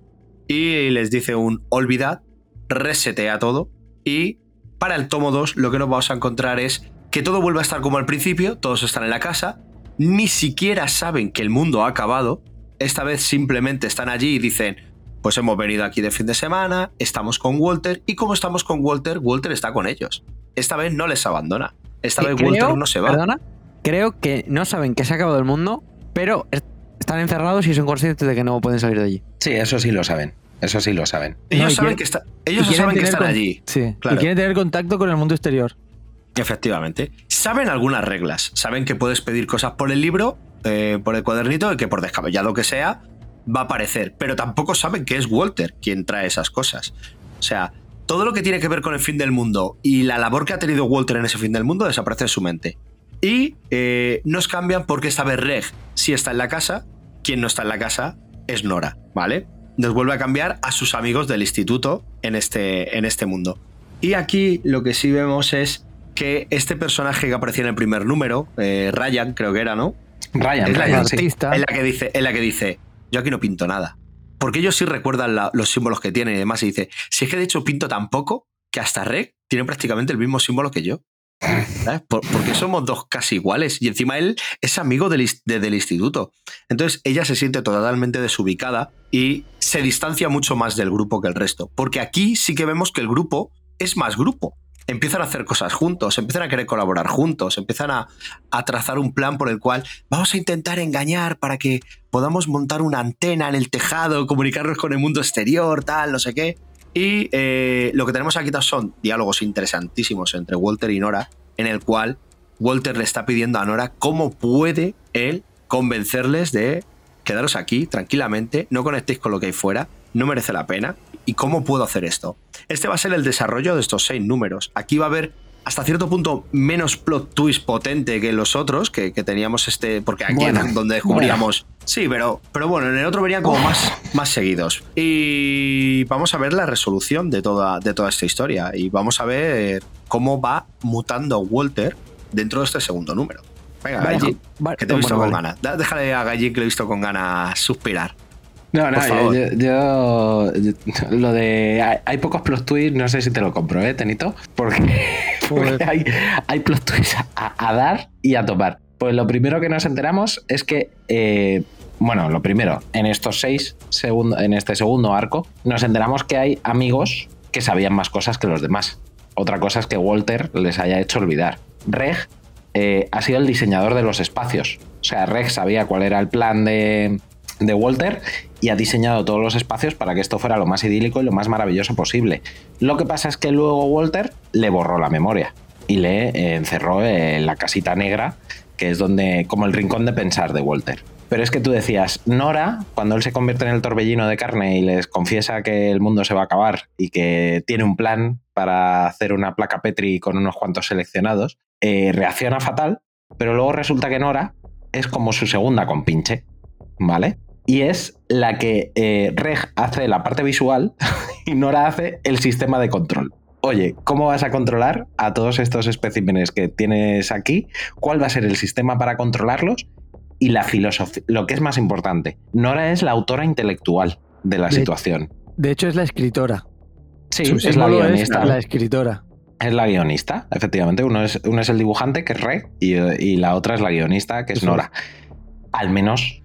Y les dice un olvidad, resetea todo y para el tomo 2 lo que nos vamos a encontrar es que todo vuelve a estar como al principio, todos están en la casa, ni siquiera saben que el mundo ha acabado Esta vez simplemente están allí y dicen, pues hemos venido aquí de fin de semana, estamos con Walter y como estamos con Walter, Walter está con ellos. Esta vez no les abandona. Esta vez creo- Walter no se va. Perdona, creo que no saben que se ha acabado el mundo, pero est- están encerrados y son conscientes de que no pueden salir de allí. Sí, eso sí lo saben. Eso sí lo saben. Ellos No, saben quieren- que, está- ellos saben que están con- allí. Sí, Claro. y quieren tener contacto con el mundo exterior. Efectivamente. Saben algunas reglas. Saben que puedes pedir cosas por el libro, eh, por el cuadernito, y que por descabellado que sea, va a aparecer. Pero tampoco saben que es Walter quien trae esas cosas. O sea, todo lo que tiene que ver con el fin del mundo y la labor que ha tenido Walter en ese fin del mundo desaparece de su mente. Y eh, nos cambian porque esta vez Reg sí está en la casa, quien no está en la casa es Nora, ¿vale? Nos vuelve a cambiar a sus amigos del instituto en este, en este mundo. Y aquí lo que sí vemos es que este personaje que aparecía en el primer número, eh, Ryan, creo que era, ¿no? Ryan, Es la Ryan, sí. artista. Es la que dice, es la que dice, yo aquí no pinto nada. Porque ellos sí recuerdan la- los símbolos que tienen y demás. Y dice, si es que de hecho pinto tan poco que hasta Reg tiene prácticamente el mismo símbolo que yo. ¿Sabes? Por- porque somos dos casi iguales. Y encima él es amigo del instituto. Entonces ella se siente totalmente desubicada y se distancia mucho más del grupo que el resto. Porque aquí sí que vemos que el grupo es más grupo. Empiezan a hacer cosas juntos, empiezan a querer colaborar juntos, empiezan a, trazar un plan por el cual vamos a intentar engañar para que podamos montar una antena en el tejado, comunicarnos con el mundo exterior, tal, no sé qué. Y eh, lo que tenemos aquí son diálogos interesantísimos entre Walter y Nora, en el cual Walter le está pidiendo a Nora cómo puede él convencerles de quedaros aquí tranquilamente, no conectéis con lo que hay fuera, no merece la pena. ¿Y cómo puedo hacer esto? Este va a ser el desarrollo de estos seis números. Aquí va a haber hasta cierto punto menos plot twist potente que los otros, que, que teníamos este. Porque aquí Bueno, es donde descubríamos. Sí, pero, pero bueno, en el otro venían como más, más seguidos. Y vamos a ver la resolución de toda, de toda esta historia. Y vamos a ver cómo va mutando Walter dentro de este segundo número. Venga, Vale, Gallín, vale, que te he visto bueno, con vale. ganas. Déjale a Gallín que lo he visto con ganas suspirar. No, no, yo, yo- yo- lo de hay, hay pocos plot twists, no sé si te lo compro, ¿eh, Tenito? Porque, porque hay, hay plot twists a, a dar y a tomar. Pues lo primero que nos enteramos es que, eh, bueno, lo primero, en estos seis segundos, en este segundo arco, nos enteramos que hay amigos que sabían más cosas que los demás. Otra cosa es que Walter les haya hecho olvidar. Reg eh, ha sido el diseñador de los espacios. O sea, Reg sabía cuál era el plan de, de Walter y ha diseñado todos los espacios para que esto fuera lo más idílico y lo más maravilloso posible. Lo que pasa es que luego Walter le borró la memoria y le eh, encerró en la casita negra, que es donde, como el rincón de pensar de Walter. Pero es que tú decías, Nora, cuando él se convierte en el torbellino de carne y les confiesa que el mundo se va a acabar y que tiene un plan para hacer una placa Petri con unos cuantos seleccionados, eh, reacciona fatal, pero luego resulta que Nora es como su segunda compinche, ¿vale? Y es la que eh, Reg hace la parte visual y Nora hace el sistema de control. Oye, ¿cómo vas a controlar a todos estos especímenes que tienes aquí? ¿Cuál va a ser el sistema para controlarlos? Y la filosofía, lo que es más importante, Nora es la autora intelectual de la De- situación. De hecho, es la escritora. Sí, Su es la guionista. la escritora. Es la guionista, efectivamente. Uno es, uno es el dibujante, que es Reg, y, y la otra es la guionista, que es Nora. Al menos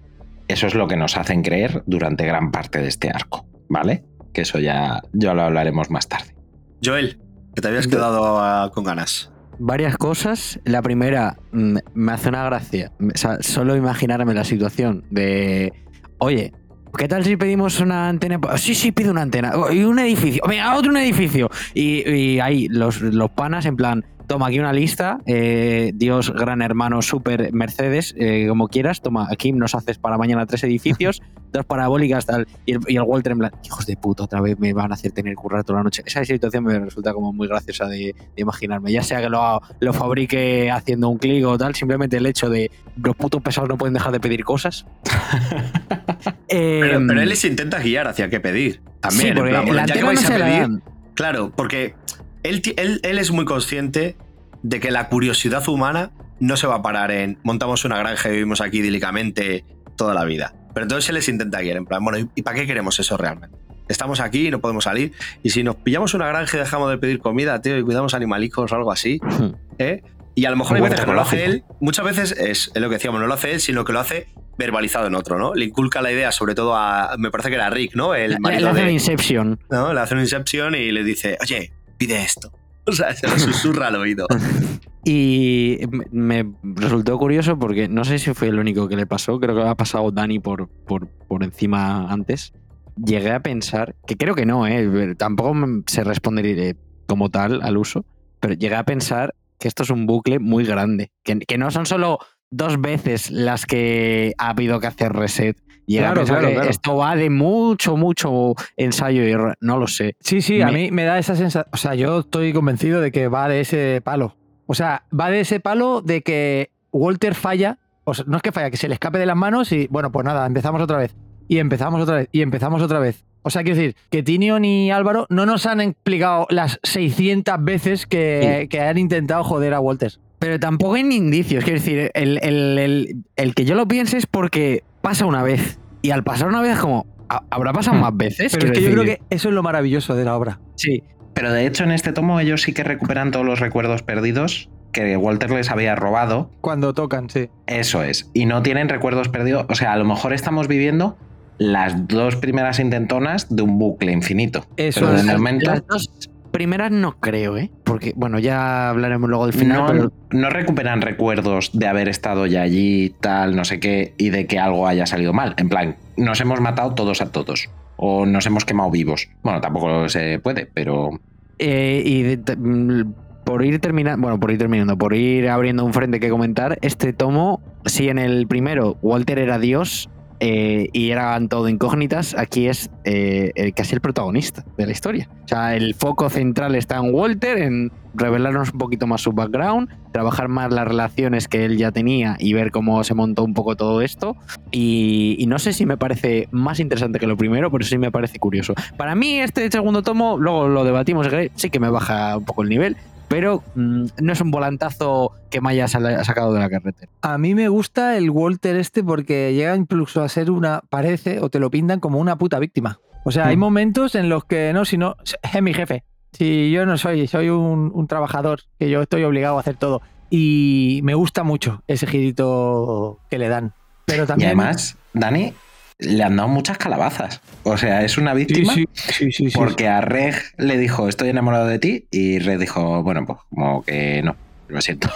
eso es lo que nos hacen creer durante gran parte de este arco, ¿vale? Que eso ya, ya lo hablaremos más tarde. Joel, que te habías quedado ah, con ganas. Varias cosas. La primera, mm, me hace una gracia. O sea, solo imaginarme la situación de. Oye, ¿qué tal si pedimos una antena? Sí, sí, pido una antena. Y un edificio. Venga, otro un edificio. Y, y ahí los, los panas, en plan. Toma aquí una lista, eh, Dios, gran hermano, super Mercedes, eh, como quieras. Toma, aquí nos haces para mañana tres edificios, dos parabólicas, tal. Y el, y el Walter, en plan, hijos de puta, otra vez me van a hacer tener currar toda la noche. Esa situación me resulta como muy graciosa de, de imaginarme. Ya sea que lo, lo fabrique haciendo un clic o tal, simplemente el hecho de los putos pesados no pueden dejar de pedir cosas. Pero, Em, pero él les intenta guiar hacia qué pedir. También, sí, en porque plan, bueno, la ya que no vais a pedir-. Claro, porque él, ti- él, él es muy consciente de que la curiosidad humana no se va a parar en montamos una granja y vivimos aquí idílicamente toda la vida. Pero entonces él les intenta guiar, en plan, bueno, ¿y, para qué queremos eso realmente? Estamos aquí y no podemos salir. Y si nos pillamos una granja y dejamos de pedir comida, tío, y cuidamos animalicos o algo así, ¿eh? Y a lo mejor hay veces que no lo hace él, muchas veces es, es lo que decíamos, no lo hace él, sino que lo hace verbalizado en otro, ¿no? Le inculca la idea, sobre todo a, me parece que era Rick, ¿no? El marido le hace de, un Inception. ¿no? Le hace un Inception y le dice, oye, pide esto. O sea, se lo susurra al oído. Y me resultó curioso porque no sé si fue el único que le pasó, creo que ha pasado Dani por, por, por encima antes. Llegué a pensar, que creo que no, ¿eh? tampoco se respondería como tal al uso, pero llegué a pensar que esto es un bucle muy grande, que, que no son solo dos veces las que ha habido que hacer reset. Claro, claro, que claro. esto va de mucho, mucho ensayo y error, no lo sé. Sí, sí, a mí me da esa sensación. O sea, yo estoy convencido de que va de ese palo. O sea, va de ese palo de que Walter falla. O sea, no es que falla, que se le escape de las manos y bueno, pues nada, empezamos otra vez. Y empezamos otra vez. Y empezamos otra vez. O sea, quiero decir, que Tinio ni Álvaro no nos han explicado las 600 veces que, que han intentado joder a Walter. Pero tampoco hay indicios. Quiero decir, el, el- el- el que yo lo piense es porque pasa una vez. Y al pasar una vez es como, ¿ha- ¿habrá pasado Hmm. más veces? Pero es que yo creo que eso es lo maravilloso de la obra. Sí. Pero de hecho, en este tomo ellos sí que recuperan todos los recuerdos perdidos que Walter les había robado. Cuando tocan, sí. Eso es. Y no tienen recuerdos perdidos. O sea, a lo mejor estamos viviendo las dos primeras intentonas de un bucle infinito. Eso Pero es. de momento Las dos primeras no creo, ¿eh? Porque, bueno, ya hablaremos luego del final. no, pero- no recuperan recuerdos de haber estado ya allí, tal, no sé qué, y de que algo haya salido mal. En plan, nos hemos matado todos a todos. O nos hemos quemado vivos. Bueno, tampoco se puede, pero. Eh, y de- mm, por ir terminando, bueno, por ir terminando, por ir abriendo un frente que comentar, este tomo, si en el primero Walter era Dios eh, y eran todo incógnitas, aquí es eh, el- casi el protagonista de la historia. O sea, el foco central está en Walter, en revelarnos un poquito más su background, trabajar más las relaciones que él ya tenía y ver cómo se montó un poco todo esto. Y, y no sé si me parece más interesante que lo primero, pero sí me parece curioso. Para mí, este segundo tomo, luego lo debatimos, sí que me baja un poco el nivel, pero mm, no es un volantazo que me haya sacado de la carretera. A mí me gusta el Walter este porque llega incluso a ser una, parece, o te lo pintan como una puta víctima. O sea, hay Mm. momentos en los que no, si no, es mi jefe. Si yo no soy, soy un, un trabajador, que yo estoy obligado a hacer todo. Y me gusta mucho ese girito que le dan. Pero Y también. además, Dani, le han dado muchas calabazas. O sea, es una víctima. sí, sí, sí. Porque a Reg le dijo, estoy enamorado de ti, y Reg dijo, bueno, pues como que no, lo siento.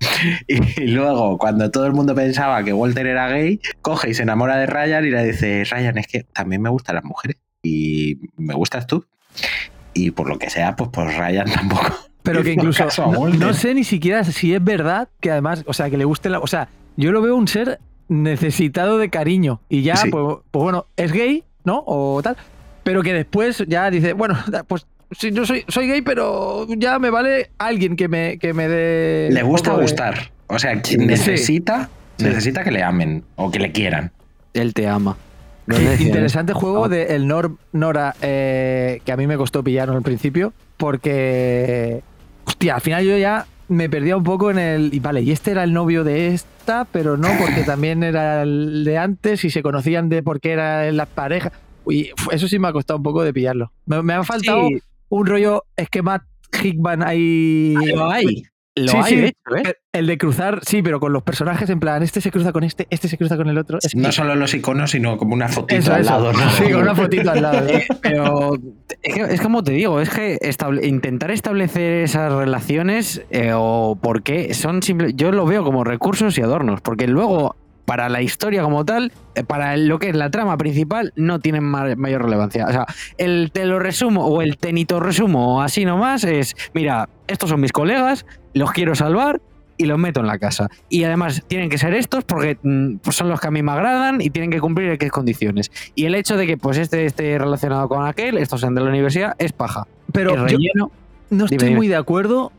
y luego, cuando todo el mundo pensaba que Walter era gay, coge y se enamora de Ryan y le dice, Ryan, es que también me gustan las mujeres y me gustas tú. Y por lo que sea, pues, pues Ryan tampoco. Pero que incluso no, no sé ni siquiera si es verdad que además, o sea, que le guste la. O sea, yo lo veo un ser necesitado de cariño. Y ya, Sí. pues, pues bueno, es gay, ¿no? O tal. Pero que después ya dice, bueno, pues sí, yo soy, soy gay, pero ya me vale alguien que me, que me dé. Le gusta de- gustar. O sea, Sí. necesita, Sí. necesita que le amen o que le quieran. Él te ama. Decía, interesante juego de el Nor Nora eh, que a mí me costó pillarlo al principio porque hostia al final yo ya me perdía un poco en el y vale y este era el novio de esta pero no porque también era el de antes y se conocían de porque era la pareja y uf, eso sí me ha costado un poco de pillarlo me, me ha faltado Sí. un rollo esquema Hickman ahí hay. Lo Sí, hay, sí. de hecho, ¿eh? el, de cruzar sí pero con los personajes en plan este se cruza con este este se cruza con el otro es No que- solo los iconos, sino como una fotito eso, al eso. lado. ¿no? sí con una fotito al lado ¿no? Pero es, que- es como te digo, es que estable- intentar establecer esas relaciones eh, o por qué son simple, yo lo veo como recursos y adornos, porque luego para la historia como tal, eh, para lo que es la trama principal, no tienen ma- mayor relevancia. O sea, el te lo resumo o el tenito resumo así nomás es, mira, estos son mis colegas, los quiero salvar y los meto en la casa. Y además tienen que ser estos porque mm, pues son los que a mí me agradan y tienen que cumplir en qué condiciones. Y el hecho de que pues este esté relacionado con aquel, estos sean de la universidad, es paja. pero yo-. No estoy dime. muy de acuerdo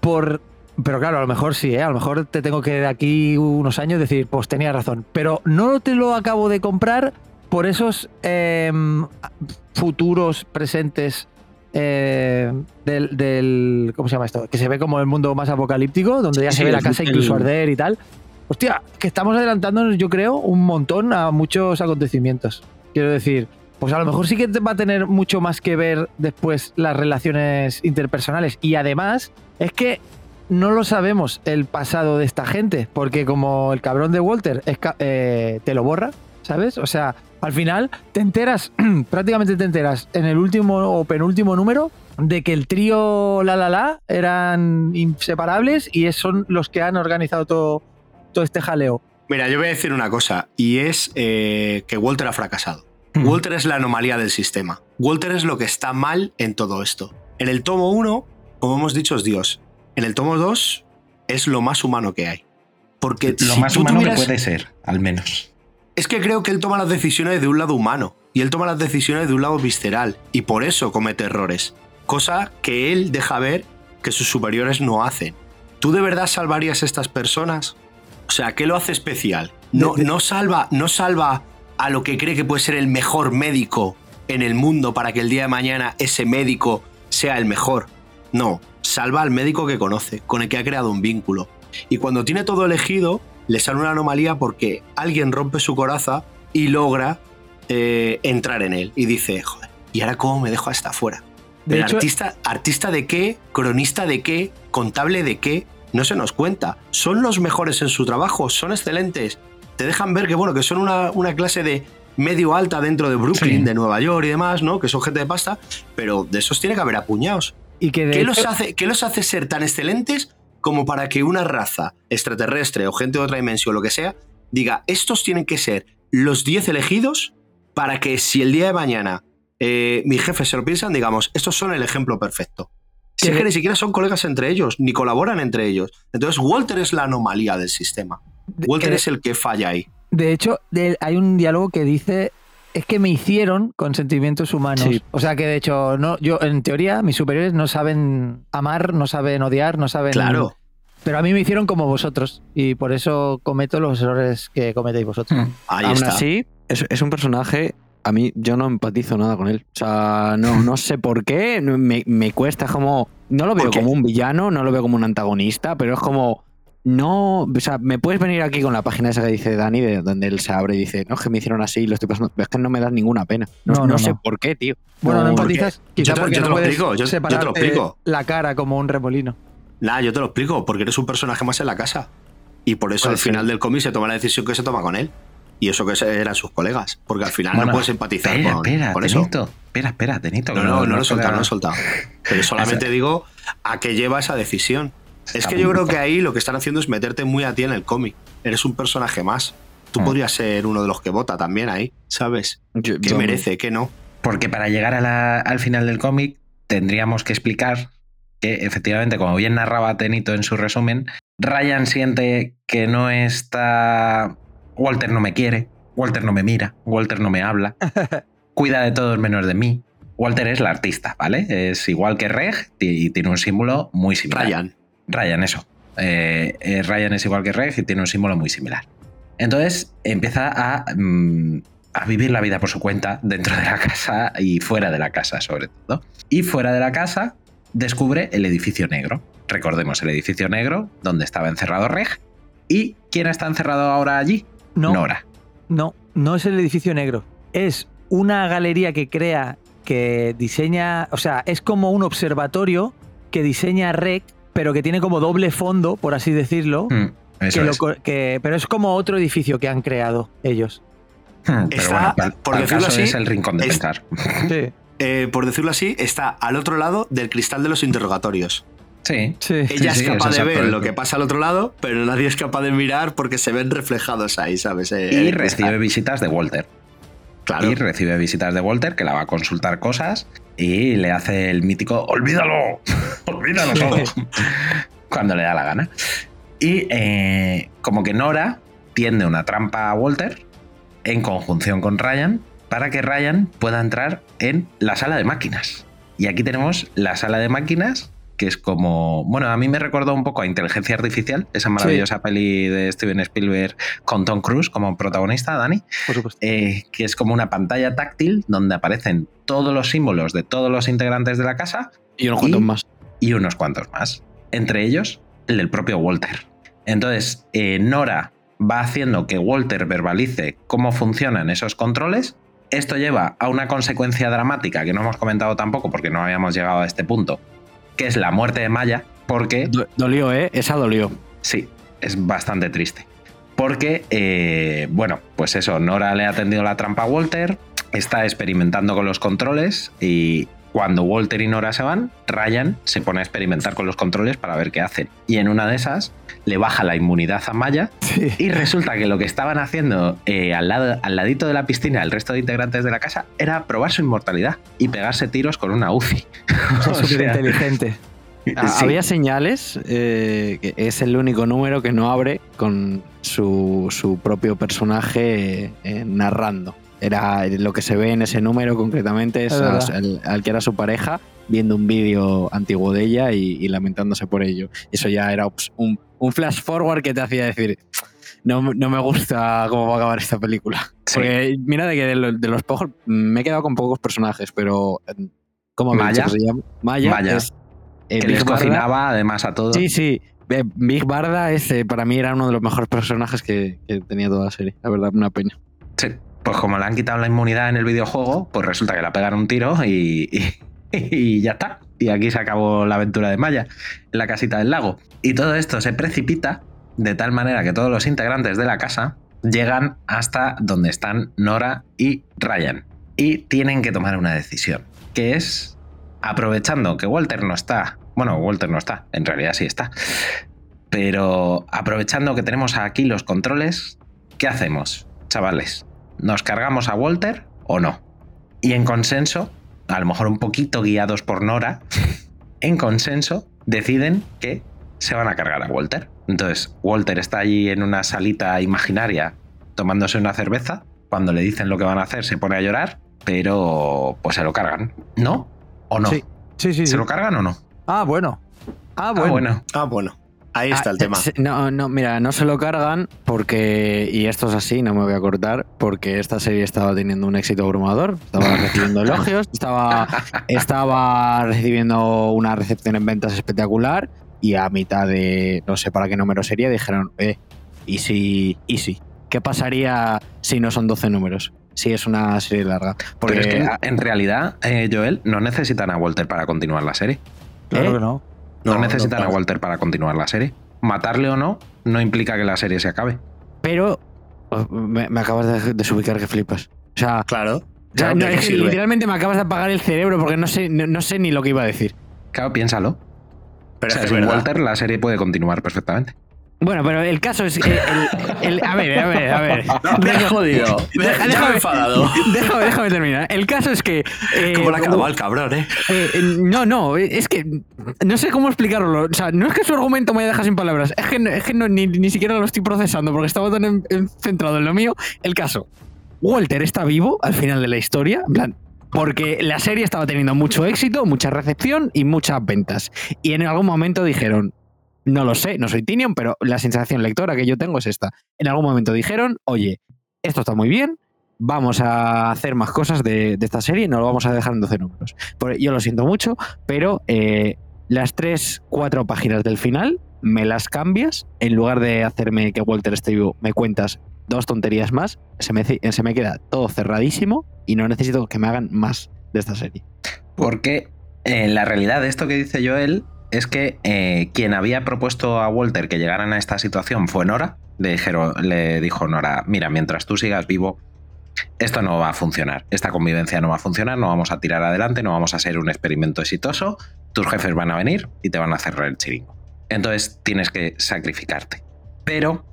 por... Pero claro, a lo mejor sí, ¿eh? a lo mejor te tengo que de aquí unos años decir, pues tenía razón. Pero no te lo acabo de comprar por esos em, futuros presentes eh, del, del- ¿Cómo se llama esto? Que se ve como el mundo más apocalíptico, donde ya Sí, se ve la casa incluso el- arder y tal. Hostia, que estamos adelantándonos, yo creo, un montón a muchos acontecimientos. Quiero decir, pues a lo mejor sí que va a tener mucho más que ver después las relaciones interpersonales. Y además, es que no lo sabemos el pasado de esta gente, porque como el cabrón de Walter es eh, te lo borra, ¿sabes? O sea, al final te enteras, prácticamente te enteras en el último o penúltimo número de que el trío La La La eran inseparables y son los que han organizado todo, todo este jaleo. Mira, yo voy a decir una cosa, y es eh, que Walter ha fracasado. Walter es la anomalía del sistema. Walter es lo que está mal en todo esto. En el tomo 1, como hemos dicho, es Dios. En el tomo 2 es lo más humano que hay. Porque Lo si más humano tuvieras- que puede ser, al menos. Es que creo que él toma las decisiones de un lado humano y él toma las decisiones de un lado visceral y por eso comete errores. Cosa que él deja ver que sus superiores no hacen. ¿Tú de verdad salvarías a estas personas? O sea, ¿qué lo hace especial? No, no, salva, no salva a lo que cree que puede ser el mejor médico en el mundo para que el día de mañana ese médico sea el mejor. No, salva al médico que conoce, con el que ha creado un vínculo. Y cuando tiene todo elegido, le sale una anomalía porque alguien rompe su coraza y logra eh, entrar en él. Y dice, joder, ¿y ahora cómo me dejo hasta afuera? De Pero hecho- artista, artista de qué, cronista de qué, contable de qué, no se nos cuenta. Son los mejores en su trabajo, son excelentes. Te dejan ver que, bueno, que son una, una clase de medio alta dentro de Brooklyn, Sí. de Nueva York y demás, ¿no? Que son gente de pasta, pero de esos tiene que haber apuñados. Y que de ¿Qué los, hace, ¿Qué los hace ser tan excelentes como para que una raza extraterrestre o gente de otra dimensión, lo que sea, diga, estos tienen que ser los 10 elegidos para que si el día de mañana eh, mis jefes se lo piensan, digamos, estos son el ejemplo perfecto. Si es Que- ni siquiera son colegas entre ellos, ni colaboran entre ellos. Entonces, Walter es la anomalía del sistema. Walter es el que falla ahí. De hecho, de- hay un diálogo que dice es que me hicieron con sentimientos humanos. Sí. O sea que de hecho, no, yo en teoría mis superiores no saben amar, no saben odiar, no saben. Claro. Pero a mí me hicieron como vosotros y por eso cometo los errores que cometéis vosotros. Hmm. Ahí Aún está. así, es, es un personaje. A mí, yo no empatizo nada con él. O sea, no, no sé por qué. Me, me cuesta es como. No lo veo como un villano, no lo veo como un antagonista, pero es como. No. O sea, me puedes venir aquí con la página esa que dice Dani, de donde él se abre y dice, no, es que me hicieron así y lo estoy pasando. Es que no me das ninguna pena. No, No, no, no sé por qué, tío. Bueno, no, empatizas, quizá yo te- porque yo te no lo puedes explico, yo- yo te lo explico. la cara como un remolino. Nada, yo te lo explico, porque eres un personaje más en la casa. Y por eso al final del cómic se toma la decisión que se toma con él. Y eso que eran sus colegas. Porque al final Bueno, no puedes empatizar espera, con, espera, con eso. Tenito. Espera, espera, Tenito. No, no, no lo he soltado, no lo he soltado. Pero solamente digo a qué lleva esa decisión. Es que yo creo que ahí lo que están haciendo es meterte muy a ti en el cómic. Eres un personaje más. Tú Mm. podrías ser uno de los que vota también ahí, ¿sabes? Yo- ¿Qué yo- merece? ¿Qué no? Porque para llegar a la- al final del cómic tendríamos que explicar que efectivamente, como bien narraba Tenito en su resumen, Ryan siente que no está... Walter no me quiere, Walter no me mira, Walter no me habla, cuida de todos menos de mí. Walter es la artista, ¿vale? Es igual que Reg y tiene un símbolo muy similar. Ryan. Ryan, eso. Eh, eh, Ryan es igual que Reg y tiene un símbolo muy similar. Entonces empieza a, mm, a vivir la vida por su cuenta dentro de la casa y fuera de la casa, sobre todo. Y fuera de la casa descubre el edificio negro. Recordemos el edificio negro donde estaba encerrado Reg. ¿Y quién está encerrado ahora allí? No, Nora. no, no es el edificio negro. Es una galería que crea, que diseña, o sea, es como un observatorio que diseña Rec, pero que tiene como doble fondo, por así decirlo. Eso que es. pero es como otro edificio que han creado ellos. Hmm, pero Está, bueno, pal- por decirlo caso así, es el rincón de es- pensar. Sí, Eh, por decirlo así, está al otro lado del cristal de los interrogatorios. Sí. sí. Ella sí, es capaz de ver lo que pasa al otro lado, pero nadie es capaz de mirar porque se ven reflejados ahí, ¿sabes? Eh, Y recibe visitas de Walter. Claro. Y recibe visitas de Walter que la va a consultar cosas y le hace el mítico ¡Olvídalo! ¡Olvídalo todo! Cuando le da la gana. Y eh, como que Nora tiende una trampa a Walter en conjunción con Ryan para que Ryan pueda entrar en la sala de máquinas. Y aquí tenemos la sala de máquinas que es como, bueno, a mí me recordó un poco a Inteligencia Artificial, esa maravillosa peli de Steven Spielberg con Tom Cruise como protagonista, Dani por supuesto. eh, que es como una pantalla táctil donde aparecen todos los símbolos de todos los integrantes de la casa Y unos cuantos más. y unos cuantos más. Entre ellos, el del propio Walter. Entonces, eh, Nora va haciendo que Walter verbalice cómo funcionan esos controles. Esto lleva a una consecuencia dramática que no hemos comentado tampoco porque no habíamos llegado a este punto, que es la muerte de Maya, Porque. dolió, ¿eh? Esa dolió. Sí, es bastante triste. Porque, eh, bueno, pues eso, Nora le ha tendido la trampa a Walter, está experimentando con los controles y cuando Walter y Nora se van, Ryan se pone a experimentar con los controles para ver qué hacen. Y en una de esas le baja la inmunidad a Maya y resulta que lo que estaban haciendo eh, al, lado, al ladito de la piscina el resto de integrantes de la casa era probar su inmortalidad y pegarse tiros con una UCI. Súper inteligente. Había señales, eh, que es el único número que no abre con su, propio personaje eh, narrando era lo que se ve en ese número concretamente es, al, que era su pareja viendo un vídeo antiguo de ella y, lamentándose por ello. Eso ya era un, flash forward que te hacía decir, no, me gusta cómo va a acabar esta película. Porque mira de que de, los pocos, me he quedado con pocos personajes, pero ¿cómo Maya, se llama? Maya, Es, eh, que les cocinaba además a todos. Sí, sí. Big Barda ese para mí era uno de los mejores personajes que, que tenía toda la serie. La verdad, una pena. Sí. Pues como le han quitado la inmunidad en el videojuego, pues resulta que la pegaron un tiro y, y, ya está. Y aquí se acabó la aventura de Maya, en la casita del lago. Y todo esto se precipita de tal manera que todos los integrantes de la casa llegan hasta donde están Nora y Ryan. Y tienen que tomar una decisión, que es, aprovechando que Walter no está, bueno, Walter no está, en realidad sí está, pero aprovechando que tenemos aquí los controles, ¿qué hacemos, chavales? ¿Nos cargamos a Walter o no? Y en consenso, a lo mejor un poquito guiados por Nora, en consenso deciden que se van a cargar a Walter. Entonces, Walter está allí en una salita imaginaria tomándose una cerveza. Cuando le dicen lo que van a hacer, se pone a llorar, pero pues se lo cargan. ¿No? ¿O no? Sí, sí, sí. ¿Se lo cargan o no? Ah, bueno. Ah, ah bueno. Ah, bueno. Ahí está el ah, tema. No, no, mira, no se lo cargan porque, y esto es así, no me voy a cortar, porque esta serie estaba teniendo un éxito abrumador, estaba recibiendo elogios, estaba, estaba recibiendo una recepción en ventas espectacular y a mitad de, no sé para qué número sería, dijeron, eh, y si, y si, ¿qué pasaría si no son 12 números? Si es una serie larga. Porque es que en realidad, eh, Joel, no necesitan a Walter para continuar la serie. Claro ¿Eh? que no. No, necesitan a Walter para continuar la serie. Matarle o no no implica que la serie se acabe. Pero oh, me, acabas de desubicar que flipas. O sea, claro. literalmente me acabas de apagar el cerebro porque no sé, no, sé ni lo que iba a decir. Claro, piénsalo. Pero o sea, sin Walter la serie puede continuar perfectamente. Bueno, pero el caso es. El, a ver, a ver, a ver. Me jodido. déjame, enfadado. Déjame, déjame, terminar. El caso es que. Eh, ¿Cómo la acabó el cabrón, eh? eh? No, no, es que. No sé cómo explicarlo. O sea, no es que su argumento me deja sin palabras. Es que, es que no, ni, ni, siquiera lo estoy procesando porque estaba tan centrado en lo mío. El caso. Walter está vivo al final de la historia. En plan, porque la serie estaba teniendo mucho éxito, mucha recepción y muchas ventas. Y en algún momento dijeron, no lo sé, no soy Tinion, pero la sensación lectora que yo tengo es esta. En algún momento dijeron, oye, esto está muy bien, vamos a hacer más cosas de, esta serie, no lo vamos a dejar en 12 números. Yo lo siento mucho, pero eh, las 3, 4 páginas del final me las cambias, en lugar de hacerme que Walter esté me cuentas dos tonterías más, se me, se me queda todo cerradísimo y no necesito que me hagan más de esta serie. Porque en eh, la realidad de esto que dice Joel es que eh, quien había propuesto a Walter que llegaran a esta situación fue Nora. Le, le dijo Nora, mira, mientras tú sigas vivo, esto no va a funcionar, esta convivencia no va a funcionar, no vamos a tirar adelante, no vamos a ser un experimento exitoso, tus jefes van a venir y te van a cerrar el chiringo. Entonces tienes que sacrificarte. Pero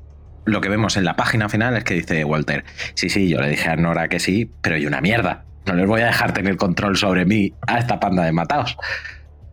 lo que vemos en la página final es que dice Walter, sí, sí, yo le dije a Nora que sí, pero hay una mierda. No les voy a dejar tener control sobre mí a esta panda de mataos.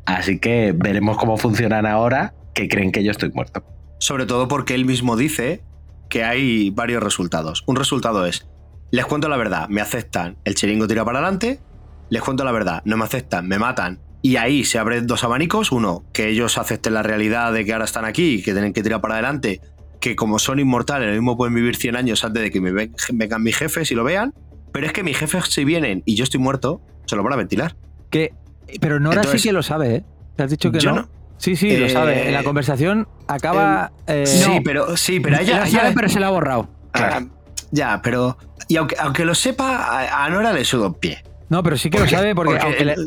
Así que veremos cómo funcionan ahora que creen que yo estoy muerto. Sobre todo porque él mismo dice que hay varios resultados. Un resultado es, les cuento la verdad, me aceptan, el chiringo tira para adelante, les cuento la verdad, no me aceptan, me matan. Y ahí se abren dos abanicos, uno, que ellos acepten la realidad de que ahora están aquí y que tienen que tirar para adelante, que como son inmortales, lo mismo pueden vivir 100 años antes de que me vengan mis jefes y lo vean, pero es que mis jefes si vienen y yo estoy muerto, se lo van a ventilar. Que pero Nora sí que lo sabe, ¿eh? ¿Te has dicho que no? Sí, sí, lo sabe. En la eh, conversación acaba. Eh, sí, pero sí, pero ella. Lo sabe, pero se la ha borrado. Ah, ya, pero. Y aunque, aunque lo sepa, a, Nora le sudo pie. No, pero sí que lo sabe porque.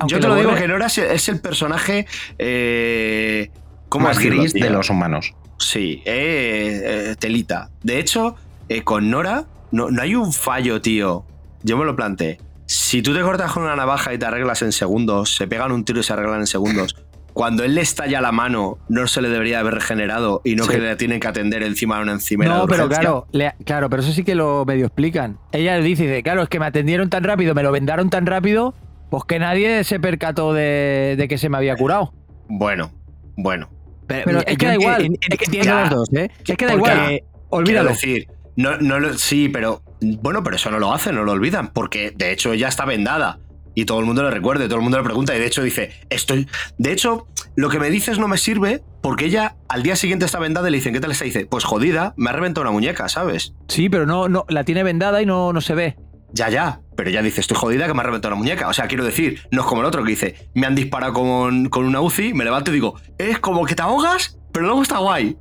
yo te lo, digo que Nora es el personaje. Eh, ¿Cómo más decirlo, gris de los humanos. Sí, eh, eh, telita. De hecho, eh, con Nora no, no hay un fallo, tío. Yo me lo planteé. Si tú te cortas con una navaja y te arreglas en segundos, se pegan un tiro y se arreglan en segundos. Cuando él le estalla la mano, no se le debería haber regenerado y no Sí. que le tienen que atender encima de una encimera. No, de pero claro, le- claro, pero eso sí que lo medio explican. Ella dice, dice, claro, es que me atendieron tan rápido, me lo vendaron tan rápido, pues que nadie se percató de, de que se me había curado. Bueno, bueno. Pero es que da igual, es que ya. los dos, ¿eh? Es que da igual, Quiero olvídalo. decir, no, no lo- sí, pero bueno, pero eso no lo hacen, no lo olvidan, porque de hecho ella está vendada y todo el mundo le recuerda, y todo el mundo le pregunta y de hecho dice, estoy, de hecho, lo que me dices no me sirve porque ella al día siguiente está vendada y le dicen, ¿qué tal está? Y dice, pues jodida, me ha reventado una muñeca, ¿sabes? Sí, pero no, no, la tiene vendada y no, no se ve. Ya, ya, pero ella dice, estoy jodida que me ha reventado una muñeca. O sea, quiero decir, no es como el otro que dice, me han disparado con, con una UCI, me levanto y digo, es como que te ahogas, pero luego está guay.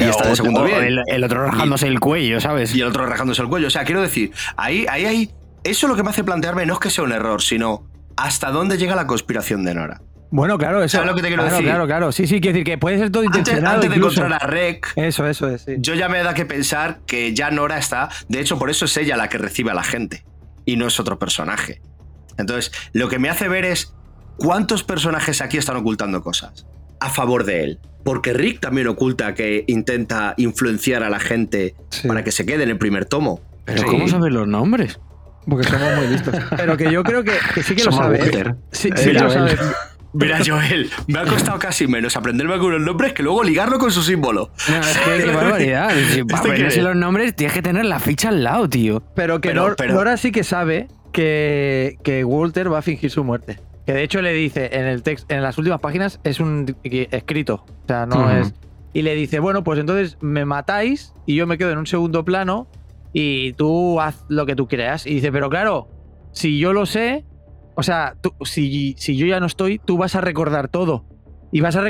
Y está de segundo bien. El, el otro rajándose el cuello, ¿sabes? y el otro rajándose el cuello. O sea, quiero decir, ahí, ahí, ahí. Eso lo que me hace plantearme no es que sea un error, sino hasta dónde llega la conspiración de Nora. Bueno, claro, eso. ¿Sabes lo que te quiero claro, decir? claro, claro. Sí, sí, quiero decir que puede ser todo Antes, intencionado. antes de incluso. encontrar a Rek, Eso, eso es, sí. yo ya me da que pensar que ya Nora está. De hecho, por eso es ella la que recibe a la gente y no es otro personaje. Entonces, lo que me hace ver es cuántos personajes aquí están ocultando cosas a favor de él. Porque Rick también oculta que intenta influenciar a la gente Sí. para que se quede en el primer tomo. Pero Sí. ¿cómo sabes los nombres? Porque somos muy listos. Pero que yo creo que, que sí que lo sabe. ¿eh? Walter. Sí, Eh, sí lo sabe. Mira, Joel, me ha costado casi menos aprenderme algunos nombres que luego ligarlo con su símbolo. No, es que qué barbaridad. Si para ¿Este aprenderse es? los nombres tienes que tener la ficha al lado, tío. Pero que Pero- Nor- pero- Nora sí que sabe que, que Walter va a fingir su muerte. Que de hecho le dice en el texto, en las últimas páginas es un escrito. O sea, no es. Y le dice, bueno, pues entonces me matáis y yo me quedo en un segundo plano y tú haz lo que tú creas. Y dice, pero claro, si yo lo sé, o sea, tú- si, si yo ya no estoy, tú vas a recordar todo. Y vas a,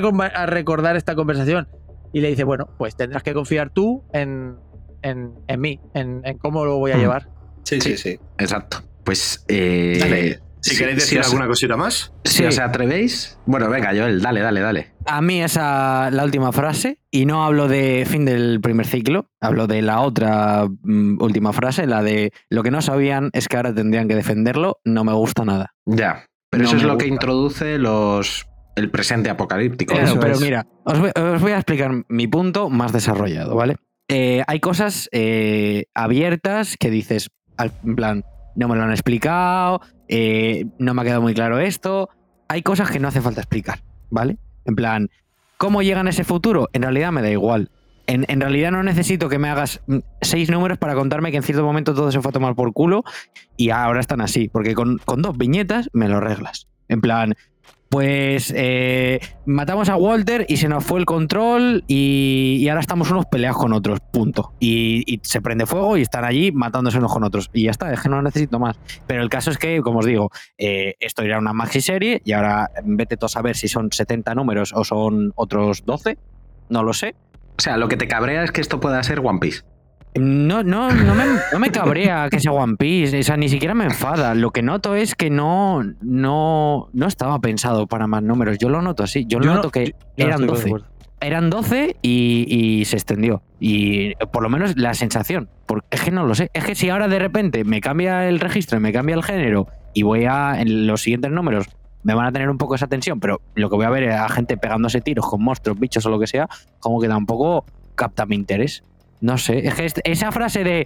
recordar esta conversación. Y le dice, bueno, pues tendrás que confiar tú en, en, en mí, en, en cómo lo voy a llevar. Sí, sí, sí. Exacto. Pues. eh. Si queréis sí, decir os- alguna cosita más. Si Sí. os atrevéis. Bueno, venga, Joel, dale, dale, dale. A mí esa la última frase, y no hablo de fin del primer ciclo, hablo de la otra mm, última frase, la de lo que no sabían es que ahora tendrían que defenderlo, no me gusta nada. Ya. Pero No eso es lo que introduce los. El presente apocalíptico. Claro, pero es. mira, os voy, os voy a explicar mi punto más desarrollado, ¿vale? Eh, hay cosas eh, abiertas que dices, en plan, no me lo han explicado, eh, no me ha quedado muy claro esto. Hay cosas que no hace falta explicar, ¿vale? En plan, ¿cómo llegan a ese futuro? En realidad me da igual. En, en realidad no necesito que me hagas mm, seis números para contarme que en cierto momento todo se fue a tomar por culo y ahora están así, porque con, con dos viñetas me lo arreglas. En plan, pues eh, matamos a Walter y se nos fue el control y, ahora estamos unos peleados con otros, punto. Y, y se prende fuego y están allí matándose unos con otros. Y ya está, es que no necesito más. Pero el caso es que, como os digo, eh, esto era una maxi serie y ahora vete tú a saber si son 70 números o son otros 12, no lo sé. O sea, lo que te cabrea es que esto pueda ser One Piece. No, no, no me, no me cabrea que sea One Piece, o sea, ni siquiera me enfada. Lo que noto es que no, no, no estaba pensado para más números. Yo lo noto así. Yo, Yo no- noto que eran estoy de 12. acuerdo. Eran 12 y, y se extendió. Y por lo menos la sensación. Porque es que no lo sé. Es que si ahora de repente me cambia el registro, me cambia el género y voy a. En los siguientes números me van a tener un poco esa tensión, pero lo que voy a ver es a gente pegándose tiros con monstruos, bichos o lo que sea, como que tampoco capta mi interés. No sé. Este- esa frase de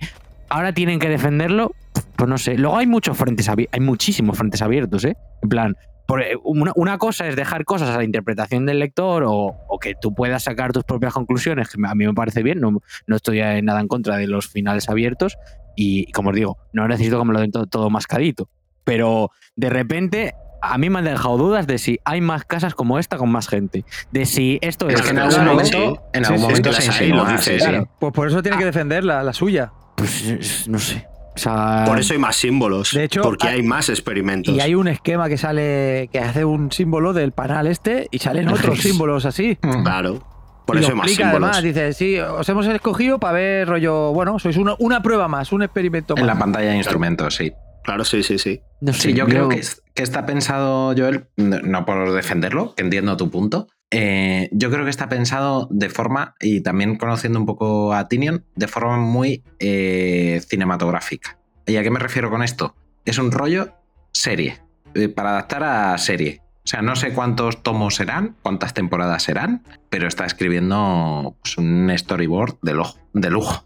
ahora tienen que defenderlo, pues no sé. Luego hay muchos frentes abiertos, hay muchísimos frentes abiertos, ¿eh? En plan, eh, una, una cosa es dejar cosas a la interpretación del lector o, que tú puedas sacar tus propias conclusiones, que a mí me parece bien, no, no estoy nada en contra de los finales abiertos y, como os digo, no necesito que me lo den todo, todo mascadito. Pero de repente a mí me han dejado dudas de si hay más casas como esta con más gente, de si esto es... Es que en algún momento, sí. en Sí, algún sí, momento se insinúa. Pues por eso tiene que defender la, la suya. Pues es- no sé. O sea, Por eso hay más símbolos. De hecho, porque hay- hay más experimentos. Y hay un esquema que sale, que hace un símbolo del panal este y salen otros símbolos así. Claro. Por y eso lo hay más símbolos. además, dice, sí, os hemos escogido para ver rollo, bueno, sois una, una prueba más, un experimento más. En la pantalla de instrumentos, sí. Claro, sí, sí, sí. No sé, Sí, yo creo que, es- que está pensado, Joel, no no por defenderlo, que entiendo tu punto, eh, yo creo que está pensado de forma, y también conociendo un poco a Tinion, de forma muy eh, cinematográfica. ¿Y a qué me refiero con esto? Es un rollo serie, eh, para adaptar a serie. O sea, no sé cuántos tomos serán, cuántas temporadas serán, pero está escribiendo pues, un storyboard de, lujo, de lujo.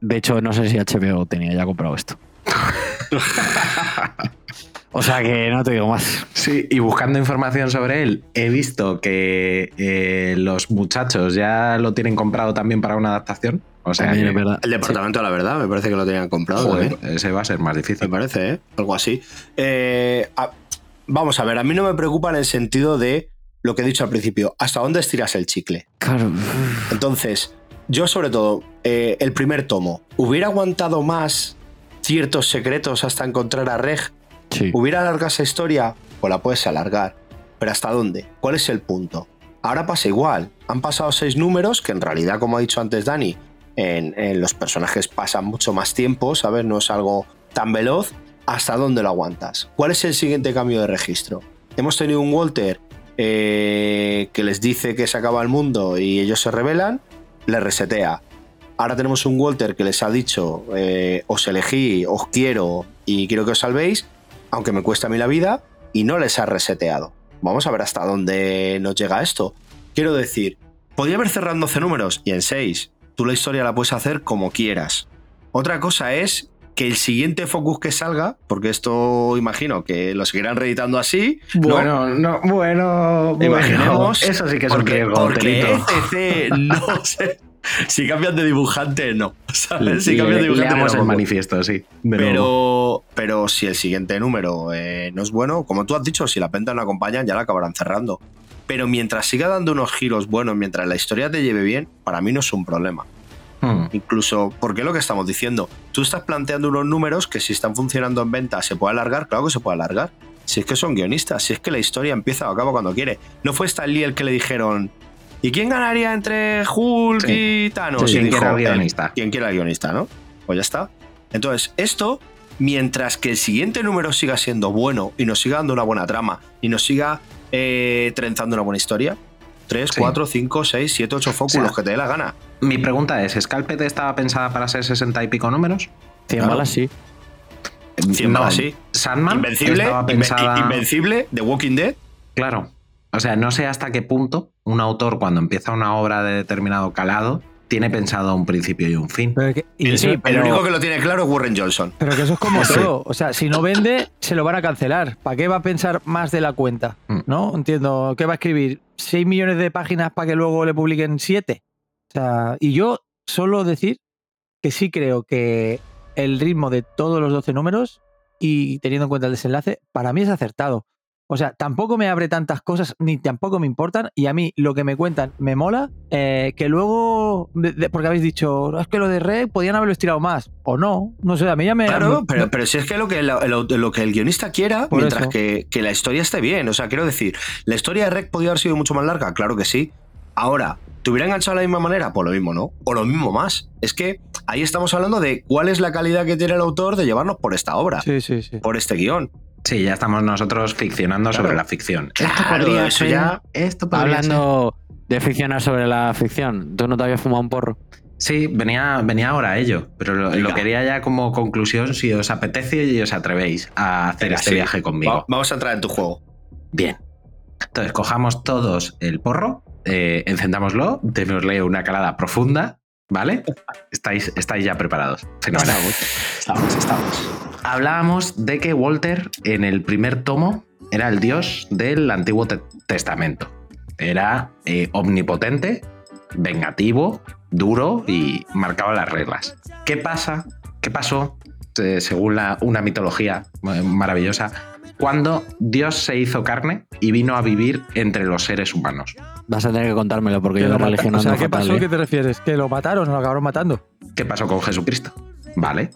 De hecho, no sé si HBO tenía ya comprado esto. o sea que no te digo más. Sí, y buscando información sobre él, he visto que eh, los muchachos ya lo tienen comprado también para una adaptación. O sea, También que- es verdad. El departamento de la verdad, me parece que lo tenían comprado. joder, ese va a ser más Me difícil. parece, ¿eh? Algo así. Eh, a- vamos a ver, a mí no me preocupa en el sentido de lo que he dicho al principio, hasta dónde estiras el chicle. Claro. Entonces, yo sobre todo, eh, el primer tomo, ¿hubiera aguantado más ciertos secretos hasta encontrar a Reg? Sí. ¿Hubiera alargado esa historia? Pues la puedes alargar. ¿Pero hasta dónde? ¿Cuál es el punto? Ahora pasa igual. Han pasado seis números, que en realidad, como ha dicho antes Dani, en, en los personajes pasan mucho más tiempo, ¿sabes? No es algo tan veloz. ¿Hasta dónde lo aguantas? ¿Cuál es el siguiente cambio de registro? Hemos tenido un Walter eh, que les dice que se acaba el mundo y ellos se rebelan, le resetea. Ahora tenemos un Walter que les ha dicho, eh, os elegí, os quiero y quiero que os salvéis, aunque me cuesta a mí la vida, y no les ha reseteado. Vamos a ver hasta dónde nos llega esto. Quiero decir, podía haber cerrado en 12 números y en 6. Tú la historia la puedes hacer como quieras. Otra cosa es que el siguiente focus que salga, porque esto imagino que lo seguirán reeditando así. ¿no? Bueno, no, bueno, Imaginemos. bueno, eso sí que es un riesgo, porque. ECC no sé. Si cambian de dibujante, no. ¿sabes? Si cambian de Le- dibujante, leamos no, el manifiesto, sí. de nuevo. Pero, pero si el siguiente número eh, no es bueno, como tú has dicho, si la penta no acompañan, ya la acabarán cerrando. Pero mientras siga dando unos giros buenos, mientras la historia te lleve bien, para mí no es un problema. Hmm. Incluso, porque es lo que estamos diciendo, tú estás planteando unos números que si están funcionando en venta se puede alargar, claro que se puede alargar. Si es que son guionistas, si es que la historia empieza o acaba cuando quiere. No fue Stan Lee el que le dijeron, ¿y quién ganaría entre Hulk Sí. y Thanos? Sí, quien quiera el "Eh, guionista". Quien quiera el guionista, ¿no? Pues ya está. Entonces, esto, mientras que el siguiente número siga siendo bueno y nos siga dando una buena trama y nos siga eh, trenzando una buena historia, 3, Sí. 4, 5, 6, 7, 8 fóculos, O sea, que te dé la gana. Mi pregunta es, ¿Scalped estaba pensada para ser 60 y pico números? 100 Claro. balas sí. 100 No, balas, sí. Sandman Invencible, pensada... Invencible, The Walking Dead. Claro. O sea, no sé hasta qué punto un autor cuando empieza una obra de determinado calado tiene pensado un principio y un fin. Pero, que, y El, eso- el pero- único que lo tiene claro es Warren Johnson. pero que eso es como Sí. todo. O sea, si no vende, se lo van a cancelar. ¿Para qué va a pensar más de la cuenta? Mm. ¿No? Entiendo. ¿Qué va a escribir? ¿6 millones de páginas para que luego le publiquen 7? O sea, y yo solo decir que sí creo que el ritmo de todos los 12 números y teniendo en cuenta el desenlace, para mí es acertado. O sea, tampoco me abre tantas cosas ni tampoco me importan y a mí lo que me cuentan me mola, eh, que luego, de- de- porque habéis dicho, "No, es que lo de Red podían haberlo estirado más, o no, no sé, a mí ya me... Claro, me- pero, pero si es que lo que, lo, lo- lo que el guionista quiera, Por mientras que, que la historia esté bien. O sea, quiero decir, ¿la historia de Rec podía haber sido mucho más larga? Claro que sí. Ahora, ¿te hubiera enganchado de la misma manera? Pues lo mismo, ¿no? O lo mismo más. Es que ahí estamos hablando de cuál es la calidad que tiene el autor de llevarnos por esta obra, Sí, sí, sí. por este guion. Sí, ya estamos nosotros ficcionando Claro. sobre la ficción. Claro, esto podría eso ya- Esto podría Hablando de ficcionar sobre la ficción, ¿tú no te habías fumado un porro? Sí, venía, venía ahora ello, pero lo, quería ya como conclusión si os apetece y os atrevéis a hacer Venga, este sí. viaje conmigo. Va- vamos a entrar en tu juego. Bien. Entonces, cojamos todos el porro, eh, encendámoslo, démosle una calada profunda, ¿vale? Estáis, estáis ya preparados. Fenomenal. Estamos, estamos. Hablábamos de que Walter en el primer tomo era el dios del Antiguo Te- Testamento. Era eh, omnipotente, vengativo, duro y marcaba las reglas. ¿Qué pasa? ¿Qué pasó? eh, según la- una mitología eh, maravillosa, cuando Dios se hizo carne y vino a vivir entre los seres humanos. Vas a tener que contármelo porque Que yo lo religión o sea, ¿qué fatal, pasó? ¿eh? ¿Qué te refieres? ¿Que lo mataron o lo acabaron matando? ¿Qué pasó con Jesucristo? Vale,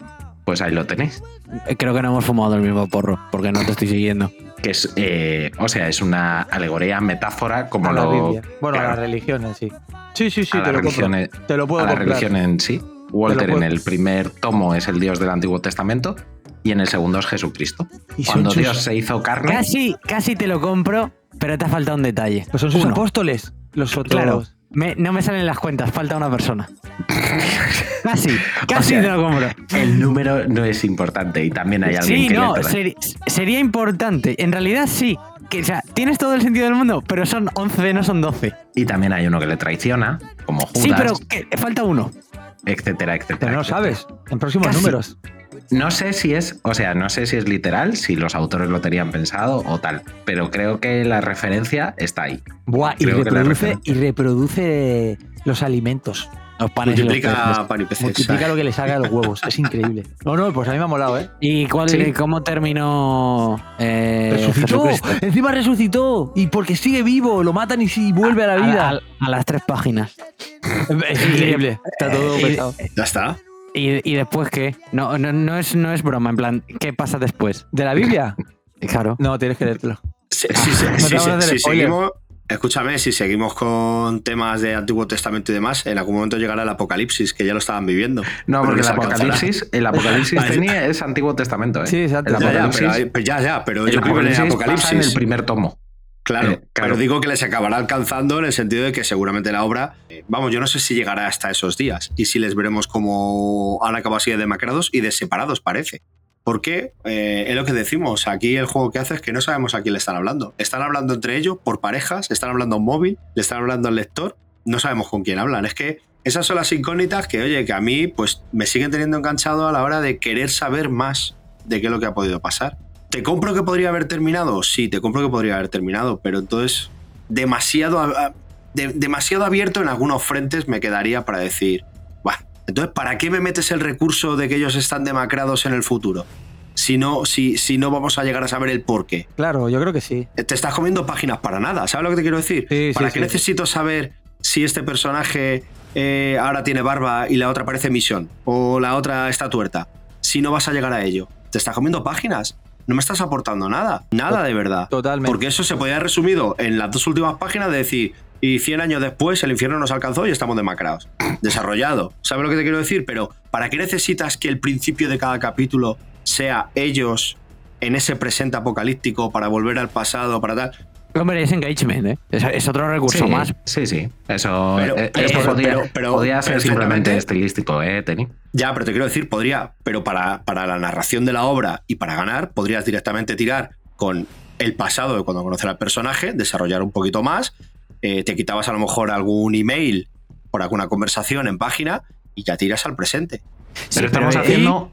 pues ahí lo tenéis. Eh, Creo que no hemos fumado el mismo porro porque no te estoy siguiendo. Que es, eh, o sea, es una alegoría, metáfora, como a la lo. Biblia. Bueno, a claro, la religión en sí. Sí, sí, sí, a te la lo religión, en- Te lo puedo a la comprar. religión en sí. Walter en el primer tomo es el dios del Antiguo Testamento y en el segundo es Jesucristo. Y Cuando Dios se hizo carne. Casi, casi te lo compro, pero te ha faltado un detalle. Pues son sus Uno. apóstoles. Los otros. Claro. Me- no me salen las cuentas, falta una persona. casi, casi sea, te lo compro. El número no es importante y también hay alguien Sí, que no, le seri- sería importante. En realidad sí. Que, o sea, tienes todo el sentido del mundo, pero son 11, no son 12. Y también hay uno que le traiciona, como Judas, Sí, pero que- falta uno. etcétera, etcétera. Pero no etcétera. sabes. En próximos Casi. números. No sé si es, o sea, no sé si es literal, si los autores lo tenían pensado o tal, pero creo que la referencia está ahí. Buah, y reproduce, y reproduce los alimentos. Los panes los. Multiplica pan y peces. Multiplica lo que le saca de los huevos. Es increíble. No, no, pues a mí me ha molado, ¿eh? ¿Y cuál, Sí. cómo terminó eh, Resucitó. Jesucristo? Encima resucitó. Y porque sigue vivo, lo matan y sí, vuelve a la vida. A, a las tres páginas. es increíble. Está todo Y- pensado. Ya está. ¿Y, y después qué? No, no, no, es, no es broma, en plan, ¿qué pasa después? ¿De la Biblia? Claro. No, tienes que leértelo. Si, seguimos, escúchame, si seguimos con temas de Antiguo Testamento y demás, en algún momento llegará el Apocalipsis, que ya lo estaban viviendo. No, porque el. Apocalipsis, el Apocalipsis tenía es Antiguo Testamento, ¿eh? Sí, exacto. El Ya, ya, pero, pues ya, ya, pero el yo creo que en el Apocalipsis pasa en el primer tomo. Claro, Eh, claro. pero digo que les acabará alcanzando en el sentido de que seguramente la obra, eh, vamos, yo no sé si llegará hasta esos días y si les veremos como han acabado así de demacrados y de separados, parece. Porque eh, es lo que decimos, aquí el juego que hace es que no sabemos a quién le están hablando. Están hablando entre ellos por parejas, están hablando a un móvil, le están hablando al lector, no sabemos con quién hablan. Es que esas son las incógnitas que, oye, que a mí pues me siguen teniendo enganchado a la hora de querer saber más de qué es lo que ha podido pasar. ¿Te compro que podría haber terminado? Sí, te compro que podría haber terminado, pero entonces demasiado, de- demasiado abierto en algunos frentes me quedaría para decir, "Buah, entonces, ¿para qué me metes el recurso de que ellos están demacrados en el futuro? Si no, si, si no vamos a llegar a saber el por qué. Claro, yo creo que sí. Te estás comiendo páginas para nada, ¿sabes lo que te quiero decir? Sí, sí, ¿Para sí, qué sí. necesito saber si este personaje eh, ahora tiene barba y la otra parece misión? O la otra está tuerta. Si no vas a llegar a ello. Te estás comiendo páginas. No me estás aportando nada. Nada de verdad. Totalmente. Porque eso se podía haber resumido en las dos últimas páginas de decir, y 100 años después el infierno nos alcanzó y estamos demacrados. Desarrollado. ¿Sabes lo que te quiero decir? Pero ¿para qué necesitas que el principio de cada capítulo sea ellos en ese presente apocalíptico para volver al pasado, para tal? Hombre, es engagement, ¿eh? Es, es otro recurso Sí, más. sí, sí. Eso, Pero- eh, esto pero- pero- podía ser simplemente estilístico, ¿eh, Teni? Ya, pero te quiero decir, podría, pero para, para la narración de la obra y para ganar, podrías directamente tirar con el pasado de cuando conocer al personaje, desarrollar un poquito más, eh, te quitabas a lo mejor algún email por alguna conversación en página y ya tiras al presente. Pero estamos haciendo.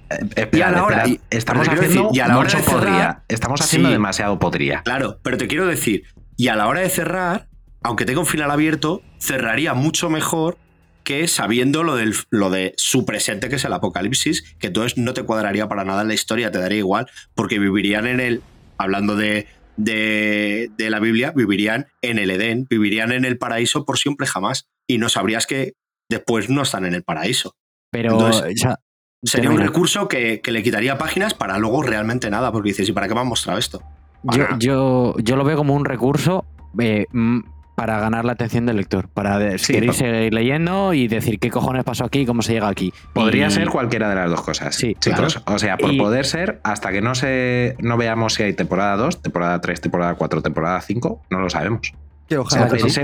y a la hora- estamos haciendo decir, y a la hora mucho de cerrar- podría. Estamos haciendo Sí. demasiado podría. Claro, pero te quiero decir, y a la hora de cerrar, aunque tenga un final abierto, cerraría mucho mejor que sabiendo lo, del, lo de su presente, que es el apocalipsis, que entonces no te cuadraría para nada en la historia, te daría igual, porque vivirían en el, hablando de, de, de la Biblia, vivirían en el Edén, vivirían en el paraíso por siempre jamás, y no sabrías que después no están en el paraíso. Pero. Entonces, o sea, Sería un recurso que, que le quitaría páginas para luego realmente nada, porque dices, ¿y para qué me han mostrado esto? Yo, yo, yo lo veo como un recurso eh, mm, para ganar la atención del lector. Para Sí, querer seguir leyendo y decir qué cojones pasó aquí y cómo se llega aquí. Podría Y- ser cualquiera de las dos cosas. Sí, chicos. O sea, por Y- poder ser, hasta que no se no veamos si hay temporada 2, temporada 3, temporada 4, temporada 5, no lo sabemos. Que O ojalá sea, que sí.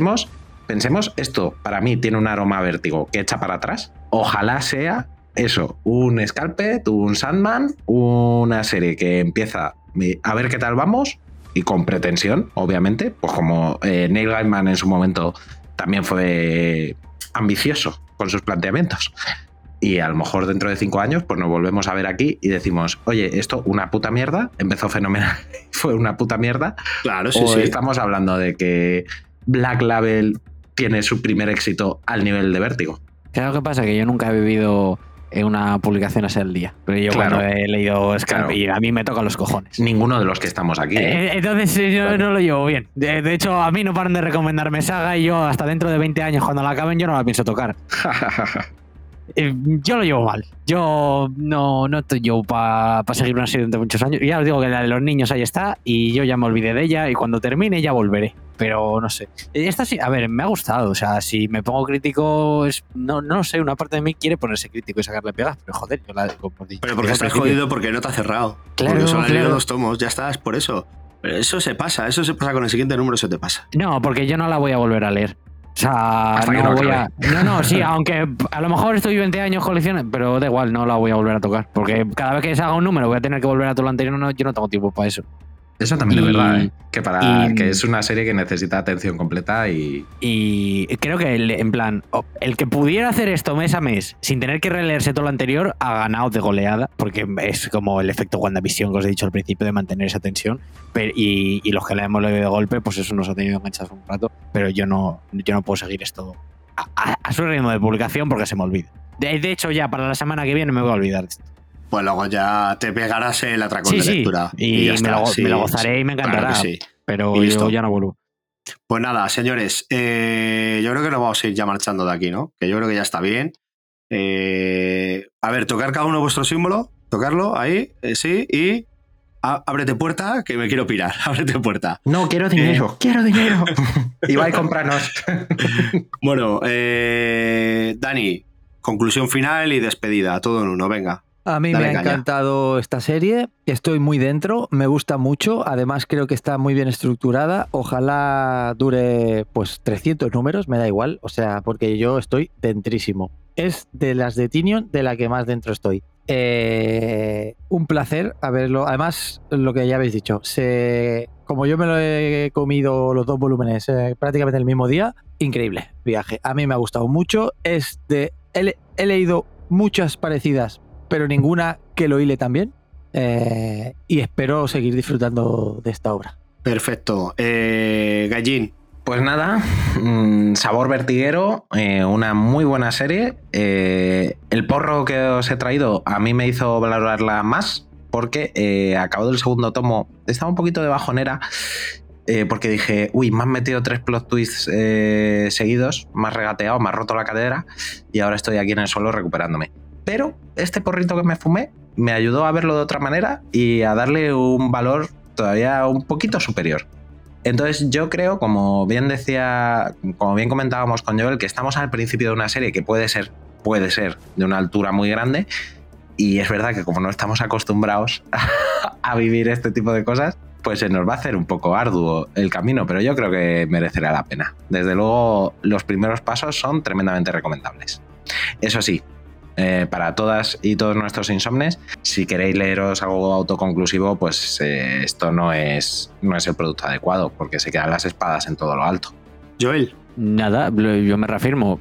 Pensemos, esto para mí tiene un aroma a vértigo que echa para atrás. Ojalá sea eso, un Scalped, un Sandman, una serie que empieza a ver qué tal vamos y con pretensión, obviamente, pues como eh, Neil Gaiman en su momento también fue ambicioso con sus planteamientos. Y a lo mejor dentro de cinco años, pues nos volvemos a ver aquí y decimos, oye, esto una puta mierda, empezó fenomenal, fue una puta mierda, Claro, sí, o sí. estamos hablando de que Black Label tiene su primer éxito al nivel de vértigo. ¿Sabes lo que pasa? Que yo nunca he vivido en una publicación así al día. Pero yo Claro. cuando he leído Claro. y a mí me tocan los cojones. Ninguno de los que estamos aquí. ¿eh? Eh, Entonces eh, yo Claro. no lo llevo bien. De, de hecho, a mí no paran de recomendarme saga y yo hasta dentro de 20 años, cuando la acaben, yo no la pienso tocar. Eh, yo lo llevo mal. Yo no, no estoy yo para seguir una serie durante muchos años. Ya os digo que la de los niños ahí está y yo ya me olvidé de ella y cuando termine ya volveré. Pero no sé. Esta sí, a ver, me ha gustado. O sea, si me pongo crítico, es, no, no sé, una parte de mí quiere ponerse crítico y sacarle pegas, pero joder, yo la como dicho Pero porque estás jodido porque no te has cerrado. Claro, porque solo claro. dos tomos, ya está, es por eso. Pero eso se pasa, eso se pasa con el siguiente número, se te pasa. No, porque yo no la voy a volver a leer. O sea, no no voy a. No, no, sí, aunque a lo mejor estoy 20 años coleccionando, pero da igual, no la voy a volver a tocar. Porque cada vez que se haga un número voy a tener que volver a todo lo anterior. No, yo no tengo tiempo para eso. Eso también Y- es verdad, ¿eh? Que, para, y- que es una serie que necesita atención completa y. Y creo que, el- en plan, el que pudiera hacer esto mes a mes sin tener que releerse todo lo anterior ha ganado de goleada, porque es como el efecto WandaVision que os he dicho al principio de mantener esa tensión. Pero- y, y los que la hemos leído de golpe, pues eso nos ha tenido enganchados un rato. Pero yo no, yo no puedo seguir esto a, a- a su ritmo de publicación porque se me olvida. De, de hecho, ya para la semana que viene me voy a olvidar de esto. Pues luego ya te pegarás el atracón Sí, de sí. lectura. Y, ya me, está, lo, sí, me lo gozaré sí, y me encantará. Pero Y yo ya no vuelvo. Pues nada, señores, eh, yo creo que nos vamos a ir ya marchando de aquí, ¿no? Que yo creo que ya está bien. Eh, a ver, tocar cada uno vuestro símbolo, tocarlo ahí, eh, sí, y ábrete puerta, que me quiero pirar, ábrete puerta. No, quiero dinero, quiero dinero. y va a comprarnos. Bueno, eh, Dani, conclusión final y despedida, todo en uno, venga. A mí Dale me ha caña. encantado esta serie, estoy muy dentro, me gusta mucho, además creo que está muy bien estructurada, ojalá dure pues 300 números, me da igual, o sea, porque yo estoy dentrísimo. Es de las de Tinion de la que más dentro estoy. Eh, un placer haberlo, además lo que ya habéis dicho, se, como yo me lo he comido los dos volúmenes eh, prácticamente el mismo día, increíble viaje, a mí me ha gustado mucho, es de, he leído muchas parecidas pero ninguna que lo hile también. Eh, y espero seguir disfrutando de esta obra. Perfecto. Eh, Gallín, Pues nada, mm, sabor vertiguero, eh, una muy buena serie. Eh, el porro que os he traído a mí me hizo valorarla más porque eh, acabado el segundo tomo estaba un poquito de bajonera eh, porque dije, uy, me han metido tres plot twists eh, seguidos, me has regateado, me has roto la cadera y ahora estoy aquí en el suelo recuperándome. Pero este porrito que me fumé me ayudó a verlo de otra manera y a darle un valor todavía un poquito superior. Entonces yo creo, como bien decía, como bien comentábamos con Joel, que estamos al principio de una serie que puede ser, puede ser de una altura muy grande. Y es verdad que como no estamos acostumbrados a vivir este tipo de cosas, pues se nos va a hacer un poco arduo el camino, pero yo creo que merecerá la pena. Desde luego, los primeros pasos son tremendamente recomendables. Eso sí, eh, para todas y todos nuestros insomnes, si queréis leeros algo autoconclusivo, pues eh, esto no es, no es el producto adecuado, porque se quedan las espadas en todo lo alto. Joel. Nada, yo me reafirmo.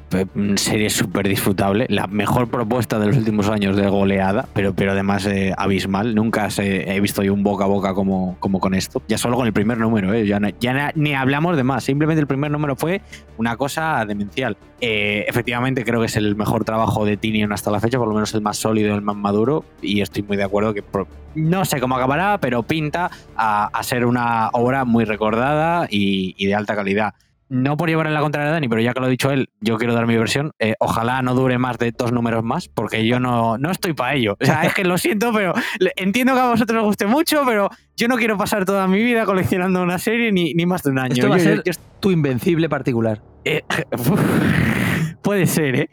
Serie súper disfrutable. La mejor propuesta de los últimos años de goleada, pero, pero además eh, abismal. Nunca se- he visto yo un boca a boca como, como con esto. Ya solo con el primer número, ¿eh? ya, ya ni hablamos de más. Simplemente el primer número fue una cosa demencial. Eh, efectivamente, creo que es el mejor trabajo de Tinion hasta la fecha, por lo menos el más sólido, el más maduro. Y estoy muy de acuerdo que no sé cómo acabará, pero pinta a, ser una obra muy recordada y de alta calidad no por llevar en la contraria a Dani, pero ya que lo ha dicho él, yo quiero dar mi versión. Eh, ojalá no dure más de dos números más, porque yo no, no estoy para ello. O sea, es que lo siento, pero entiendo que a vosotros os guste mucho, pero yo no quiero pasar toda mi vida coleccionando una serie ni, ni más de un año. Esto va a Yo- ser yo- tu invencible particular. eh, puede ser, ¿eh?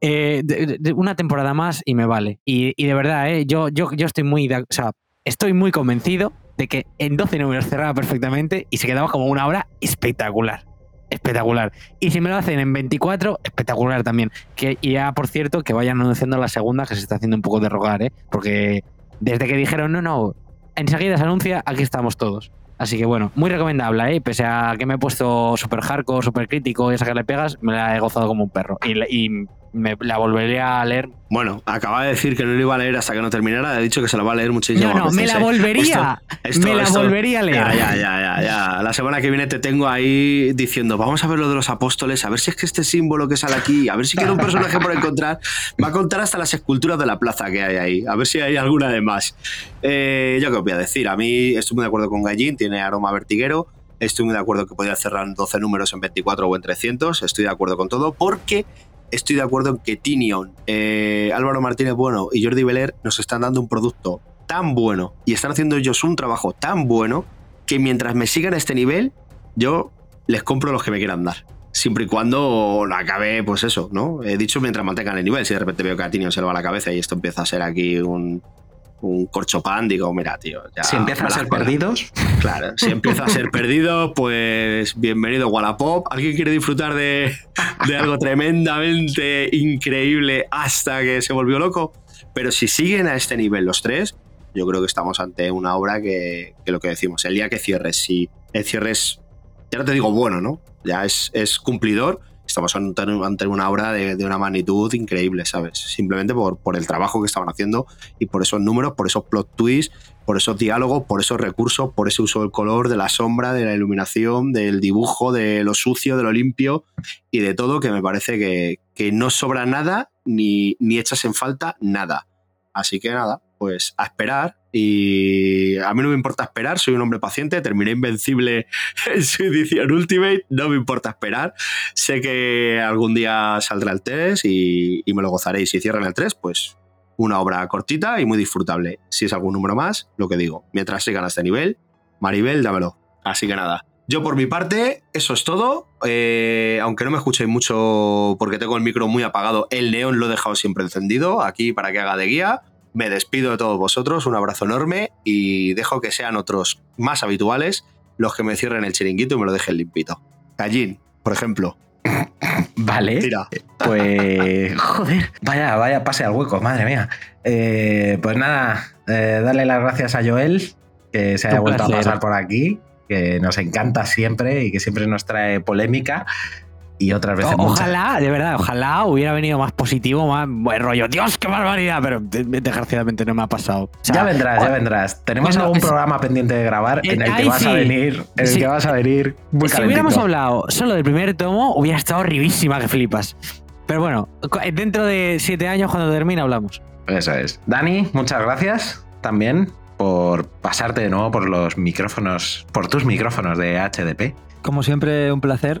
Eh, de- de- una temporada más y me vale. Y, y de verdad, ¿eh? yo, yo, yo estoy muy, o sea, estoy muy convencido de que en 12 números cerraba perfectamente y se quedaba como una obra espectacular. Espectacular. Y si me lo hacen en 24, espectacular también. Que, y ya, por cierto, que vayan anunciando la segunda, que se está haciendo un poco de rogar, ¿eh? Porque desde que dijeron, no, no, enseguida se anuncia, aquí estamos todos. Así que bueno, muy recomendable, ¿eh? Pese a que me he puesto súper hardcore, súper crítico y esa que le pegas, me la he gozado como un perro. Y, y me la volveré a leer. Bueno, acaba de decir que no lo iba a leer hasta que no terminara. Ha dicho que se lo va a leer muchísimas No, no, me la volvería. Esto- me la esto- volvería a leer. Ya, ya, ya, ya, ya. La semana que viene te tengo ahí diciendo, vamos a ver lo de los apóstoles, a ver si es que este símbolo que sale aquí, a ver si queda un personaje por encontrar. Va a contar hasta las esculturas de la plaza que hay ahí, a ver si hay alguna de más. Eh, yo qué os voy a decir, a mí estoy muy de acuerdo con Gallín, tiene aroma vertiguero. Estoy muy de acuerdo que podía cerrar en 12 números en 24 o en 300. Estoy de acuerdo con todo porque estoy de acuerdo en que Tinion, eh, Álvaro Martínez Bueno y Jordi Beler nos están dando un producto tan bueno y están haciendo ellos un trabajo tan bueno que mientras me sigan a este nivel, yo les compro los que me quieran dar. Siempre y cuando acabe, pues eso, ¿no? He dicho mientras mantengan el nivel. Si de repente veo que a Tinion se le va la cabeza y esto empieza a ser aquí un, un corchopán, digo, mira, tío. Ya si empieza a ser perdidos. Claro, si empieza a ser perdido, pues bienvenido Wallapop. ¿Alguien quiere disfrutar de, de algo tremendamente increíble hasta que se volvió loco? Pero si siguen a este nivel los tres, yo creo que estamos ante una obra que, que lo que decimos, el día que cierres, si el cierre es, ya no te digo bueno, ¿no? Ya es, es cumplidor, estamos ante, ante una obra de, de, una magnitud increíble, ¿sabes? Simplemente por, por el trabajo que estaban haciendo y por esos números, por esos plot twists, por esos diálogos, por esos recursos, por ese uso del color, de la sombra, de la iluminación, del dibujo, de lo sucio, de lo limpio y de todo, que me parece que, que no sobra nada ni, ni echas en falta nada. Así que nada, pues a esperar. Y a mí no me importa esperar, soy un hombre paciente, terminé invencible en su edición Ultimate, no me importa esperar. Sé que algún día saldrá el 3 y, y me lo gozaré. Y si cierran el 3, pues una obra cortita y muy disfrutable. Si es algún número más, lo que digo. Mientras sigan a este nivel, Maribel, dámelo. Así que nada. Yo por mi parte, eso es todo. Eh, aunque no me escuchéis mucho porque tengo el micro muy apagado, el neón lo he dejado siempre encendido aquí para que haga de guía. Me despido de todos vosotros, un abrazo enorme y dejo que sean otros más habituales los que me cierren el chiringuito y me lo dejen limpito. Gallín, por ejemplo. Vale. Tira. Pues. Joder. Vaya, vaya, pase al hueco, madre mía. Eh, pues nada, eh, darle las gracias a Joel, que se haya Un vuelto placer. a pasar por aquí, que nos encanta siempre y que siempre nos trae polémica. Y otras veces. O- ojalá, de verdad, ojalá hubiera venido más positivo, más buen rollo. Dios, qué barbaridad, pero de- desgraciadamente no me ha pasado. O sea, ya vendrás, ya vendrás. Tenemos Bueno, algún es- programa pendiente de grabar en Eh, el que vas a venir. En el Sí. que vas a venir. Muy si hubiéramos hablado solo del primer tomo, hubiera estado horrivísima que flipas. Pero bueno, dentro de siete años, cuando termine, hablamos. Eso es. Dani, muchas gracias también por pasarte de nuevo por los micrófonos, por tus micrófonos de HDP. Como siempre, un placer.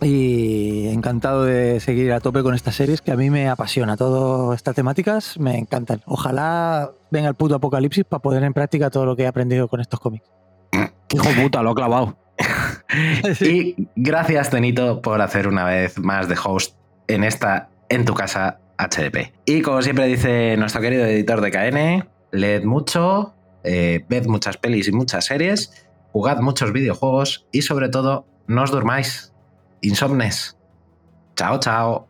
Y encantado de seguir a tope con estas series que a mí me apasiona. Todas estas temáticas me encantan. Ojalá venga el puto apocalipsis para poner en práctica todo lo que he aprendido con estos cómics. Qué hijo puta, lo he clavado. Y gracias, Tenito, por hacer una vez más de host en esta, en tu casa, HDP. Y como siempre dice nuestro querido editor de KN, leed mucho, eh, ved muchas pelis y muchas series, jugad muchos videojuegos y sobre todo, no os durmáis. Insomnes. Chao, chao.